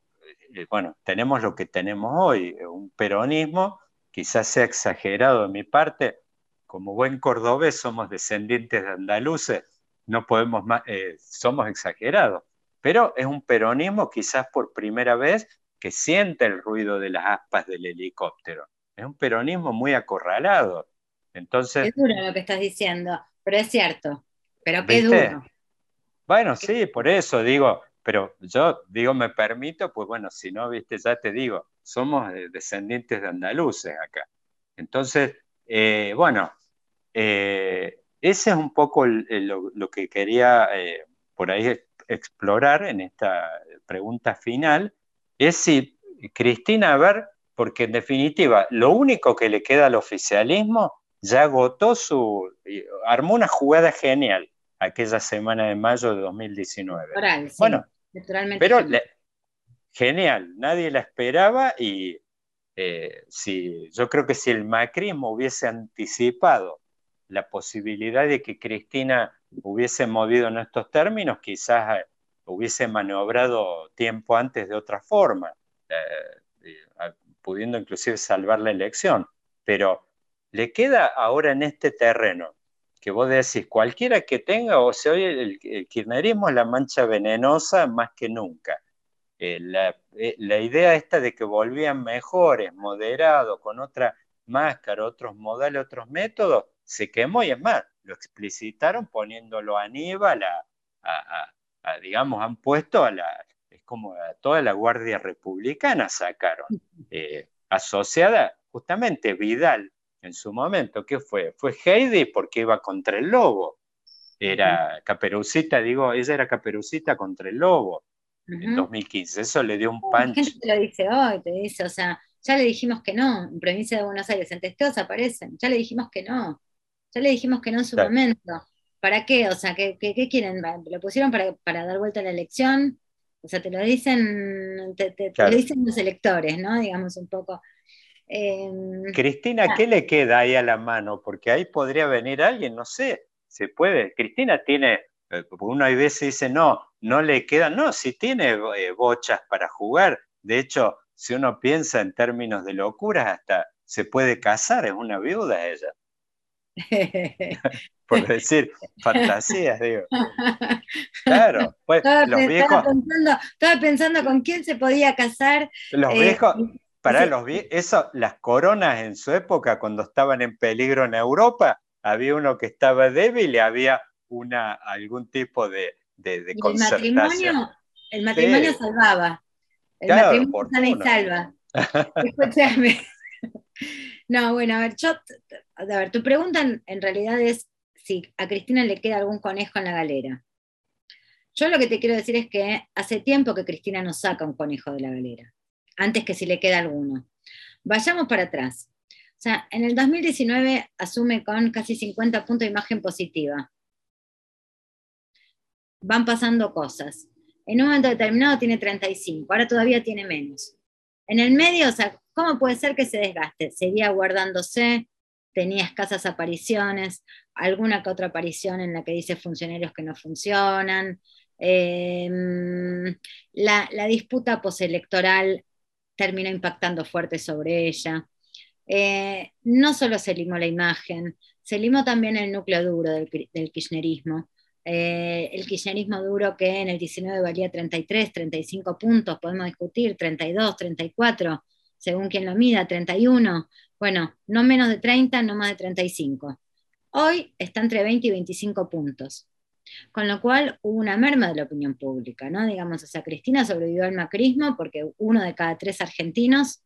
eh, bueno, tenemos lo que tenemos hoy, un peronismo, quizás sea exagerado de mi parte, como buen cordobés somos descendientes de andaluces, no podemos más, eh, somos exagerados, pero es un peronismo quizás por primera vez que siente el ruido de las aspas del helicóptero. Es un peronismo muy acorralado. Entonces, Es duro lo que estás diciendo, pero es cierto. Pero qué ¿Viste? duro. Bueno, sí, por eso digo, pero yo digo, me permito, pues bueno, si no, viste, ya te digo, somos descendientes de andaluces acá. Entonces, eh, bueno, eh, ese es un poco el- el- lo, lo que quería eh, por ahí ex- explorar en esta pregunta final, es si Cristina, a ver, porque en definitiva, lo único que le queda al oficialismo ya agotó su, armó una jugada genial aquella semana de mayo de 2019. Electoral, sí. Bueno, pero le- genial, nadie la esperaba y eh, si, yo creo que si el macrismo hubiese anticipado la posibilidad de que Cristina hubiese movido en estos términos, quizás eh, hubiese maniobrado tiempo antes de otra forma, eh, pudiendo inclusive salvar la elección. Pero le queda ahora en este terreno que vos decís, cualquiera que tenga, o sea, hoy el, kirchnerismo es la mancha venenosa más que nunca. Eh, la, la, idea esta de que volvían mejores, moderados, con otra máscara, otros modales, otros métodos, se quemó y es más, lo explicitaron poniéndolo a Aníbal, a, digamos, han puesto a la, es como a toda la Guardia Republicana sacaron, eh, asociada justamente Vidal en su momento, ¿qué fue? Fue Heidi porque iba contra el lobo, era Caperucita, digo, ella era Caperucita contra el lobo en 2015, eso le dio un punch. La gente te lo dice hoy, te dice, o sea, ya le dijimos que no, en provincia de Buenos Aires, en testeos aparecen, ya le dijimos que no. Ya le dijimos que no en su momento. ¿Para qué? O sea, ¿qué, qué, quieren? ¿Lo pusieron para, para, dar vuelta a la elección? O sea, te lo dicen, te, lo dicen los electores, ¿no? Digamos un poco. Em, Cristina, ah. ¿qué le queda ahí a la mano? Porque ahí podría venir alguien, no sé, se puede. Cristina tiene, eh, uno hay veces dice, no, no le queda, no, si tiene eh, bochas para jugar. De hecho, si uno piensa en términos de locuras, hasta se puede casar, es una viuda ella. Por decir fantasías, digo. Claro, pues los viejos. Estaba pensando, con quién se podía casar. Los eh, viejos, para los viejos, eso, las coronas en su época, cuando estaban en peligro en Europa, había uno que estaba débil y había una, algún tipo de, de, de el matrimonio, el matrimonio salvaba. El matrimonio sana y salva. Escúchame. No, bueno, a ver, yo a ver, tu pregunta en, realidad es si a Cristina le queda algún conejo en la galera. Yo lo que te quiero decir es que hace tiempo que Cristina no saca un conejo de la galera, antes que si le queda alguno. Vayamos para atrás. O sea, en el 2019 asume con casi 50 puntos de imagen positiva. Van pasando cosas. En un momento determinado tiene 35, ahora todavía tiene menos. En el medio, o sea, ¿cómo puede ser que se desgaste? Seguía guardándose, tenía escasas apariciones, alguna que otra aparición en la que dice funcionarios que no funcionan. Em, la, disputa postelectoral terminó impactando fuerte sobre ella. Eh, no solo se limó la imagen, se limó también el núcleo duro del, kirchnerismo. Eh, el kirchnerismo duro que en el 19 valía 33, 35 puntos, podemos discutir, 32, 34, según quien lo mida, 31, bueno, no menos de 30, no más de 35. Hoy está entre 20 y 25 puntos. Con lo cual hubo una merma de la opinión pública, ¿no? Digamos, o sea, Cristina sobrevivió al macrismo porque uno de cada tres argentinos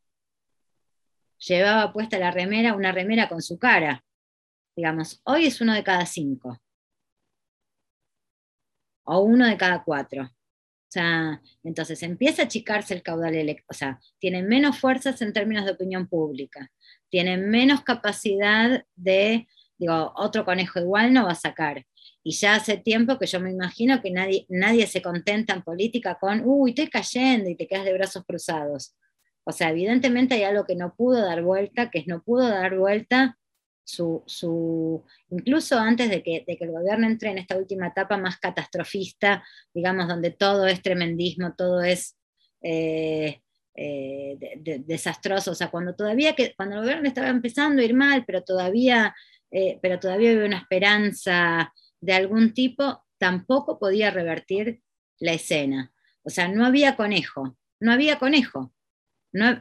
llevaba puesta la remera, una remera con su cara. Digamos, hoy es uno de cada cinco. O uno de cada cuatro. O sea, entonces empieza a achicarse el caudal electoral, o sea, tienen menos fuerzas en términos de opinión pública, tienen menos capacidad de, digo, otro conejo igual no va a sacar. Y ya hace tiempo que yo me imagino que nadie, nadie se contenta en política con, uy, estoy cayendo y te quedas de brazos cruzados. O sea, evidentemente hay algo que no pudo dar vuelta, que es no pudo dar vuelta su, incluso antes de que, el gobierno entre en esta última etapa más catastrofista, digamos, donde todo es tremendismo, todo es eh, eh, desastroso, o sea, cuando todavía que, cuando el gobierno estaba empezando a ir mal, pero todavía, eh, pero todavía había una esperanza de algún tipo, tampoco podía revertir la escena. O sea, no había conejo, no había conejo.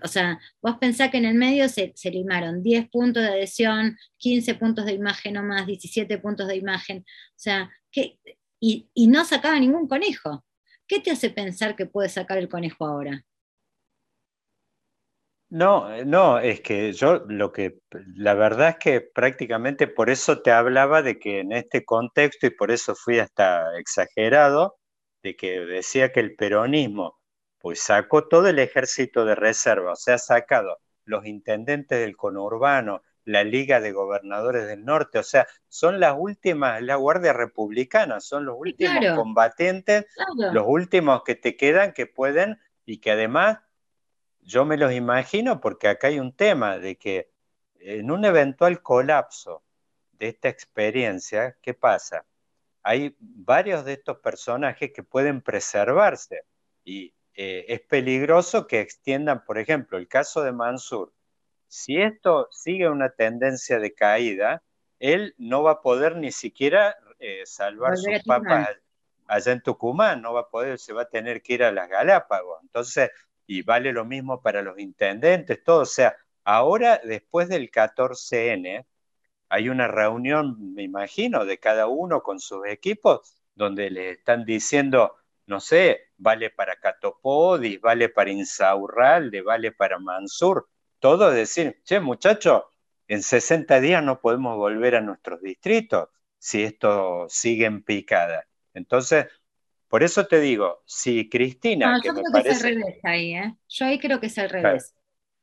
O sea, vos pensás que en el medio se, limaron 10 puntos de adhesión, 15 puntos de imagen o más, 17 puntos de imagen, o sea, que, y, no sacaba ningún conejo. ¿Qué te hace pensar que puede sacar el conejo ahora? No, no, es que yo lo que, la verdad es que prácticamente por eso te hablaba de que en este contexto, y por eso fui hasta exagerado, de que decía que el peronismo pues sacó todo el ejército de reserva, o sea, ha sacado los intendentes del conurbano, la Liga de Gobernadores del Norte, o sea, son las últimas, la Guardia Republicana, son los últimos combatientes, los últimos que te quedan que pueden y que además yo me los imagino porque acá hay un tema de que en un eventual colapso de esta experiencia, ¿qué pasa? Hay varios de estos personajes que pueden preservarse y eh, es peligroso que extiendan, por ejemplo, el caso de Mansur. Si esto sigue una tendencia de caída, él no va a poder ni siquiera eh, salvar sus papas allá en Tucumán, no va a poder, se va a tener que ir a las Galápagos. Entonces, y vale lo mismo para los intendentes, todo. O sea, ahora, después del 14N, hay una reunión, me imagino, de cada uno con sus equipos, donde le están diciendo, no sé, vale para Catopodis, vale para Insaurralde, vale para Mansur, todo decir, che, muchachos, en 60 días no podemos volver a nuestros distritos si esto sigue en picada. Entonces, por eso te digo, si Cristina, No, que yo me creo que es al revés ahí, ¿eh? Yo ahí creo que es al Claro. revés.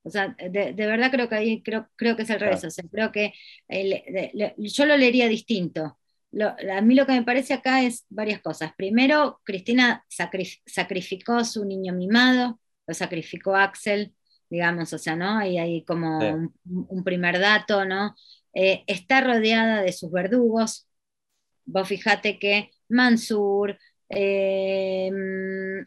O sea, de, de verdad creo que ahí creo, creo que es al revés. Claro. O sea, creo que el- de- le- yo lo leería distinto. Lo- a mí lo que me parece acá es varias cosas. Primero, Cristina sacri- sacrificó su niño mimado, lo sacrificó Axel, digamos, o sea, ¿no? Ahí hay como Sí. un, un primer dato, ¿no? Eh, está rodeada de sus verdugos. Vos fijate que Mansur, eh,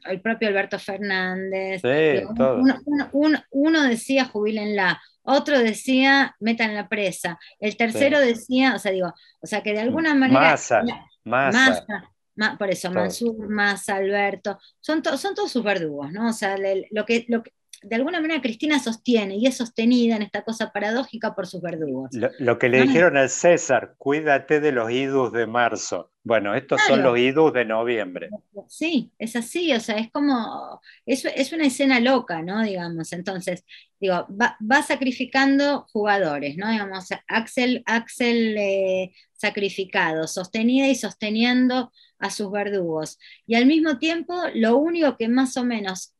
el propio Alberto Fernández, Sí, uno, uno- uno- uno decía jubílenla, otro decía métanla presa, el tercero Sí. decía, o sea, digo, o sea que de alguna manera Massa, la- Massa. Massa, Ma- por eso, Todo. Mansur, Massa, Alberto, son, to- son todos sus verdugos, ¿no? O sea, le- lo que, lo que- de alguna manera Cristina sostiene y es sostenida en esta cosa paradójica por sus verdugos. Lo, lo que le No, dijeron al César, cuídate de los idus de marzo. Bueno, estos son los idus de noviembre. Sí, es así, o sea, es como, es, es una escena loca, ¿no? Digamos, entonces, digo, va, va sacrificando jugadores, ¿no? Digamos, Axel, Axel eh, sacrificado, sostenida y sosteniendo a sus verdugos. Y al mismo tiempo, lo único que más o menos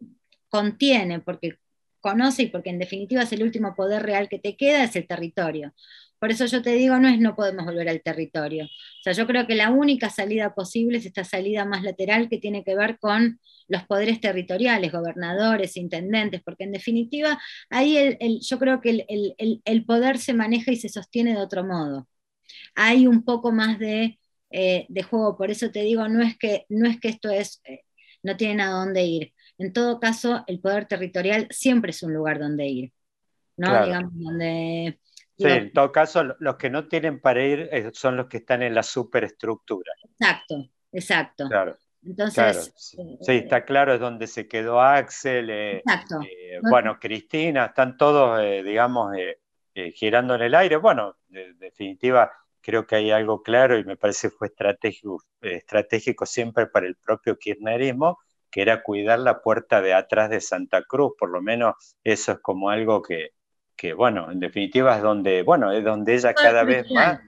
contiene, porque conoce y porque en definitiva es el último poder real que te queda, es el territorio. Por eso yo te digo, no es no podemos volver al territorio. O sea, yo creo que la única salida posible es esta salida más lateral que tiene que ver con los poderes territoriales, gobernadores, intendentes, porque en definitiva ahí el- el- yo creo que el, el- poder se maneja y se sostiene de otro modo. Hay un poco más de, eh, de juego, por eso te digo, no es que, no es que esto es, eh, no tienen a dónde ir. En todo caso, el poder territorial siempre es un lugar donde ir, ¿no? Claro. Digamos, donde... Sí, digo, en todo caso, lo- los que no tienen para ir eh, son los que están en la superestructura. Exacto, exacto. Claro. Entonces, Claro, eh, Sí, está claro, es donde se quedó Axel, eh, Exacto. eh, No- bueno, Cristina, están todos, eh, digamos, eh, eh, girando en el aire. Bueno, de- definitiva, creo que hay algo claro y me parece fue estratégico, eh, estratégico siempre para el propio kirchnerismo, que era cuidar la puerta de atrás de Santa Cruz, por lo menos eso es como algo que, que bueno, en definitiva es donde, bueno, es donde ella cada vez más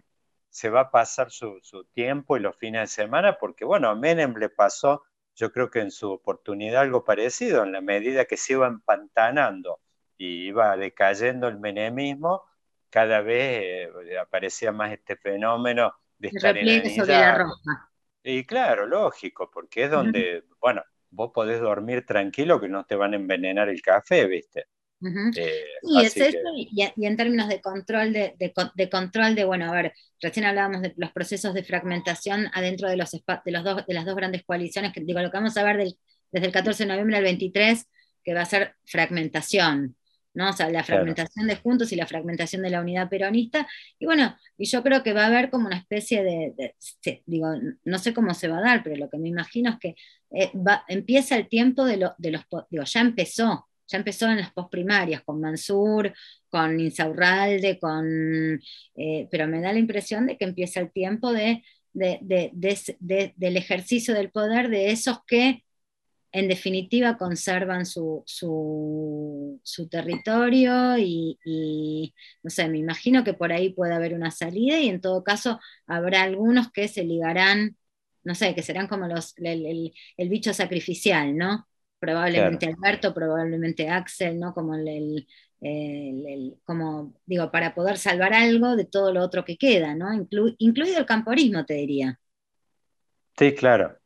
se va a pasar su, su tiempo y los fines de semana, porque bueno, a Menem le pasó, yo creo que en su oportunidad algo parecido, en la medida que se iba empantanando y iba decayendo el menemismo, cada vez eh, aparecía más este fenómeno de estar sobre la. Y claro, lógico, porque es donde, bueno, vos podés dormir tranquilo que no te van a envenenar el café, ¿viste? Eh, Y es eso, que- y, y en términos de control de, de con- de control de, bueno, a ver, recién hablábamos de los procesos de fragmentación adentro de los de los dos, de las dos grandes coaliciones, que digo, lo que vamos a ver del- desde el 14 de noviembre al 23, que va a ser fragmentación, ¿no? O sea, la Claro. fragmentación de Juntos y la fragmentación de la unidad peronista. Y bueno, y yo creo que va a haber como una especie de, digo, no sé cómo se va a dar, pero lo que me imagino es que eh, va- empieza el tiempo de, lo- de los, digo, ya empezó, ya empezó en las posprimarias, con Mansur, con Insaurralde, con, eh, pero me da la impresión de que empieza el tiempo de- del ejercicio del poder de esos que en definitiva conservan su, su, su territorio y, y, no sé, me imagino que por ahí puede haber una salida y en todo caso habrá algunos que se ligarán, no sé, que serán como los, el, el- el bicho sacrificial, ¿no? Probablemente Alberto, probablemente Axel, ¿no? Como el, el- el- el- como digo, para poder salvar algo de todo lo otro que queda, ¿no? Inclu- incluido el camporismo, te diría. Sí, claro.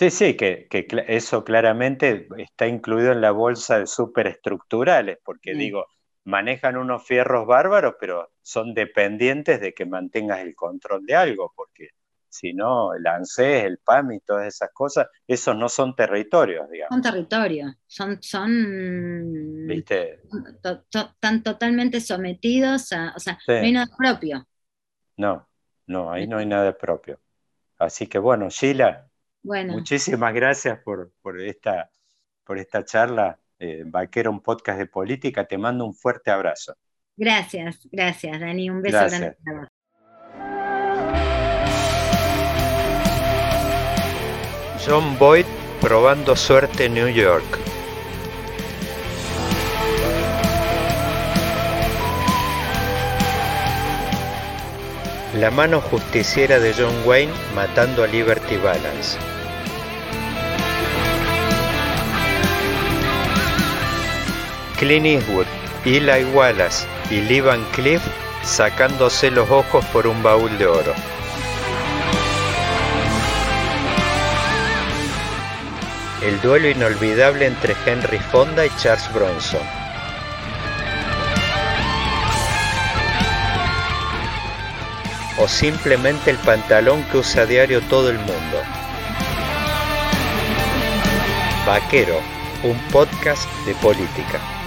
Sí, sí, que, eso claramente está incluido en la bolsa de superestructurales, porque Sí. digo, manejan unos fierros bárbaros, pero son dependientes de que mantengas el control de algo, porque si no, el ANSES, el PAM y todas esas cosas, esos no son territorios, digamos, Son territorios, son, son ¿viste? to- to- están totalmente sometidos a, o sea, Sí. no hay nada propio. No, no, ahí no hay nada propio. Así que bueno, Sheila, Bueno, muchísimas gracias por, por esta, por esta charla. Eh, Vaquero, un podcast de política, te mando un fuerte abrazo. gracias, gracias, Dani, un beso Gracias. grande para vos. John Boyd probando suerte en New York. La mano justiciera de John Wayne matando a Liberty Balance. Clint Eastwood, Eli Wallace y Lee Van Cleef sacándose los ojos por un baúl de oro. El duelo inolvidable entre Henry Fonda y Charles Bronson. O simplemente el pantalón que usa a diario todo el mundo. Vaquero, un podcast de política.